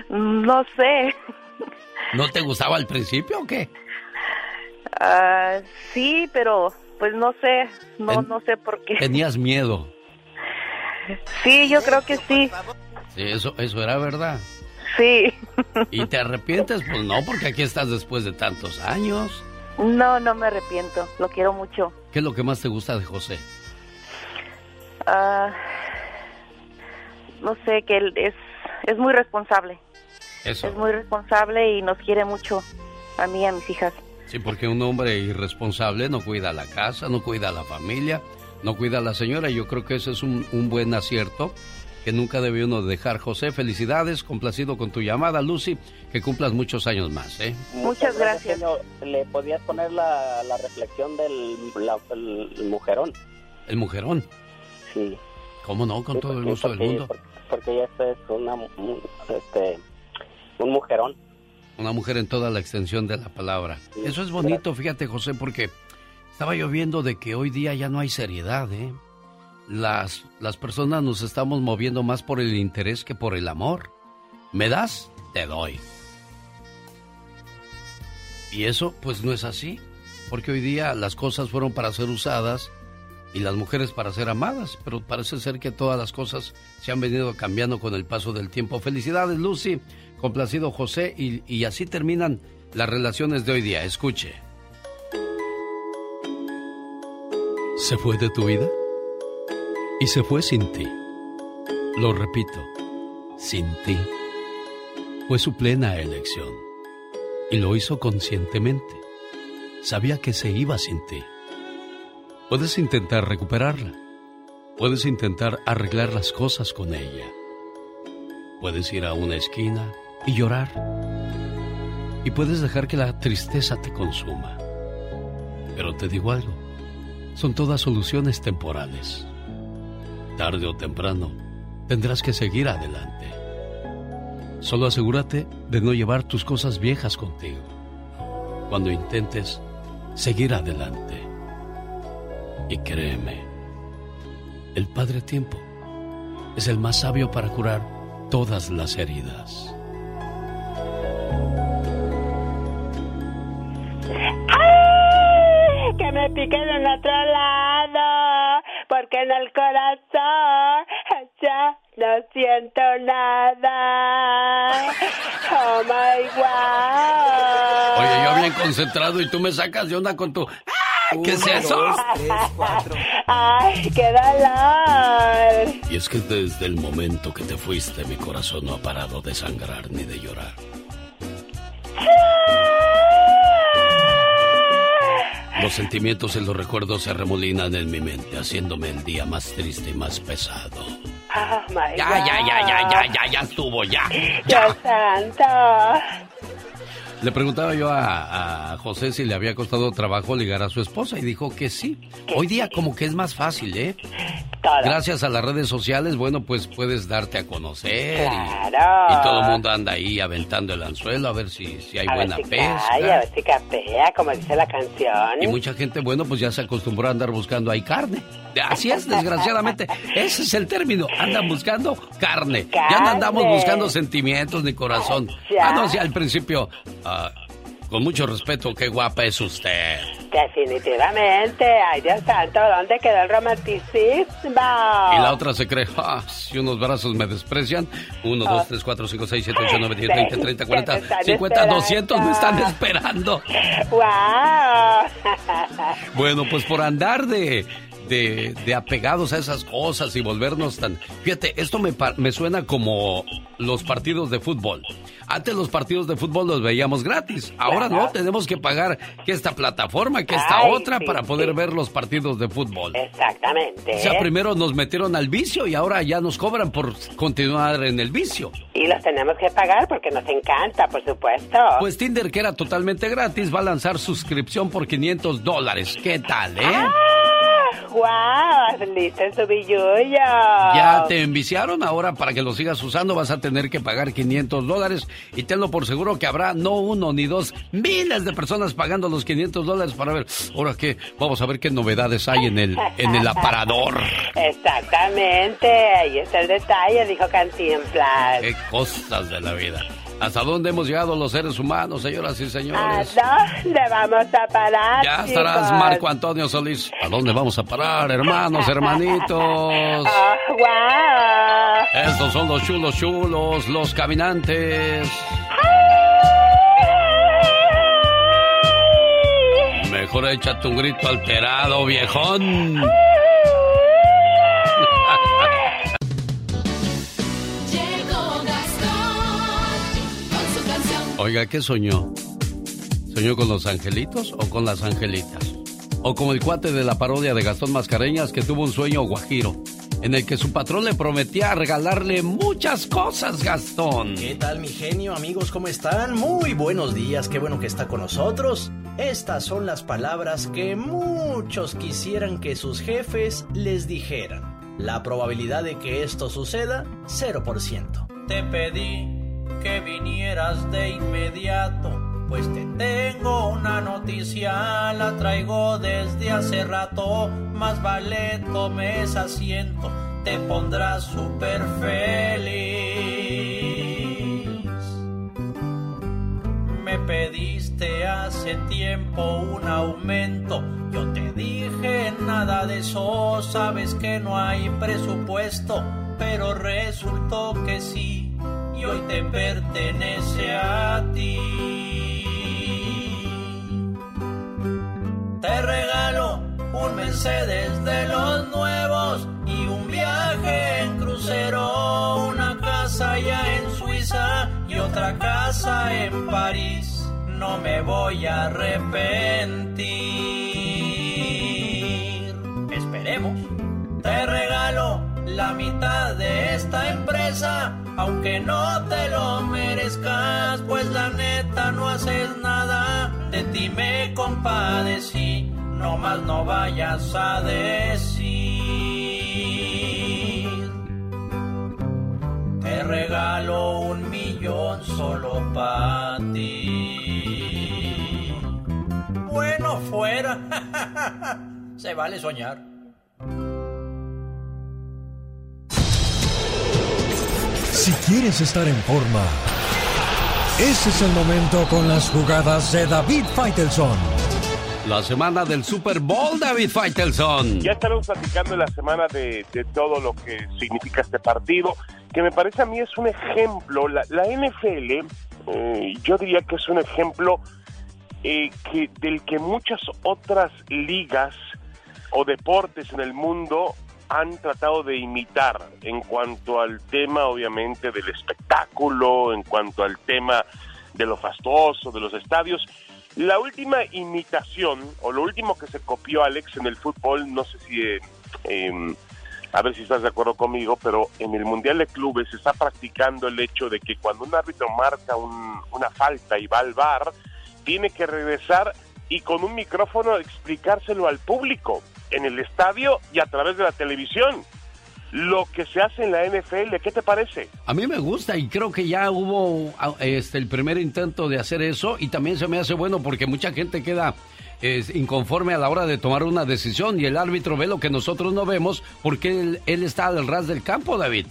S69: No sé.
S6: ¿No te gustaba al principio o qué?
S69: Ah, sí, pero pues no sé. No,
S6: En-
S69: no sé por qué.
S6: Tenías miedo.
S69: Sí, yo creo que sí.
S6: Sí, eso, eso era verdad.
S69: Sí.
S6: ¿Y te arrepientes? Pues no, porque aquí estás después de tantos años.
S69: No, no me arrepiento. Lo quiero mucho.
S6: ¿Qué es lo que más te gusta de José?
S69: Ah, no sé, que él es, es muy responsable.
S6: Eso.
S69: Es muy responsable y nos quiere mucho. A mí y a mis hijas.
S6: Sí, porque un hombre irresponsable no cuida la casa, no cuida a la familia, no cuida a la señora. Y yo creo que ese es un, un buen acierto que nunca debe uno dejar. José, felicidades, complacido con tu llamada, Lucy, que cumplas muchos años más, ¿eh?
S69: Muchas gracias.
S68: ¿Le podías poner la, la reflexión del la- el, el mujerón?
S6: El mujerón.
S68: Sí.
S6: ¿Cómo no? Con
S68: Sí,
S6: todo el
S68: porque-
S6: gusto del mundo.
S68: Porque, porque ella es una, un, este, un mujerón.
S6: Una mujer en toda la extensión de la palabra. Eso es bonito, fíjate, José, porque estaba yo viendo de que hoy día ya no hay seriedad, ¿eh? Las, las personas nos estamos moviendo más por el interés que por el amor. ¿Me das? Te doy. Y eso, pues no es así. Porque hoy día las cosas fueron para ser usadas y las mujeres para ser amadas. Pero parece ser que todas las cosas se han venido cambiando con el paso del tiempo. Felicidades, Lucy. Complacido, José. Y, y así terminan las relaciones de hoy día. Escuche. ¿Se fue de tu vida? Y se fue sin ti. Lo repito, sin ti. Fue su plena elección. Y lo hizo conscientemente. Sabía que se iba sin ti. Puedes intentar recuperarla. Puedes intentar arreglar las cosas con ella. Puedes ir a una esquina y llorar. Y puedes dejar que la tristeza te consuma. Pero te digo algo, son todas soluciones temporales. Tarde o temprano, tendrás que seguir adelante. Solo asegúrate de no llevar tus cosas viejas contigo. Cuando intentes seguir adelante. Y créeme, el Padre Tiempo es el más sabio para curar todas las heridas.
S25: ¡Ay! Que me piquen en otro lado, porque en el corazón ya no siento nada. Oh my wow.
S6: Oye, yo bien concentrado y tú me sacas de onda con tu... ¡Ah! ¿Qué es eso?
S25: Ay, qué dolor.
S6: Y es que desde el momento que te fuiste, mi corazón no ha parado de sangrar ni de llorar. Los sentimientos y los recuerdos se remolinan en mi mente, haciéndome el día más triste y más pesado.
S25: Oh my
S6: Ya, ya, ya, ya, ya, ya, ya estuvo, ya.
S25: Dios santo.
S6: Le preguntaba yo a, a José si le había costado trabajo ligar a su esposa y dijo que sí. Hoy día como que es más fácil, ¿eh? Gracias a las redes sociales, bueno, pues puedes darte a conocer y,
S25: Claro.
S6: y todo el mundo anda ahí aventando el anzuelo a ver si, si hay
S25: a
S6: buena
S25: ver si
S6: pesca.
S25: cae, a ver si capea, como dice la canción.
S6: Y mucha gente, bueno, pues ya se acostumbró a andar buscando ahí carne. Así es, desgraciadamente. Ese es el término. Andan buscando carne. Ya no andamos buscando sentimientos ni corazón.
S25: Ya.
S6: Ah, no, sí, al principio, ah, con mucho respeto, qué guapa es usted.
S25: Definitivamente. Ay, Dios santo, ¿dónde quedó el romanticismo?
S6: Y la otra se cree, ah, si unos brazos me desprecian, 1, 2, 3, 4, 5, 6, 7, 8, 9, 10, 20, 30, 40,
S25: Me están
S6: 50,
S25: esperando.
S6: 200 me están esperando.
S25: ¡Wow!
S6: Bueno, pues por andar de, de, de apegados a esas cosas y volvernos tan... Fíjate, esto me, me suena como los partidos de fútbol. Antes los partidos de fútbol los veíamos gratis. Ahora no, tenemos que pagar que esta plataforma, que esta
S25: Ay,
S6: otra
S25: sí,
S6: para poder
S25: sí.
S6: ver los partidos de fútbol.
S25: Exactamente.
S6: O sea, primero nos metieron al vicio y ahora ya nos cobran por continuar en el vicio.
S25: Y los tenemos que pagar porque nos encanta, por supuesto.
S6: Pues Tinder, que era totalmente gratis, va a lanzar suscripción por 500 dólares. ¿Qué tal, eh?
S25: ¡Ah! Wow, listo en su billullo.
S6: Ya te enviciaron, ahora para que lo sigas usando vas a tener que pagar 500 dólares y tenlo por seguro que habrá no uno ni dos, miles de personas pagando los 500 dólares para ver, ahora qué, vamos a ver qué novedades hay en el, en el aparador.
S25: Exactamente, ahí está el detalle, dijo Cantinflas.
S6: Qué cosas de la vida. ¿Hasta dónde hemos llegado los seres humanos, señoras y señores?
S25: ¿A dónde vamos a parar?
S6: Ya estarás,
S25: chicos?
S6: Marco Antonio Solís. ¿A dónde vamos a parar, hermanos, hermanitos?
S25: Oh, wow.
S6: Estos son los chulos chulos, los caminantes. Mejor échate un grito alterado, viejón.
S67: Llegó
S6: Oiga, ¿qué soñó? ¿Soñó con los angelitos o con las angelitas? O como el cuate de la parodia de Gastón Mascareñas que tuvo un sueño guajiro, en el que su patrón le prometía regalarle muchas cosas, Gastón.
S70: ¿Qué tal mi genio, amigos? ¿Cómo están? Muy buenos días, qué bueno que está con nosotros. Estas son las palabras que muchos quisieran que sus jefes les dijeran. La probabilidad de que esto suceda, 0%.
S26: Te pedí que vinieras de inmediato, pues te tengo una noticia, la traigo desde hace rato, más vale tomes asiento, te pondrás súper feliz. Me pediste hace tiempo un aumento, yo te dije nada de eso, sabes que no hay presupuesto, pero resultó que sí, y hoy te pertenece a ti. Te regalo un Mercedes de los nuevos y un viaje en crucero, una casa ya en Suiza y otra casa en París. No me voy a arrepentir. Esperemos. Te regalo la mitad de esta empresa, aunque no te lo merezcas, pues la neta no haces nada, de ti me compadecí, no más no vayas a decir. Te regalo un millón solo para ti. Bueno, fuera. Se vale soñar.
S71: Si quieres estar en forma, ese es el momento con las jugadas de David Faitelson.
S6: La semana del Super Bowl, David Faitelson.
S72: Ya estaremos platicando en la semana de, de todo lo que significa este partido, que me parece a mí es un ejemplo. La, la NFL, eh, yo diría que es un ejemplo eh, que, del que muchas otras ligas o deportes en el mundo han tratado de imitar en cuanto al tema, obviamente, del espectáculo, en cuanto al tema de lo fastuoso, de los estadios. La última imitación, o lo último que se copió, Alex, en el fútbol, no sé si, eh, eh, a ver si estás de acuerdo conmigo, pero en el Mundial de Clubes se está practicando el hecho de que cuando un árbitro marca un- una falta y va al bar, tiene que regresar y con un micrófono explicárselo al público en el estadio y a través de la televisión. Lo que se hace en la NFL, ¿qué te parece?
S6: A mí me gusta y creo que ya hubo ah, este, el primer intento de hacer eso y también se me hace bueno porque mucha gente queda inconforme a la hora de tomar una decisión y el árbitro ve lo que nosotros no vemos porque él, él está al ras del campo, David.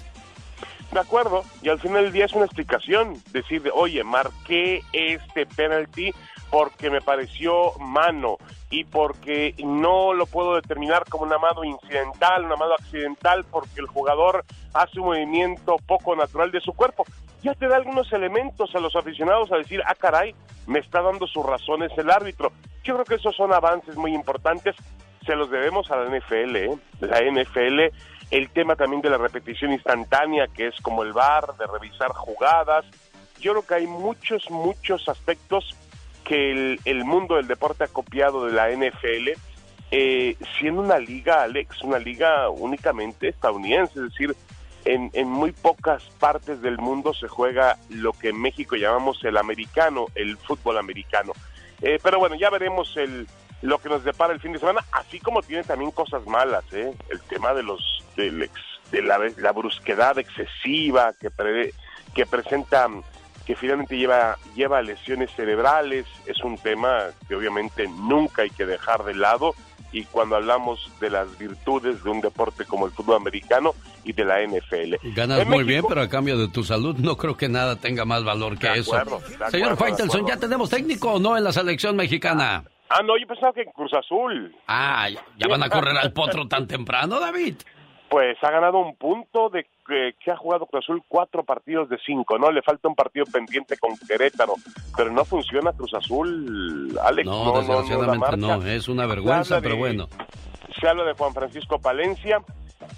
S72: De acuerdo, y al final del día es una explicación, decir, de, oye, marqué este penalty porque me pareció mano y porque no lo puedo determinar como una mano incidental, una mano accidental, porque el jugador hace un movimiento poco natural de su cuerpo. Ya te da algunos elementos a los aficionados a decir, ah, caray, me está dando sus razones el árbitro. Yo creo que esos son avances muy importantes, se los debemos a la NFL, ¿eh? La NFL el tema también de la repetición instantánea, que es como el VAR, de revisar jugadas. Yo creo que hay muchos, muchos aspectos que el, el mundo del deporte ha copiado de la NFL, eh, siendo una liga, Alex, una liga únicamente estadounidense, es decir, en, en muy pocas partes del mundo se juega lo que en México llamamos el americano, el fútbol americano. Eh, pero bueno, ya veremos el, lo que nos depara el fin de semana, así como tiene también cosas malas, ¿eh? El tema de los del de la, la brusquedad excesiva que pre- que presenta que finalmente lleva lleva lesiones cerebrales, es un tema que obviamente nunca hay que dejar de lado y cuando hablamos de las virtudes de un deporte como el fútbol americano y de la NFL.
S6: Ganas
S72: En
S6: muy
S72: México-
S6: bien, pero a cambio de tu salud no creo que nada tenga más valor que eso.
S72: acuerdo, acuerdo,
S6: Señor Faitelson. ¿ya tenemos técnico o no en la selección mexicana?
S72: Ah, no, yo pensaba que en Cruz Azul.
S6: Ah, ¿ya, ya van a correr al potro tan temprano, David?
S72: Pues ha ganado un punto de que, que ha jugado Cruz Azul cuatro partidos de cinco, ¿no? Le falta un partido pendiente con Querétaro, pero no funciona Cruz Azul, Alex.
S6: No,
S72: No, no, no,
S6: desgraciadamente no,
S72: marca.
S6: es una vergüenza, pero bueno.
S72: Se habla de Juan Francisco Palencia.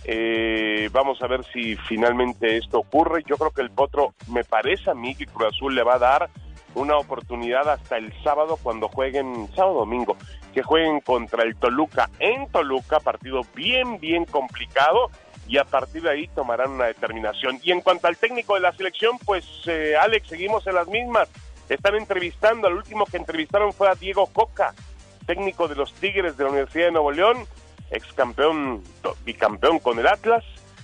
S72: eh, vamos a ver si finalmente esto ocurre. Yo creo que el Potro, me parece a mí que Cruz Azul le va a dar una oportunidad hasta el sábado cuando jueguen, sábado domingo, que jueguen contra el Toluca en Toluca, partido bien, bien complicado, y a partir de ahí tomarán una determinación. Y en cuanto al técnico de la selección, pues eh, Alex, seguimos en las mismas. Están entrevistando, al último que entrevistaron fue a Diego Coca, técnico de los Tigres de la Universidad de Nuevo León, ex campeón, bicampeón con el Atlas.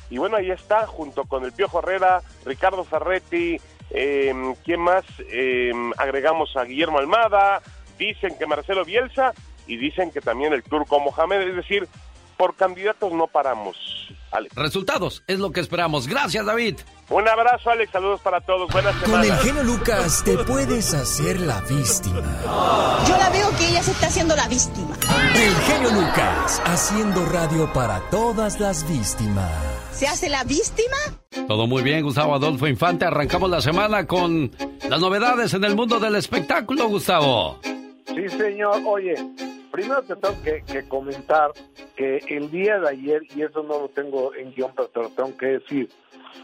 S72: Y bueno, ahí está, junto con el Piojo Herrera, Ricardo Ferretti, eh, ¿quién más? Eh, agregamos a Guillermo Almada, dicen que Marcelo Bielsa y dicen que también el turco Mohamed, es decir, por candidatos no paramos. Alex.
S6: Resultados, es lo que esperamos. Gracias, David.
S72: Un abrazo, Alex, saludos para todos, buenas
S71: Con el
S72: semanas.
S71: genio Lucas te puedes hacer la víctima.
S64: Yo la veo que ella se está haciendo la víctima.
S71: El genio Lucas haciendo radio para todas las víctimas.
S64: ¿Se hace la víctima?
S6: Todo muy bien, Gustavo Adolfo Infante. Arrancamos la semana con las novedades en el mundo del espectáculo, Gustavo.
S73: Sí, señor. Oye, primero te tengo que, que comentar que el día de ayer, y eso no lo tengo en guion, pero te lo tengo que decir,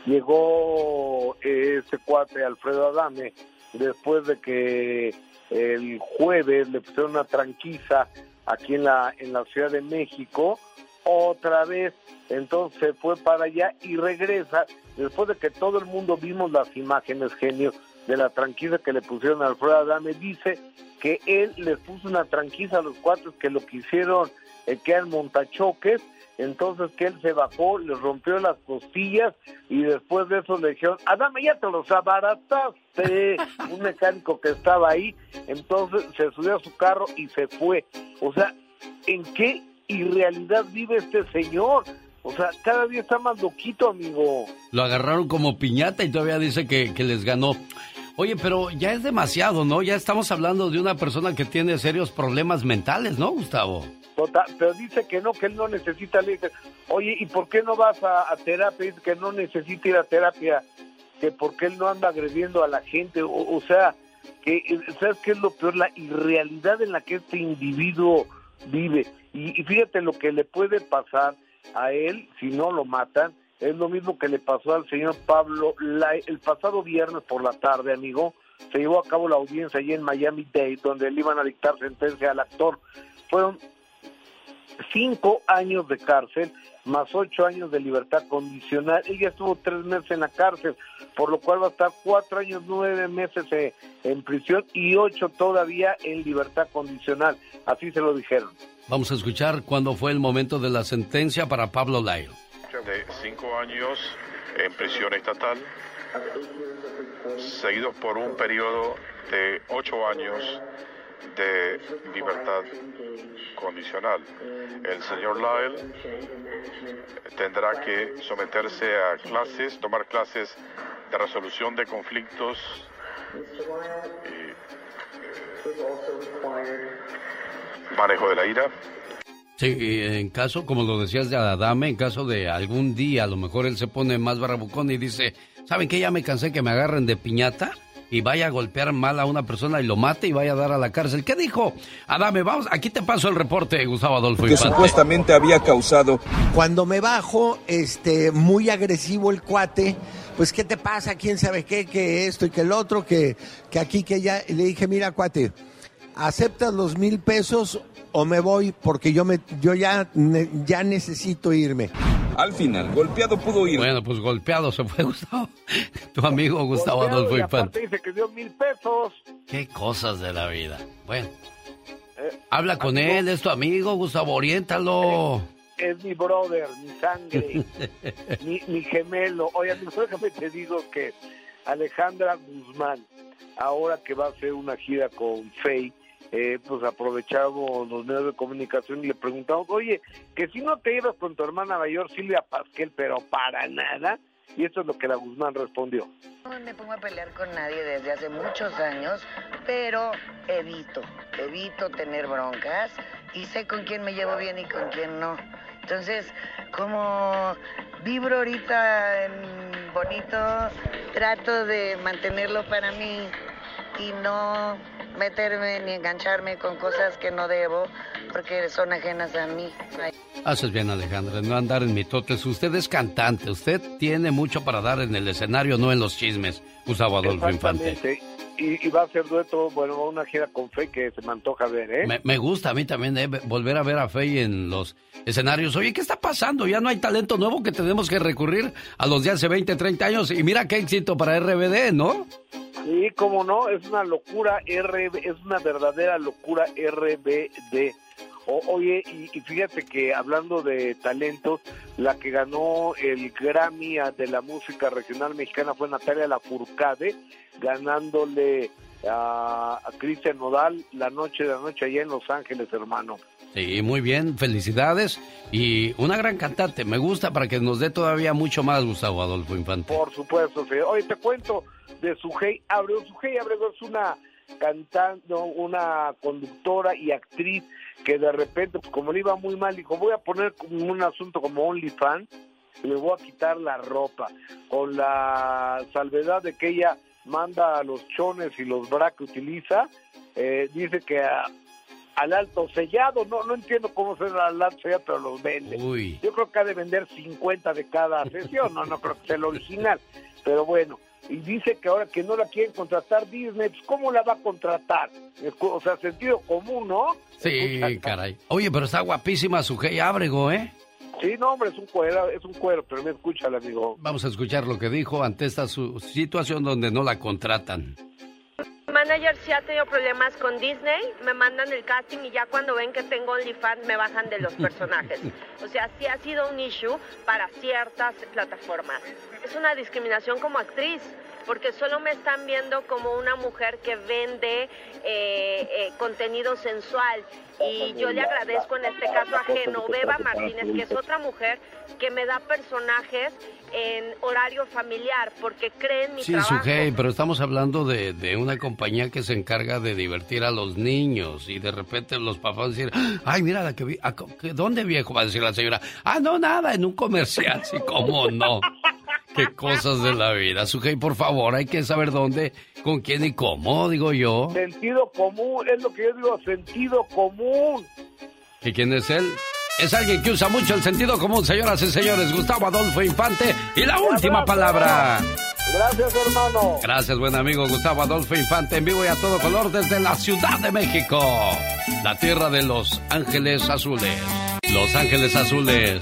S73: llegó eh, este cuate Alfredo Adame después de que el jueves le pusieron una tranquiza aquí en la, en la Ciudad de México, otra vez, entonces fue para allá y regresa después de que todo el mundo vimos las imágenes, genio, de la tranquiza que le pusieron a Alfredo Adame, dice que él les puso una tranquiza a los cuatro que lo quisieron eh, que eran montachoques, entonces que él se bajó, les rompió las costillas y después de eso le dijeron, Adame, ya te los abarataste, un mecánico que estaba ahí, entonces se subió a su carro y se fue. O sea, ¿en qué irrealidad vive este señor? O sea, cada día está más loquito, amigo.
S6: Lo agarraron como piñata y todavía dice que, que les ganó. Oye, pero ya es demasiado, ¿no? Ya estamos hablando de una persona que tiene serios problemas mentales, ¿no, Gustavo?
S73: Tota- pero dice que no, que él no necesita. Le oye, ¿y por qué no vas a, terapia? Que no necesita ir a terapia, que porque él no anda agrediendo a la gente. O, o sea, que eh, ¿sabes qué es lo peor? La irrealidad en la que este individuo vive. Y fíjate lo que le puede pasar a él si no lo matan. Es lo mismo que le pasó al señor Pablo Lai el pasado viernes por la tarde, amigo. Se llevó a cabo la audiencia allí en Miami Dade, donde le iban a dictar sentencia al actor. Fueron cinco años de cárcel más ocho años de libertad condicional. Ella estuvo tres meses en la cárcel, por lo cual va a estar cuatro años, nueve meses eh, en prisión y ocho todavía en libertad condicional. Así se lo dijeron.
S6: Vamos a escuchar cuándo fue el momento de la sentencia para Pablo Lyle.
S74: De cinco años en prisión estatal, seguido por un periodo de ocho años de libertad condicional. El señor Lyle tendrá que someterse a clases, tomar clases de resolución de conflictos y eh, manejo de la ira.
S6: Sí, y en caso, como lo decías de Adame, en caso de algún día, a lo mejor él se pone más barrabucón y dice, ¿saben qué? Ya me cansé que me agarren de piñata y vaya a golpear mal a una persona y lo mate y vaya a dar a la cárcel. ¿Qué dijo? Adame, vamos, aquí te paso el reporte, Gustavo Adolfo
S75: que
S6: Infante.
S75: supuestamente había causado.
S76: Cuando me bajo, este, muy agresivo el cuate, pues ¿qué te pasa? ¿Quién sabe qué? Que esto y que el otro, que, que aquí, que ya. Y le dije, mira, cuate, ¿aceptas los mil pesos o me voy? Porque yo me, yo ya, ne- ya necesito irme.
S75: Al final, golpeado pudo ir.
S6: Bueno, pues golpeado se fue Gustavo, tu amigo Gustavo
S73: Golpeado,
S6: Adolfo
S73: y aparte
S6: Infante.
S73: dice que dio mil pesos.
S6: Qué cosas de la vida. Bueno, Habla con él, es tu amigo, Gustavo, oriéntalo.
S73: Es mi brother, mi sangre, mi, mi gemelo. Oye, déjame te digo que Alejandra Guzmán, ahora que va a hacer una gira con Faye, eh, pues aprovechamos los medios de comunicación y le preguntamos, oye, que si no te ibas con tu hermana mayor Silvia Pasquel, pero para nada. Y esto es lo que la Guzmán respondió.
S77: No me pongo a pelear con nadie desde hace muchos años, pero evito, evito tener broncas y sé con quién me llevo bien y con quién no. Entonces, como vibro ahorita en bonito, trato de mantenerlo para mí y no meterme ni engancharme con cosas que no debo porque son ajenas a mí.
S6: Haces bien, Alejandra, no andar en mitotes. Usted es cantante, usted tiene mucho para dar en el escenario, no en los chismes. Gustavo Adolfo Infante.
S73: Exactamente. Y, y va a hacer dueto, bueno, una gira con Faye que se me antoja ver, ¿eh?
S6: Me, me gusta a mí también eh, volver a ver a Faye en los escenarios. Oye, ¿qué está pasando? Ya no hay talento nuevo que tenemos que recurrir a los de hace 20, 30 años. Y mira qué éxito para RBD, ¿no?
S73: Sí, cómo no, es una locura RB, es una verdadera locura RBD. O- oye, y, fíjate que hablando de talentos, la que ganó el Grammy de la música regional mexicana fue Natalia Lafourcade, ganándole a, a Cristian Nodal la noche de la noche allá en Los Ángeles, hermano.
S6: Sí, muy bien, felicidades. Y una gran cantante, me gusta para que nos dé todavía mucho más, Gustavo Adolfo Infante.
S73: Por supuesto, sí. Oye, te cuento de Sujei Abreu. Sujei Abreu es una cantante, una conductora y actriz que de repente, pues como le iba muy mal, dijo, voy a poner un asunto como OnlyFans le voy a quitar la ropa, con la salvedad de que ella manda los chones y los bra que utiliza, eh, dice que a- al alto sellado, no no entiendo cómo se al alto sellado, pero los vende.
S6: Uy.
S73: Yo creo que ha de vender 50 de cada sesión, no, no creo que sea el original, pero bueno, y dice que ahora que no la quieren contratar Disney, pues ¿cómo la va a contratar? O sea, sentido común, ¿no?
S6: Sí, caray. Oye, pero está guapísima su Hey Ábrego, ¿eh?
S73: Sí, no, hombre, es un cuero, es un cuero, pero me escucha, amigo.
S6: Vamos a escuchar lo que dijo ante esta su- situación donde no la contratan.
S78: Manager sí ha tenido problemas con Disney, me mandan el casting y ya cuando ven que tengo OnlyFans me bajan de los personajes. O sea, sí ha sido un issue para ciertas plataformas. Es una discriminación como actriz, porque solo me están viendo como una mujer que vende eh, eh, contenido sensual. Y yo le agradezco en este caso a Genoveva Martínez, que es otra mujer que me da personajes en horario familiar, porque creen mi
S6: Sí,
S78: trabajo.
S6: Sujei, pero estamos hablando de, de una compañía que se encarga de divertir a los niños y de repente los papás van a decir, ay, mira la que vi, ¿qué- ¿dónde viejo? Va a decir la señora, ah, no, nada, en un comercial, sí, cómo no. Qué cosas de la vida. Sujei, por favor, hay que saber dónde, con quién y cómo, digo yo.
S73: Sentido común, es lo que yo digo, sentido común.
S6: ¿Que quién es él? Es alguien que usa mucho el sentido común, señoras y señores. Gustavo Adolfo Infante. Y la última palabra.
S73: Gracias, hermano.
S6: Gracias, buen amigo Gustavo Adolfo Infante, en vivo y a todo color desde la Ciudad de México, la tierra de los ángeles azules. Los ángeles azules.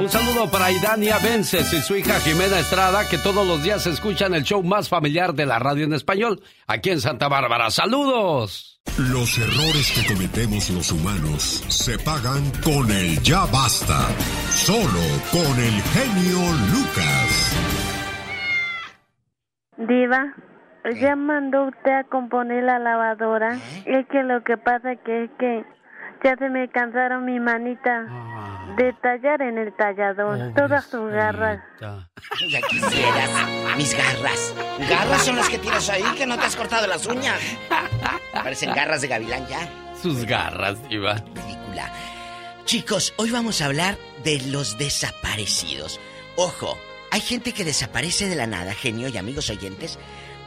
S6: Un saludo para Idania Vences y su hija Jimena Estrada, que todos los días escuchan el show más familiar de la radio en español, aquí en Santa Bárbara. ¡Saludos!
S71: Los errores que cometemos los humanos se pagan con el ya basta. Solo con el genio Lucas.
S79: Diva, ya mandó usted a componer la lavadora. Es que lo que pasa que es que ya se me cansaron mi manita de tallar en el tallador todas sus garras.
S52: Ya quisieras mis garras. Garras son las que tienes ahí que no te has cortado las uñas. Parecen garras de gavilán ya.
S6: Sus garras, Diva.
S52: Ridícula. Chicos, hoy vamos a hablar de los desaparecidos. Ojo, hay gente que desaparece de la nada, genio y amigos oyentes,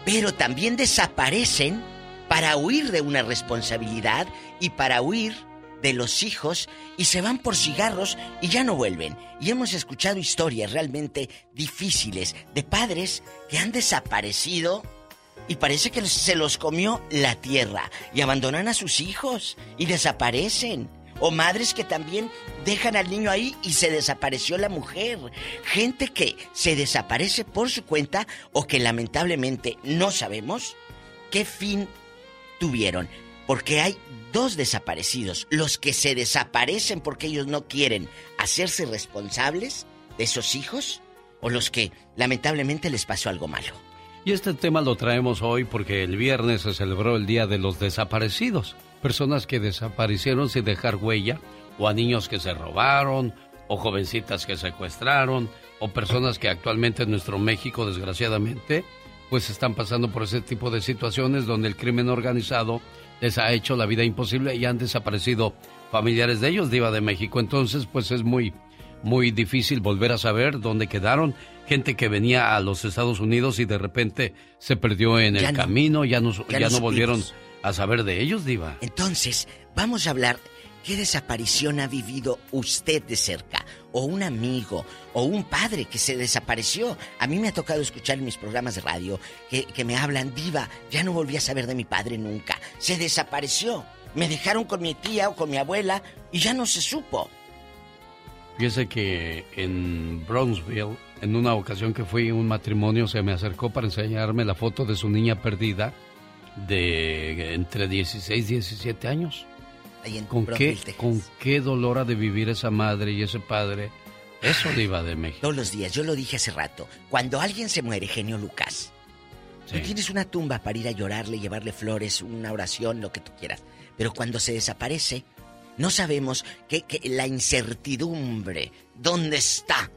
S52: pero también desaparecen para huir de una responsabilidad y para huir de los hijos y se van por cigarros y ya no vuelven. Y hemos escuchado historias realmente difíciles de padres que han desaparecido y parece que se los comió la tierra y abandonan a sus hijos y desaparecen. O madres que también dejan al niño ahí y se desapareció la mujer. Gente que se desaparece por su cuenta o que lamentablemente no sabemos qué fin tuvieron. Porque hay dos desaparecidos. Los que se desaparecen porque ellos no quieren hacerse responsables de esos hijos o los que lamentablemente les pasó algo malo.
S6: Y este tema lo traemos hoy porque el viernes se celebró el Día de los Desaparecidos. Personas que desaparecieron sin dejar huella, o a niños que se robaron, o jovencitas que secuestraron, o personas que actualmente en nuestro México, desgraciadamente, pues están pasando por ese tipo de situaciones donde el crimen organizado les ha hecho la vida imposible y han desaparecido familiares de ellos, Diva de México. Entonces, pues es muy, muy difícil volver a saber dónde quedaron. Gente que venía a los Estados Unidos y de repente se perdió en el camino, ya no, ya, no volvieron a saber de ellos, Diva.
S52: Entonces, vamos a hablar. ¿Qué desaparición ha vivido usted de cerca? ¿O un amigo? ¿O un padre que se desapareció? A mí me ha tocado escuchar en mis programas de radio que, que me hablan, diva, ya no volví a saber de mi padre nunca. Se desapareció. Me dejaron con mi tía o con mi abuela y ya no se supo.
S6: Fíjese que en Brownsville, en una ocasión que fui a un matrimonio, se me acercó para enseñarme la foto de su niña perdida de entre 16 y 17 años.
S52: Ahí en
S6: ¿Con qué,
S52: Texas.
S6: ¿Con qué dolor ha de vivir esa madre y ese padre? Eso diva de México.
S52: Todos los días, yo lo dije hace rato. Cuando alguien se muere, genio Lucas, tú tienes una tumba para ir a llorarle, llevarle flores, una oración, lo que tú quieras. Pero cuando se desaparece, no sabemos que, que la incertidumbre, ¿dónde está?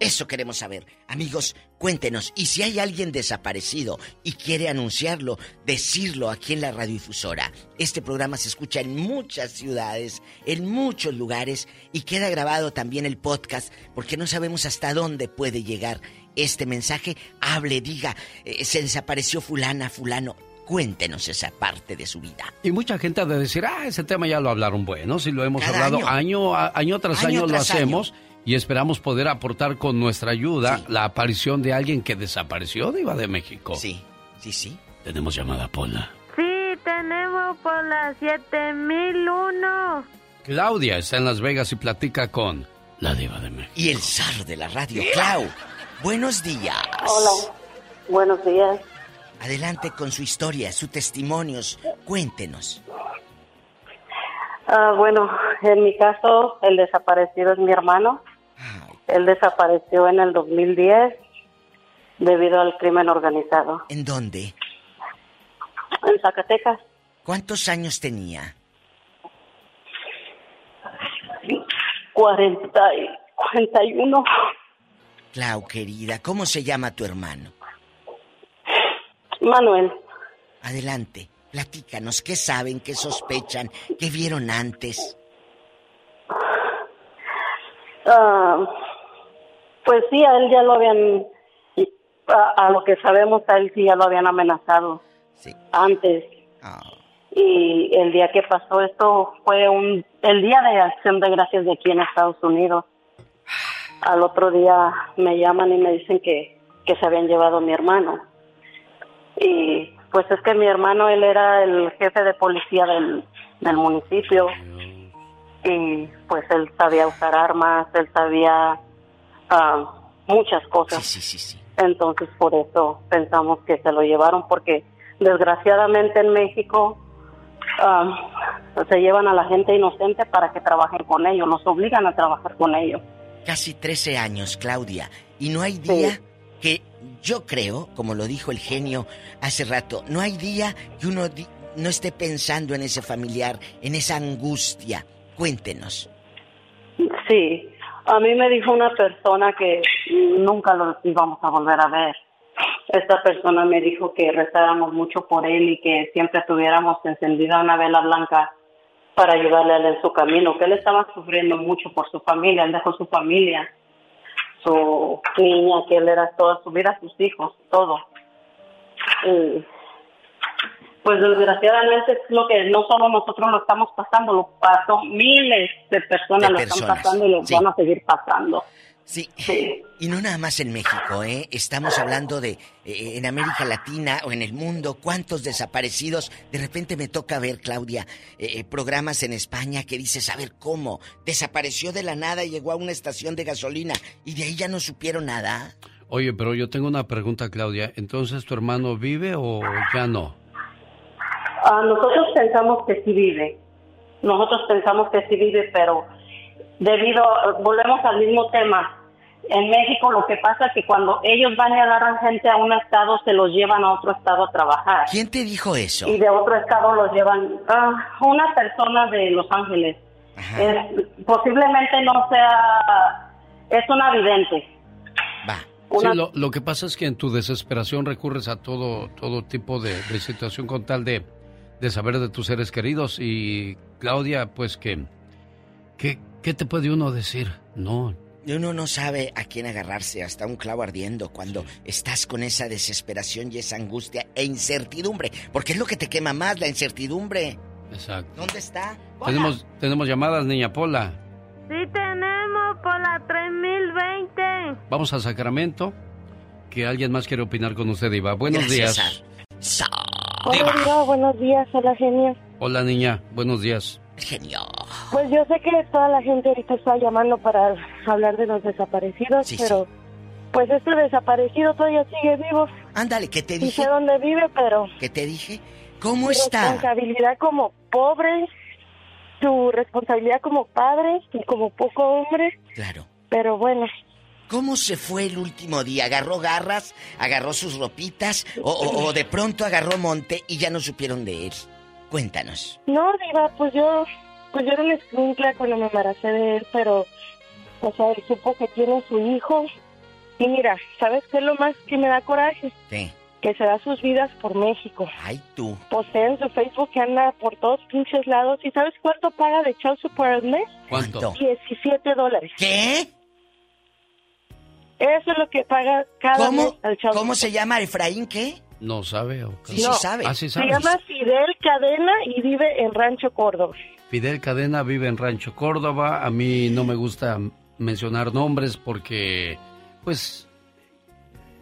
S52: Eso queremos saber. Amigos, cuéntenos. Y si hay alguien desaparecido y quiere anunciarlo, decirlo aquí en la radiodifusora. Este programa se escucha en muchas ciudades, en muchos lugares y queda grabado también el podcast porque no sabemos hasta dónde puede llegar este mensaje. Hable, diga, eh, se desapareció fulana, fulano. Cuéntenos esa parte de su vida.
S6: Y mucha gente ha de decir, ah, ese tema ya lo hablaron bueno, si lo hemos
S52: Cada
S6: hablado
S52: año.
S6: año, a- año tras
S52: Año
S6: año, lo hacemos y esperamos poder aportar con nuestra ayuda la aparición de alguien que desapareció, Diva de México.
S52: Sí, sí, sí.
S6: Tenemos llamada Pola.
S79: Sí, tenemos por la 7001.
S6: Claudia está en Las Vegas y platica con la Diva de México.
S52: Y el zar de la radio, Clau. Buenos días.
S69: Hola, buenos días.
S52: Adelante con su historia, sus testimonios. Cuéntenos.
S69: Ah, bueno, en mi caso, el desaparecido es mi hermano. Él desapareció en el 2010 debido al crimen organizado.
S52: ¿En dónde?
S69: En Zacatecas,
S52: ¿Cuántos años tenía?
S69: 40 y 41.
S52: Clau, querida, ¿cómo se llama tu hermano?
S69: Manuel.
S52: Adelante, platícanos, ¿qué saben, qué sospechan, qué vieron antes?
S69: Ah, pues sí, a él ya lo habían, a, a lo que sabemos, a él sí ya lo habían amenazado antes. Y el día que pasó esto fue un, el día de acción de gracias de aquí en Estados Unidos. Al otro día me llaman y me dicen que, que se habían llevado a mi hermano. Y pues es que mi hermano, él era el jefe de policía del, del municipio y pues él sabía usar armas, él sabía ah, muchas cosas. Entonces por eso pensamos que se lo llevaron porque desgraciadamente en México ah, se llevan a la gente inocente para que trabajen con ellos, los obligan a trabajar con ellos.
S52: Casi 13 años, Claudia. Y no hay día que yo creo, como lo dijo el genio hace rato, no hay día que uno di- no esté pensando en ese familiar, en esa angustia. Cuéntenos.
S69: Sí, a mí me dijo una persona que nunca los íbamos a volver a ver. Esta persona me dijo que rezáramos mucho por él y que siempre tuviéramos encendida una vela blanca para ayudarle a él en su camino, que él estaba sufriendo mucho por su familia, él dejó su familia, su niña, que él era toda su vida, sus hijos, todo. Y, pues desgraciadamente es lo que no solo nosotros lo estamos pasando, lo pasó miles de personas,
S52: De
S69: lo están pasando y lo
S52: sí.
S69: van a seguir pasando.
S52: Sí. Y no nada más en México, ¿eh? Estamos hablando de eh, en América Latina o en el mundo, cuántos desaparecidos. De repente me toca ver, Claudia, eh, eh, programas en España que dices, a ver, ¿cómo? Desapareció de la nada y llegó a una estación de gasolina y de ahí ya no supieron nada.
S6: Oye, pero yo tengo una pregunta, Claudia. Entonces, ¿tu hermano vive o ya no?
S69: Ah, nosotros pensamos que sí vive. Nosotros pensamos que sí vive, pero debido, volvemos al mismo tema. En México lo que pasa es que cuando ellos van y agarran gente a un estado, se los llevan a otro estado a trabajar.
S52: ¿Quién te dijo eso?
S69: Y de otro estado los llevan a una persona de Los Ángeles. Es- posiblemente no sea, es una vidente.
S6: Sí, lo, lo que pasa es que en tu desesperación recurres a todo, todo tipo de, de situación con tal de, de saber de tus seres queridos. Y Claudia, pues que, que, ¿qué te puede uno decir? No,
S52: Uno no sabe a quién agarrarse hasta un clavo ardiendo cuando estás con esa desesperación y esa angustia e incertidumbre. Porque es lo que te quema más, la incertidumbre.
S6: exacto.
S52: ¿Dónde está?
S6: Tenemos, tenemos llamadas, niña Pola.
S80: Sí tenemos por la 3020.
S6: Vamos a Sacramento, que alguien más quiere opinar con usted, Iba. Buenos
S52: Gracias,
S6: días.
S80: Hola, Diva, buenos días, hola genio.
S6: Hola, niña. Buenos días.
S52: Genio.
S80: Pues yo sé que toda la gente ahorita está llamando para hablar de los desaparecidos,
S52: Sí,
S80: pero pues este desaparecido todavía sigue vivo.
S52: Ándale, ¿qué te dije?
S80: sé dónde vive, pero
S52: ¿Qué te dije? ¿Cómo
S80: su
S52: está?
S80: responsabilidad como pobre, su responsabilidad como padre y como poco hombre,
S52: Claro.
S80: pero bueno.
S52: ¿Cómo se fue el último día? ¿Agarró garras? ¿Agarró sus ropitas? ¿O, o- o de pronto agarró monte y ya no supieron de él? Cuéntanos.
S80: No, Diva, pues yo, pues yo era una escuincla cuando me embaracé de él, pero, o sea, él supo que tiene su hijo. Y mira, ¿sabes qué es lo más que me da coraje?
S52: ¿Qué?
S80: Que se da sus vidas por México.
S52: Ay, tú.
S80: Posee en su Facebook que anda por todos pinches lados. ¿Y sabes cuánto paga de Chelsea por el mes?
S6: ¿Cuánto?
S80: 17 dólares.
S52: ¿Qué?
S80: Eso es lo que paga cada mes
S52: ¿Cómo?
S80: al Chelsea.
S52: ¿Cómo se llama Efraín qué?
S6: No sabe. ¿o qué?
S52: Sí, sí sabe.
S6: Ah, sí
S80: Se
S6: sabe.
S80: llama Fidel Cadena y vive en Rancho Córdoba.
S6: Fidel Cadena vive en Rancho Córdoba. A mí no me gusta mencionar nombres porque, pues,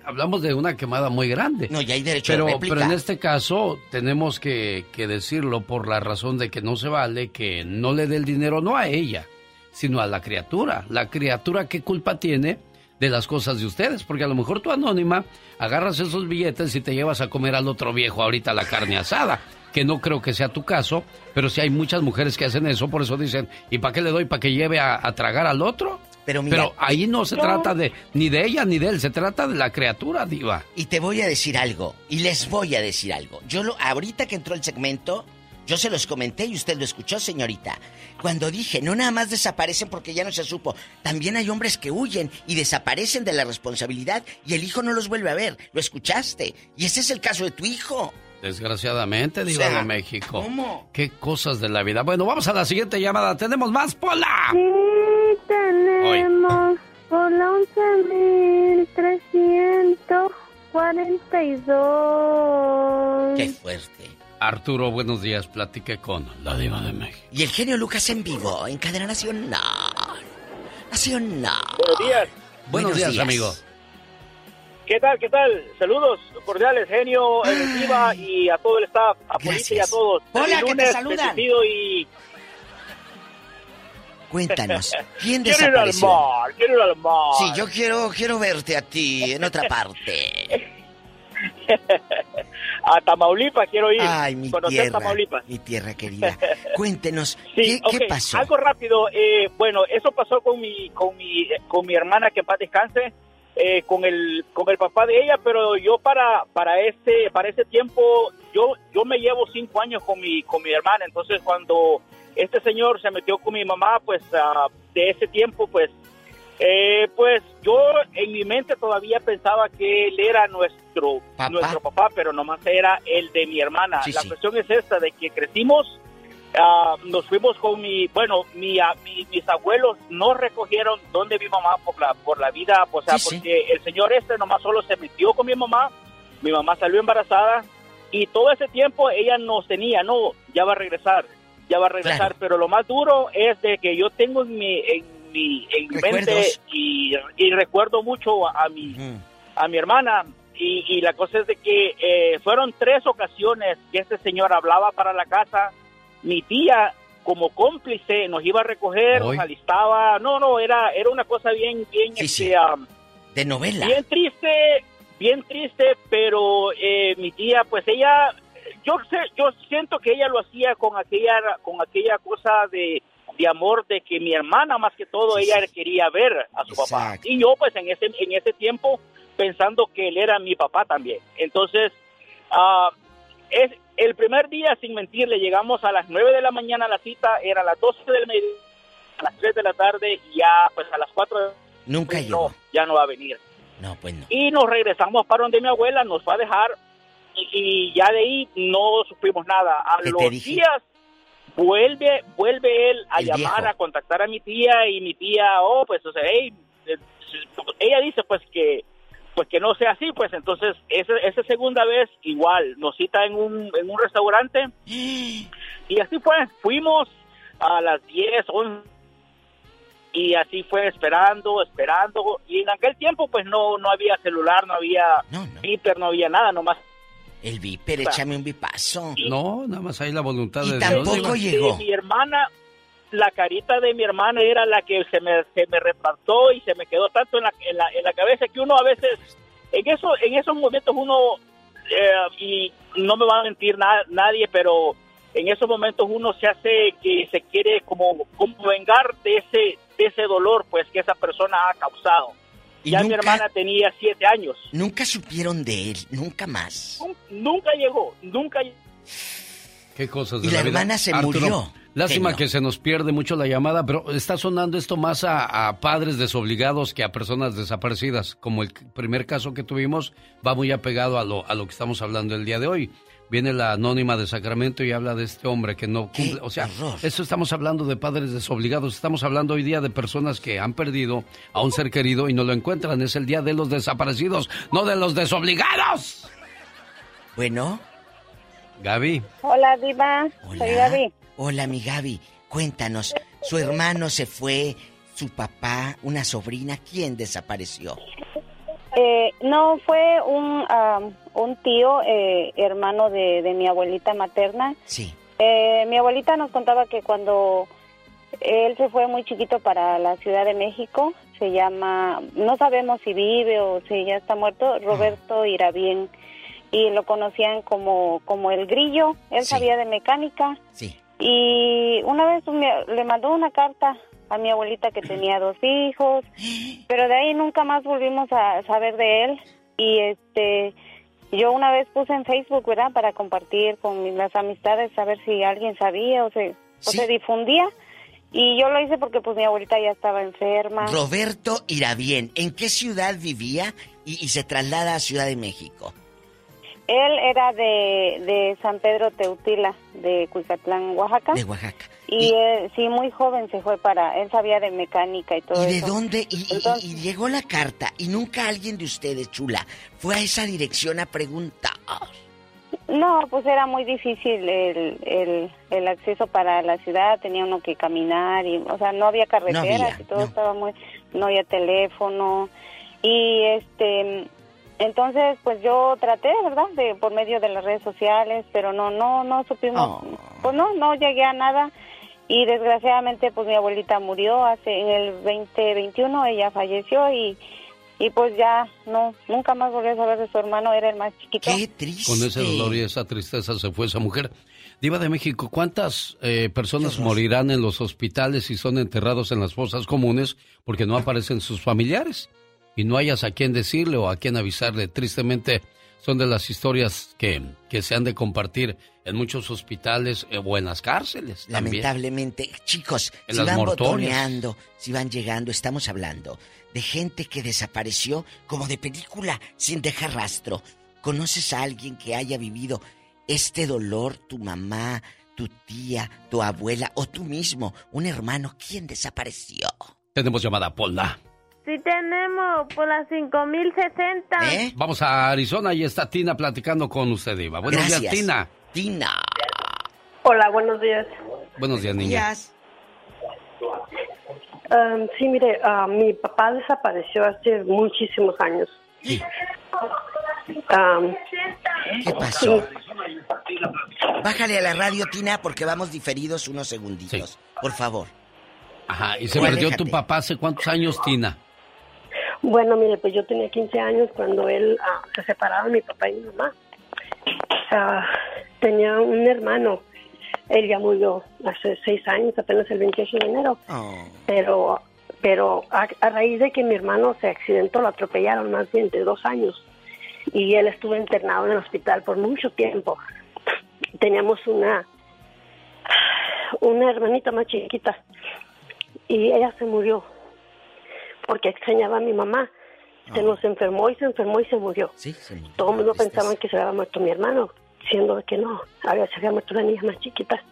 S6: hablamos de una quemada muy grande.
S52: No, ya hay derecho
S6: pero,
S52: de réplica.
S6: pero en este caso tenemos que, que decirlo por la razón de que no se vale que no le dé el dinero no a ella, sino a la criatura. La criatura, ¿qué culpa tiene de las cosas de ustedes? Porque a lo mejor tú anónima agarras esos billetes y te llevas a comer al otro viejo ahorita la carne asada. Que no creo que sea tu caso, pero sí hay muchas mujeres que hacen eso, por eso dicen, ¿y para qué le doy? ¿Para que lleve a, a tragar al otro?
S52: Pero mira-
S6: Pero ahí no se
S52: No.
S6: trata de ni de ella ni de él, se trata de la criatura, diva.
S52: Y te voy a decir algo, y les voy a decir algo. Yo lo, ahorita que entró el segmento, yo se los comenté y usted lo escuchó, señorita. Cuando dije, no nada más desaparecen porque ya no se supo, también hay hombres que huyen y desaparecen de la responsabilidad y el hijo no los vuelve a ver. ¿Lo escuchaste? Y ese es el caso de tu hijo.
S6: Desgraciadamente, diva
S52: sea,
S6: de México.
S52: ¿cómo?
S6: Qué cosas de la vida. Bueno, vamos a la siguiente llamada. Tenemos más, Pola.
S80: Sí, tenemos por la 11.342.
S52: Qué fuerte.
S6: Arturo, buenos días. Platique con la diva de México.
S52: Y el genio Lucas en vivo, en cadena nacional. Nacional.
S9: Buenos días.
S6: Buenos, días, amigo.
S9: ¿Qué tal? ¿Qué tal? Saludos cordiales, genio, el Diva y a todo el staff, a Polita y a todos.
S52: Hola, que te saludan.
S9: y...
S52: Cuéntanos, ¿quién
S9: Quiero ir al
S52: desapareció?
S9: mar, quiero ir al mar.
S52: Sí, yo quiero, quiero verte a ti en otra parte.
S9: a Tamaulipas quiero ir.
S52: Ay, mi
S9: conocer
S52: tierra,
S9: Tamaulipas.
S52: mi tierra querida. Cuéntenos,
S9: Sí,
S52: ¿qué, qué
S9: ok,
S52: pasó?
S9: Algo rápido. eh, bueno, eso pasó con mi, con mi, con mi hermana que en paz descanse, eh, con el, con el papá de ella, pero yo para, para ese, para ese tiempo, yo, yo me llevo cinco años con mi, con mi hermana. Entonces, cuando este señor se metió con mi mamá, pues ah, de ese tiempo, pues, eh, pues yo en mi mente todavía pensaba que él era nuestro,
S52: Papá.
S9: nuestro papá, pero nomás era el de mi hermana.
S52: Sí,
S9: La
S52: sí.
S9: cuestión es esta, de que crecimos Ah, nos fuimos con mi, bueno, mi, a- mi- mis abuelos no recogieron donde mi mamá por la, por la vida, o sea,
S52: sí.
S9: porque el señor este nomás solo se metió con mi mamá, mi mamá salió embarazada y todo ese tiempo ella nos tenía, no, ya va a regresar, ya va a regresar,
S52: Claro.
S9: pero lo más duro es de que yo tengo en mi, en mi, en mi mente y, y recuerdo mucho a, a mi, a mi hermana y, y la cosa es de que eh, fueron tres ocasiones que este señor hablaba para la casa. Mi tía, como cómplice, nos iba a recoger,
S52: Hoy.
S9: nos alistaba. No, no, era, era una cosa bien, bien,
S52: Sí,
S9: este,
S52: sí.
S9: am,
S52: De novela.
S9: bien triste, bien triste, pero eh, mi tía, pues ella,
S80: yo sé, yo siento que ella lo hacía con aquella, con aquella cosa de, de amor de que mi hermana más que todo ella quería ver a su papá. Y yo pues en ese en ese tiempo pensando que él era mi papá también. Entonces ah, es el primer día sin mentirle llegamos a las 9 de la mañana a la cita era a las 12 del mediodía a las 3 de la tarde y ya pues a las 4 de
S52: Nunca
S80: pues, no, ya no va a venir.
S52: No, pues no.
S80: y nos regresamos para donde mi abuela nos fue a dejar y, y ya de ahí no supimos nada. A
S52: ¿Qué te
S80: los días vuelve vuelve él a
S52: El
S80: llamar,
S52: viejo.
S80: a contactar a mi tía y mi tía, oh, pues, o sea, hey, eh, ella dice pues que pues que no sea así, pues entonces esa, esa segunda vez igual nos cita en un, en un restaurante y así fue, fuimos a las 10, 11 y así fue esperando, esperando y en aquel tiempo pues no no había celular, no había Twitter, no había nada, nomás
S52: El viper, échame un bipazo.
S6: No, nada más hay la voluntad
S52: Y
S6: de
S52: tampoco
S6: Dios.
S52: llegó.
S80: mi hermana, la carita de mi hermana era la que se me, se me repartó y se me quedó tanto en la, en la, en la cabeza que uno a veces, en, eso, en esos momentos uno, eh, y no me va a mentir na- nadie, pero en esos momentos uno se hace que se quiere como, como vengar de ese, de ese dolor pues que esa persona ha causado.
S52: Y
S80: Ya mi hermana tenía siete años.
S52: Nunca supieron de él, nunca más.
S80: Nunca llegó, nunca
S6: Qué cosas
S52: Y
S6: de
S52: la
S6: vida.
S52: hermana se
S6: Arturo,
S52: murió.
S6: Lástima que se nos pierde mucho la llamada, pero está sonando esto más a, a padres desobligados que a personas desaparecidas. Como el primer caso que tuvimos, va muy apegado a lo, a lo que estamos hablando el día de hoy. Viene la anónima de Sacramento y habla de este hombre que no cumple. O sea, eso estamos hablando de padres desobligados. Estamos hablando hoy día de personas que han perdido a un ser querido y no lo encuentran. Es el día de los desaparecidos, no de los desobligados.
S52: Bueno.
S6: Gaby.
S79: Hola, Diva. Soy Gaby.
S52: Hola, mi Gaby. Cuéntanos, su hermano se fue, su papá, una sobrina, ¿quién desapareció?
S79: Eh, no, fue un, am, un tío, eh, hermano de, de mi abuelita materna.
S52: Sí.
S79: Eh, mi abuelita nos contaba que cuando él se fue muy chiquito para la Ciudad de México, se llama, no sabemos si vive o si ya está muerto, Roberto Irabien. Y lo conocían como, como el grillo. Él sabía de mecánica.
S52: Sí.
S79: Y una vez le mandó una carta a mi abuelita que tenía dos hijos, pero de ahí nunca más volvimos a saber de él. Y este, yo una vez puse en Facebook, ¿verdad? Para compartir con mis- las amistades, saber si alguien sabía o se, o se difundía. Y yo lo hice porque pues mi abuelita ya estaba enferma.
S52: Roberto Irabien, ¿en qué ciudad vivía y, y se traslada a Ciudad de México?
S79: Él era de, de San Pedro Teutila, de Cuicatlán, Oaxaca.
S52: De Oaxaca.
S79: Y, él, sí, muy joven se fue para, él sabía de mecánica y todo
S52: ¿Y de
S79: eso.
S52: dónde? Y, y-
S79: Entonces-
S52: y llegó la carta y nunca alguien de ustedes, chula, fue a esa dirección a preguntar.
S79: No, pues era muy difícil el, el, el acceso para la ciudad, tenía uno que caminar y, o sea, no había carreteras
S52: había,
S79: y todo estaba muy, no había teléfono y este, entonces pues yo traté, ¿verdad? De por medio de las redes sociales, pero no, no, no supimos, pues no, no llegué a nada y desgraciadamente pues mi abuelita murió hace en el 2021, ella falleció y y pues ya no, nunca más volví a saber de su hermano, era el más chiquito.
S52: Qué triste.
S6: Con ese dolor y esa tristeza se fue esa mujer. Diva de México, ¿cuántas eh, personas morirán en los hospitales y son enterrados en las fosas comunes porque no aparecen sus familiares? Y no hayas a quién decirle o a quién avisarle. Tristemente, son de las historias que, que se han de compartir en muchos hospitales eh, o en las cárceles. también.
S52: Lamentablemente, chicos,
S6: En
S52: si van botoneando, si van llegando, estamos hablando de gente que desapareció como de película, sin dejar rastro. ¿Conoces a alguien que haya vivido este dolor? Tu mamá, tu tía, tu abuela o tú mismo, un hermano, ¿quién desapareció?
S6: Tenemos llamada Pola.
S79: Sí tenemos, por las 5060.
S52: ¿Eh?
S6: Vamos a Arizona y está Tina platicando con usted, Diva. Buenos días. Tina.
S52: Tina.
S81: Hola, buenos días.
S6: Buenos días, niña.
S81: Um, sí, mire, ah, mi papá desapareció hace muchísimos años. Um,
S52: ¿Qué pasó? Bájale a la radio, Tina, porque vamos diferidos unos segunditos. Por favor.
S6: Ajá, y se perdió tu papá hace cuántos años, Tina.
S81: Bueno, mire, pues yo tenía 15 años cuando él ah, se separaron mi papá y mi mamá. ah, tenía un hermano. Él ya murió hace seis años, apenas el 28 de enero. Pero, pero a, a raíz de que mi hermano se accidentó, lo atropellaron más bien de dos años. Y él estuvo internado en el hospital por mucho tiempo. Teníamos una, una hermanita más chiquita y ella se murió porque extrañaba a mi mamá. Se nos enfermó y se enfermó y se murió. Todo el mundo pensaba que se había muerto mi hermano, siendo que no, había, se había muerto la niña más chiquita.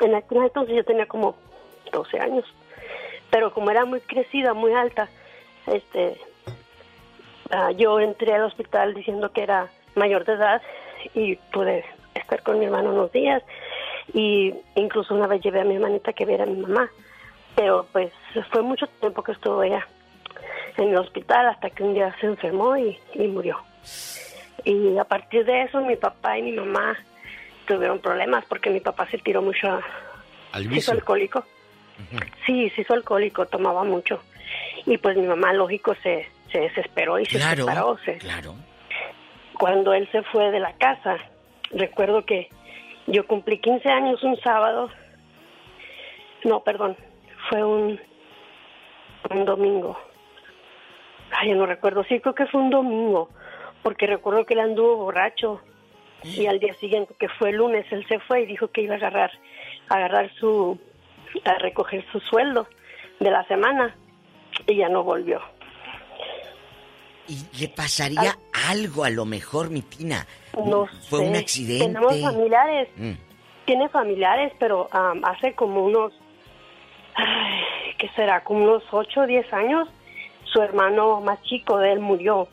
S81: En aquel entonces yo tenía como 12 años, pero como era muy crecida, muy alta, este, ah, yo entré al hospital diciendo que era mayor de edad y pude estar con mi hermano unos días y incluso una vez llevé a mi hermanita que viera a mi mamá, pero pues fue mucho tiempo que estuvo ella en el hospital hasta que un día se enfermó y, y murió. Y a partir de eso mi papá y mi mamá tuvieron problemas porque mi papá se tiró mucho a...
S6: Al
S81: hizo alcohólico. Sí, se hizo alcohólico, tomaba mucho. Y pues mi mamá, lógico, se, se desesperó y se separó. se-
S52: claro.
S81: Cuando él se fue de la casa, recuerdo que yo cumplí 15 años un sábado. No, perdón, fue un, un domingo. Ay, yo no recuerdo, sí, creo que fue un domingo, porque recuerdo que él anduvo borracho y al día siguiente, que fue el lunes, él se fue y dijo que iba a agarrar, a agarrar su, a recoger su sueldo de la semana y ya no volvió.
S52: Y le pasaría algo a lo mejor, mi Tina.
S81: No
S52: Fue un accidente.
S81: Tenemos familiares,
S52: Mm.
S81: tiene familiares, pero am, hace como unos, ay, ¿qué será? Como unos 8 o 10 años, su hermano más chico de él murió.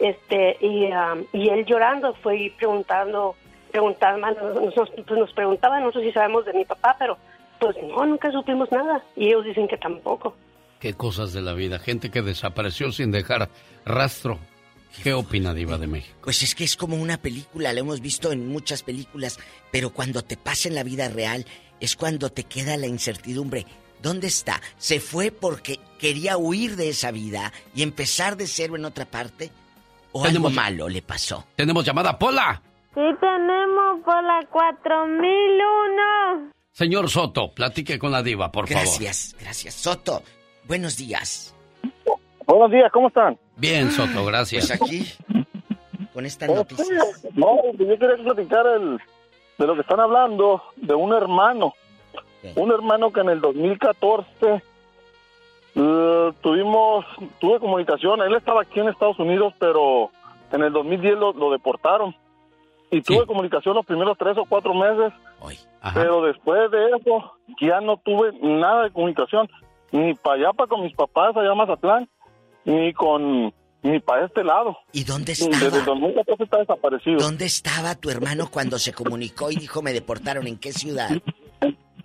S81: Este, y, am, y él llorando fue y preguntando, preguntando, nos, pues nos preguntaba, no sé si sabemos de mi papá, pero pues no, nunca supimos nada. Y ellos dicen que tampoco.
S6: Qué cosas de la vida. Gente que desapareció sin dejar rastro. ¿Qué opina Diva de México?
S52: Pues es que es como una película, lo hemos visto en muchas películas, pero cuando te pasa en la vida real es cuando te queda la incertidumbre. ¿Dónde está? ¿Se fue porque quería huir de esa vida y empezar de cero en otra parte? ¿O algo
S6: Tenemos-
S52: malo le pasó?
S6: Tenemos llamada Pola.
S79: Sí tenemos por la 4001.
S6: Señor Soto, platique con la diva, por
S52: Gracias, gracias. Soto, buenos días.
S82: Buenos días, ¿cómo están?
S6: favor. Bien, Soto, gracias.
S52: Pues aquí, con esta
S82: Oh,
S52: noticia.
S82: sí. No, yo quería platicar el, de lo que están hablando, de un hermano. Un hermano que en el 2014 eh, tuvimos, tuve comunicación, él estaba aquí en Estados Unidos, pero en el 2010 lo, lo deportaron. Y tuve comunicación los primeros tres o cuatro meses, pero después de eso ya no tuve nada de comunicación, ni para allá, para con mis papás allá en Mazatlán, ni con, ni para este lado.
S52: ¿Y dónde
S82: Desde
S52: estaba?
S82: el 2014 está desaparecido.
S52: ¿Dónde estaba tu hermano cuando se comunicó y dijo me deportaron? ¿En qué ciudad?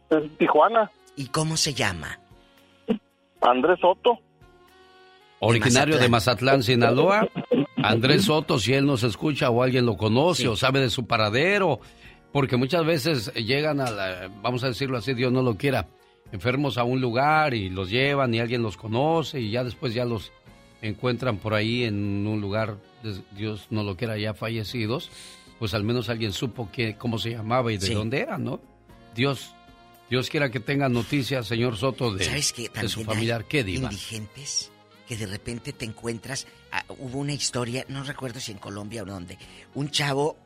S82: En Tijuana.
S52: ¿Y cómo se llama?
S82: Andrés Soto.
S6: Originario de Mazatlán, Sinaloa. Andrés Soto, si él nos escucha o alguien lo conoce o sabe de su paradero. Porque muchas veces llegan a la, vamos a decirlo así, Dios no lo quiera, enfermos a un lugar y los llevan y alguien los conoce y ya después ya los encuentran por ahí en un lugar, Dios no lo quiera, ya fallecidos. Pues al menos alguien supo que, cómo se llamaba y de
S52: Sí.
S6: dónde era, ¿no? Dios, Dios quiera que tenga noticias, señor Soto, de,
S52: ¿Sabes qué?
S6: de su familiar. ¿Qué diva?
S52: Indigentes que de repente te encuentras. ah, hubo una historia, no recuerdo si en Colombia o dónde. Un chavo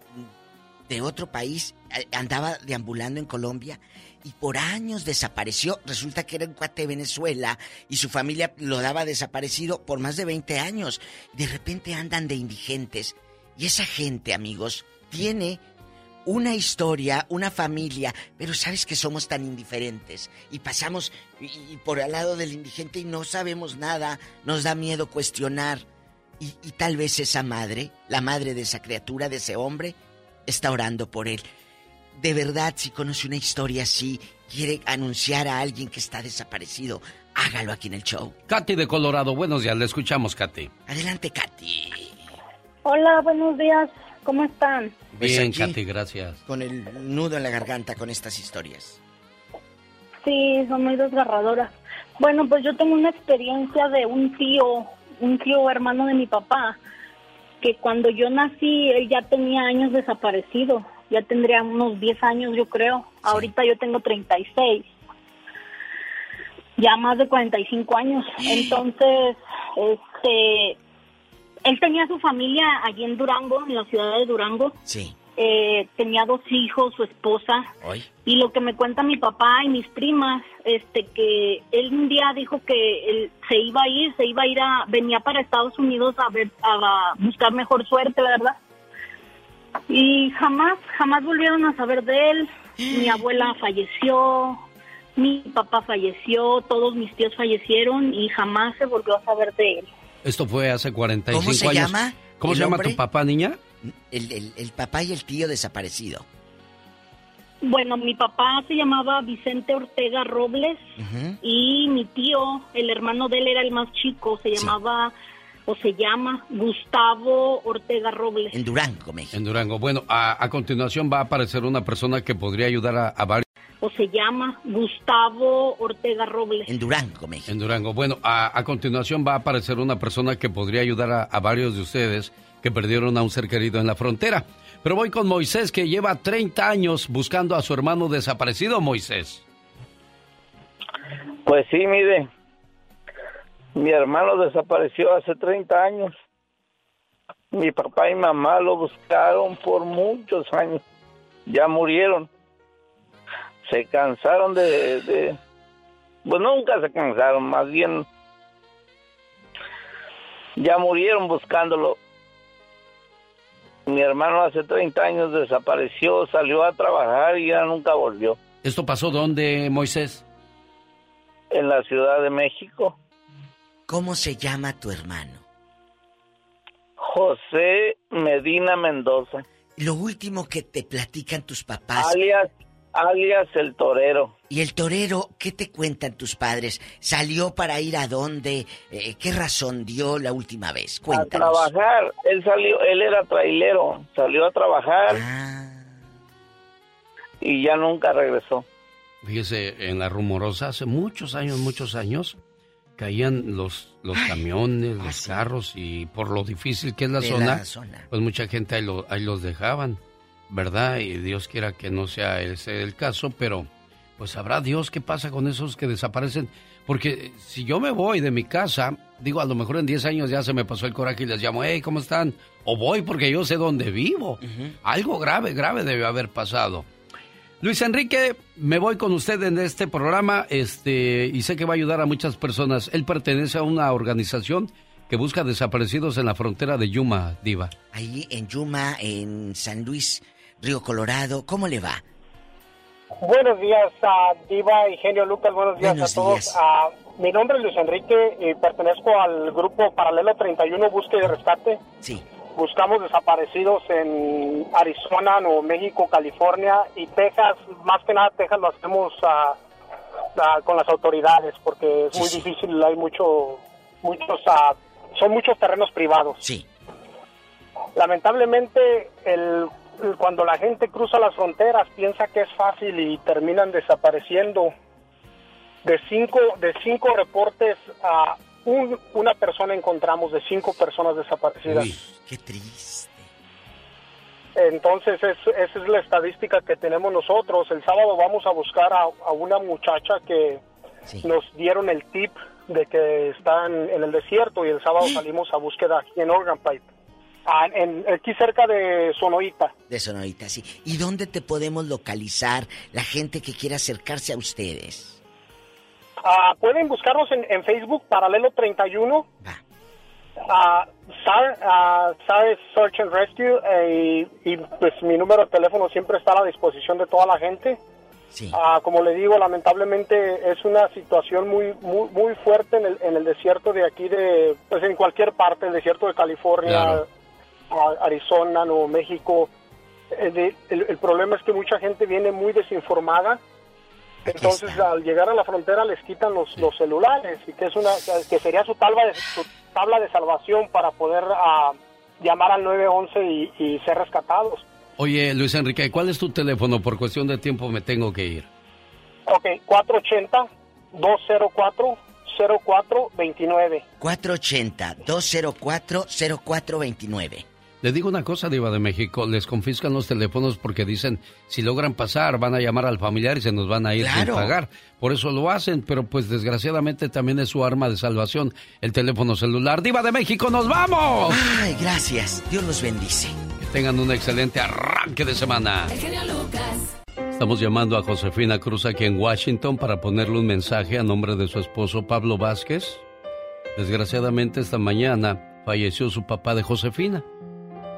S52: de otro país eh, andaba deambulando en Colombia y por años desapareció. Resulta que era un cuate Venezuela y su familia lo daba desaparecido por más de 20 años. De repente andan de indigentes. Y esa gente, amigos, tiene una historia, una familia, pero sabes que somos tan indiferentes y pasamos y, por al lado del indigente y no sabemos nada, nos da miedo cuestionar y tal vez esa madre, la madre de esa criatura, de ese hombre, está orando por él. De verdad, si conoce una historia así, quiere anunciar a alguien que está desaparecido, hágalo aquí en el show.
S6: Katy de Colorado, buenos días, le escuchamos, Katy.
S52: Adelante, Katy.
S83: Hola, buenos días. ¿Cómo están?
S52: Pues
S6: Bien, Katy, gracias.
S52: Con el nudo en la garganta con estas historias.
S83: Sí, son muy desgarradoras. Bueno, pues yo tengo una experiencia de un tío, un tío hermano de mi papá, que cuando yo nací él ya tenía años desaparecido. Ya tendría unos 10 años, yo creo. Ahorita yo tengo 36. Ya más de 45 años. Entonces, este, él tenía su familia allí en Durango, en la ciudad de Durango.
S52: Sí.
S83: Eh, tenía dos hijos, su esposa. Y lo que me cuenta mi papá y mis primas, este, que él un día dijo que él se iba a ir, se iba a ir a, venía para Estados Unidos a ver, a buscar mejor suerte, ¿verdad? Y jamás, jamás volvieron a saber de él. Mi abuela falleció, mi papá falleció, todos mis tíos fallecieron y jamás se volvió a saber de él.
S6: Esto fue hace 45
S52: ¿Cómo se
S6: años.
S52: llama
S6: ¿Cómo se llama tu papá, niña?
S52: El, el- el papá y el tío desaparecido.
S83: Bueno, mi papá se llamaba Vicente Ortega Robles y mi tío, el hermano de él era el más chico, se llamaba o se llama Gustavo Ortega Robles.
S52: En Durango, México.
S6: En Durango. Bueno, a, a continuación va a aparecer una persona que podría ayudar a, a varios.
S83: O se llama Gustavo Ortega Robles.
S52: En Durango, México.
S6: En Durango. Bueno, a, a continuación va a aparecer una persona que podría ayudar a, a varios de ustedes que perdieron a un ser querido en la frontera. Pero voy con Moisés, que lleva 30 años buscando a su hermano desaparecido, Moisés.
S84: Pues sí, mire, mi hermano desapareció hace 30 años. Mi papá y mamá lo buscaron por muchos años. Ya murieron. Se cansaron de... de pues nunca se cansaron, más bien ya murieron buscándolo. Mi hermano hace 30 años desapareció, salió a trabajar y ya nunca volvió.
S6: ¿Esto pasó dónde, Moisés?
S84: En la Ciudad de México.
S52: ¿Cómo se llama tu hermano?
S84: José Medina Mendoza.
S52: Lo último que te platican tus papás.
S84: Alias, alias el torero.
S52: ¿Y el torero qué te cuentan tus padres? ¿Salió para ir a dónde? Eh, ¿Qué razón dio la última vez?
S84: A
S52: Cuéntanos.
S84: trabajar. Él salió, él era trailero. Salió a trabajar.
S52: Ah.
S84: Y ya nunca regresó.
S6: Fíjese, en la rumorosa, hace muchos años, muchos años, caían los, los camiones, los carros, y por lo difícil que es la zona,
S52: la zona.
S6: pues mucha gente ahí, lo- ahí los dejaban, ¿verdad? Y Dios quiera que no sea ese el caso, pero pues sabrá Dios qué pasa con esos que desaparecen. Porque si yo me voy de mi casa, digo, a lo mejor en 10 años ya se me pasó el coraje y les llamo, hey, ¿cómo están? O voy porque yo sé dónde vivo. Algo grave, grave debe haber pasado. Luis Enrique, me voy con usted en este programa este, y sé que va a ayudar a muchas personas. Él pertenece a una organización que busca desaparecidos en la frontera de Yuma, Diva.
S52: Ahí en Yuma, en San Luis, Río Colorado, ¿cómo le va?
S85: Buenos días, a Diva y Genio Lucas. Buenos días
S52: Buenos
S85: a todos.
S52: días.
S85: Ah, mi nombre es Luis Enrique y pertenezco al grupo Paralelo 31 Búsqueda y Rescate.
S52: Sí.
S85: Buscamos desaparecidos en Arizona, Nuevo México, California y Texas. Más que nada, Texas lo hacemos ah, ah, con las autoridades porque es muy difícil. Hay mucho, muchos, son muchos terrenos privados.
S52: Sí.
S85: Lamentablemente, el- cuando la gente cruza las fronteras piensa que es fácil y terminan desapareciendo. De cinco, de cinco reportes a un- una persona encontramos de cinco personas desaparecidas.
S52: Uy, qué triste.
S85: Entonces, es- esa es la estadística que tenemos nosotros. El sábado vamos a buscar a, a una muchacha que nos dieron el tip de que están en el desierto y el sábado salimos a búsqueda aquí en Organ Pipe, Ah, en, aquí cerca de Sonoita.
S52: De Sonorita, sí. ¿Y dónde te podemos localizar la gente que quiera acercarse a ustedes?
S85: Ah, pueden buscarnos en, en Facebook, Paralelo 31. Ah, SAR, ah, SAR es Search and Rescue eh, y, y, pues mi número de teléfono siempre está a la disposición de toda la gente. Ah, como le digo, lamentablemente es una situación muy muy muy fuerte en el, en el desierto de aquí de pues en cualquier parte, el desierto de California,
S6: Claro.
S85: Arizona, Nuevo México. Eh, de- el, el problema es que mucha gente viene muy desinformada. Entonces, al llegar a la frontera les quitan los, los celulares y que es una que sería su tabla de, su tabla de salvación para poder ah, llamar al 911 y, y ser rescatados.
S6: Oye, Luis Enrique, ¿cuál es tu teléfono? Por cuestión de tiempo me tengo que ir.
S85: Ok, 480-204-0429.
S52: 480-204-0429.
S6: Le digo una cosa, Diva de México, les confiscan los teléfonos porque dicen, si logran pasar, van a llamar al familiar y se nos van a ir sin pagar. Por eso lo hacen, pero pues desgraciadamente también es su arma de salvación, el teléfono celular. Diva de México, nos vamos.
S52: Ay, gracias. Dios los bendice.
S6: Que tengan un excelente arranque de semana. Estamos llamando a Josefina Cruz aquí en Washington para ponerle un mensaje a nombre de su esposo Pablo Vázquez. Desgraciadamente esta mañana falleció su papá de Josefina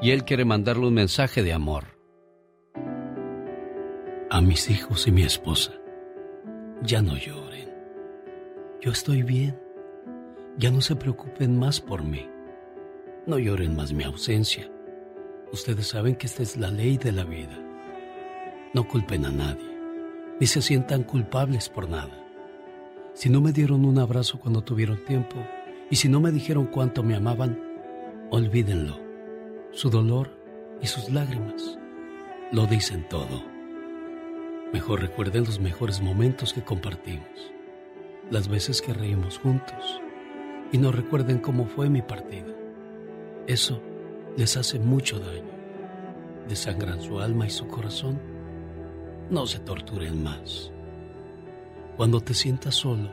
S6: y él quiere mandarle un mensaje de amor. A mis hijos y mi esposa, ya no lloren. Yo estoy bien. Ya no se preocupen más por mí. No lloren más mi ausencia. Ustedes saben que esta es la ley de la vida. No culpen a nadie, ni se sientan culpables por nada. Si no me dieron un abrazo cuando tuvieron tiempo, y si no me dijeron cuánto me amaban, olvídenlo su dolor y sus lágrimas lo dicen todo. Mejor recuerden los mejores momentos que compartimos, las veces que reímos juntos y no recuerden cómo fue mi partida. Eso les hace mucho daño. Desangran su alma y su corazón. No se torturen más. Cuando te sientas solo,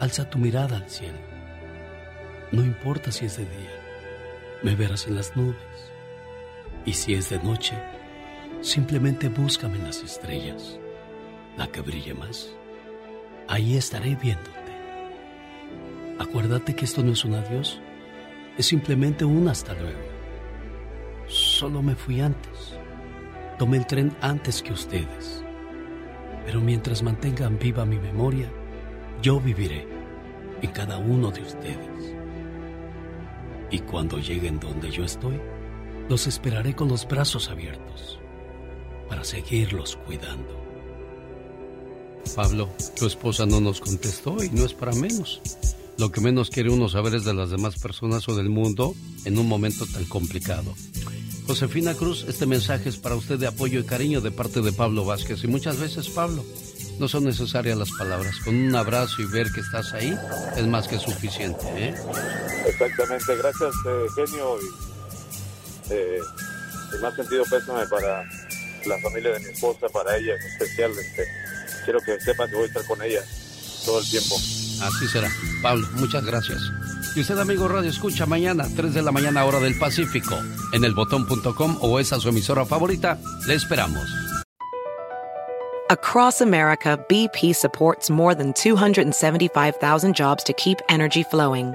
S6: alza tu mirada al cielo. No importa si es de día, me verás en las nubes y si es de noche, simplemente búscame en las estrellas, la que brille más. Ahí estaré viéndote. Acuérdate que esto no es un adiós, es simplemente un hasta luego. Solo me fui antes. Tomé el tren antes que ustedes. Pero mientras mantengan viva mi memoria, yo viviré en cada uno de ustedes. Y cuando lleguen donde yo estoy, los esperaré con los brazos abiertos para seguirlos cuidando. Pablo, tu esposa no nos contestó y no es para menos. Lo que menos quiere uno saber es de las demás personas o del mundo en un momento tan complicado. Josefina Cruz, este mensaje es para usted de apoyo y cariño de parte de Pablo Vázquez. Y muchas veces, Pablo, no son necesarias las palabras. Con un abrazo y ver que estás ahí es más que suficiente. ¿eh?
S86: Exactamente. Gracias, eh, genio. Eh, y más sentido pésame para la familia de mi esposa, para ella en especial. Este, quiero que sepan que voy a estar con ella todo el tiempo.
S6: Así será. Pablo, muchas gracias. Y usted, amigo Radio, escucha mañana, 3 de la mañana, hora del Pacífico, en elbotón.com o esa su emisora favorita. Le esperamos.
S87: Across America, BP supports more than 275,000 jobs to keep energy flowing.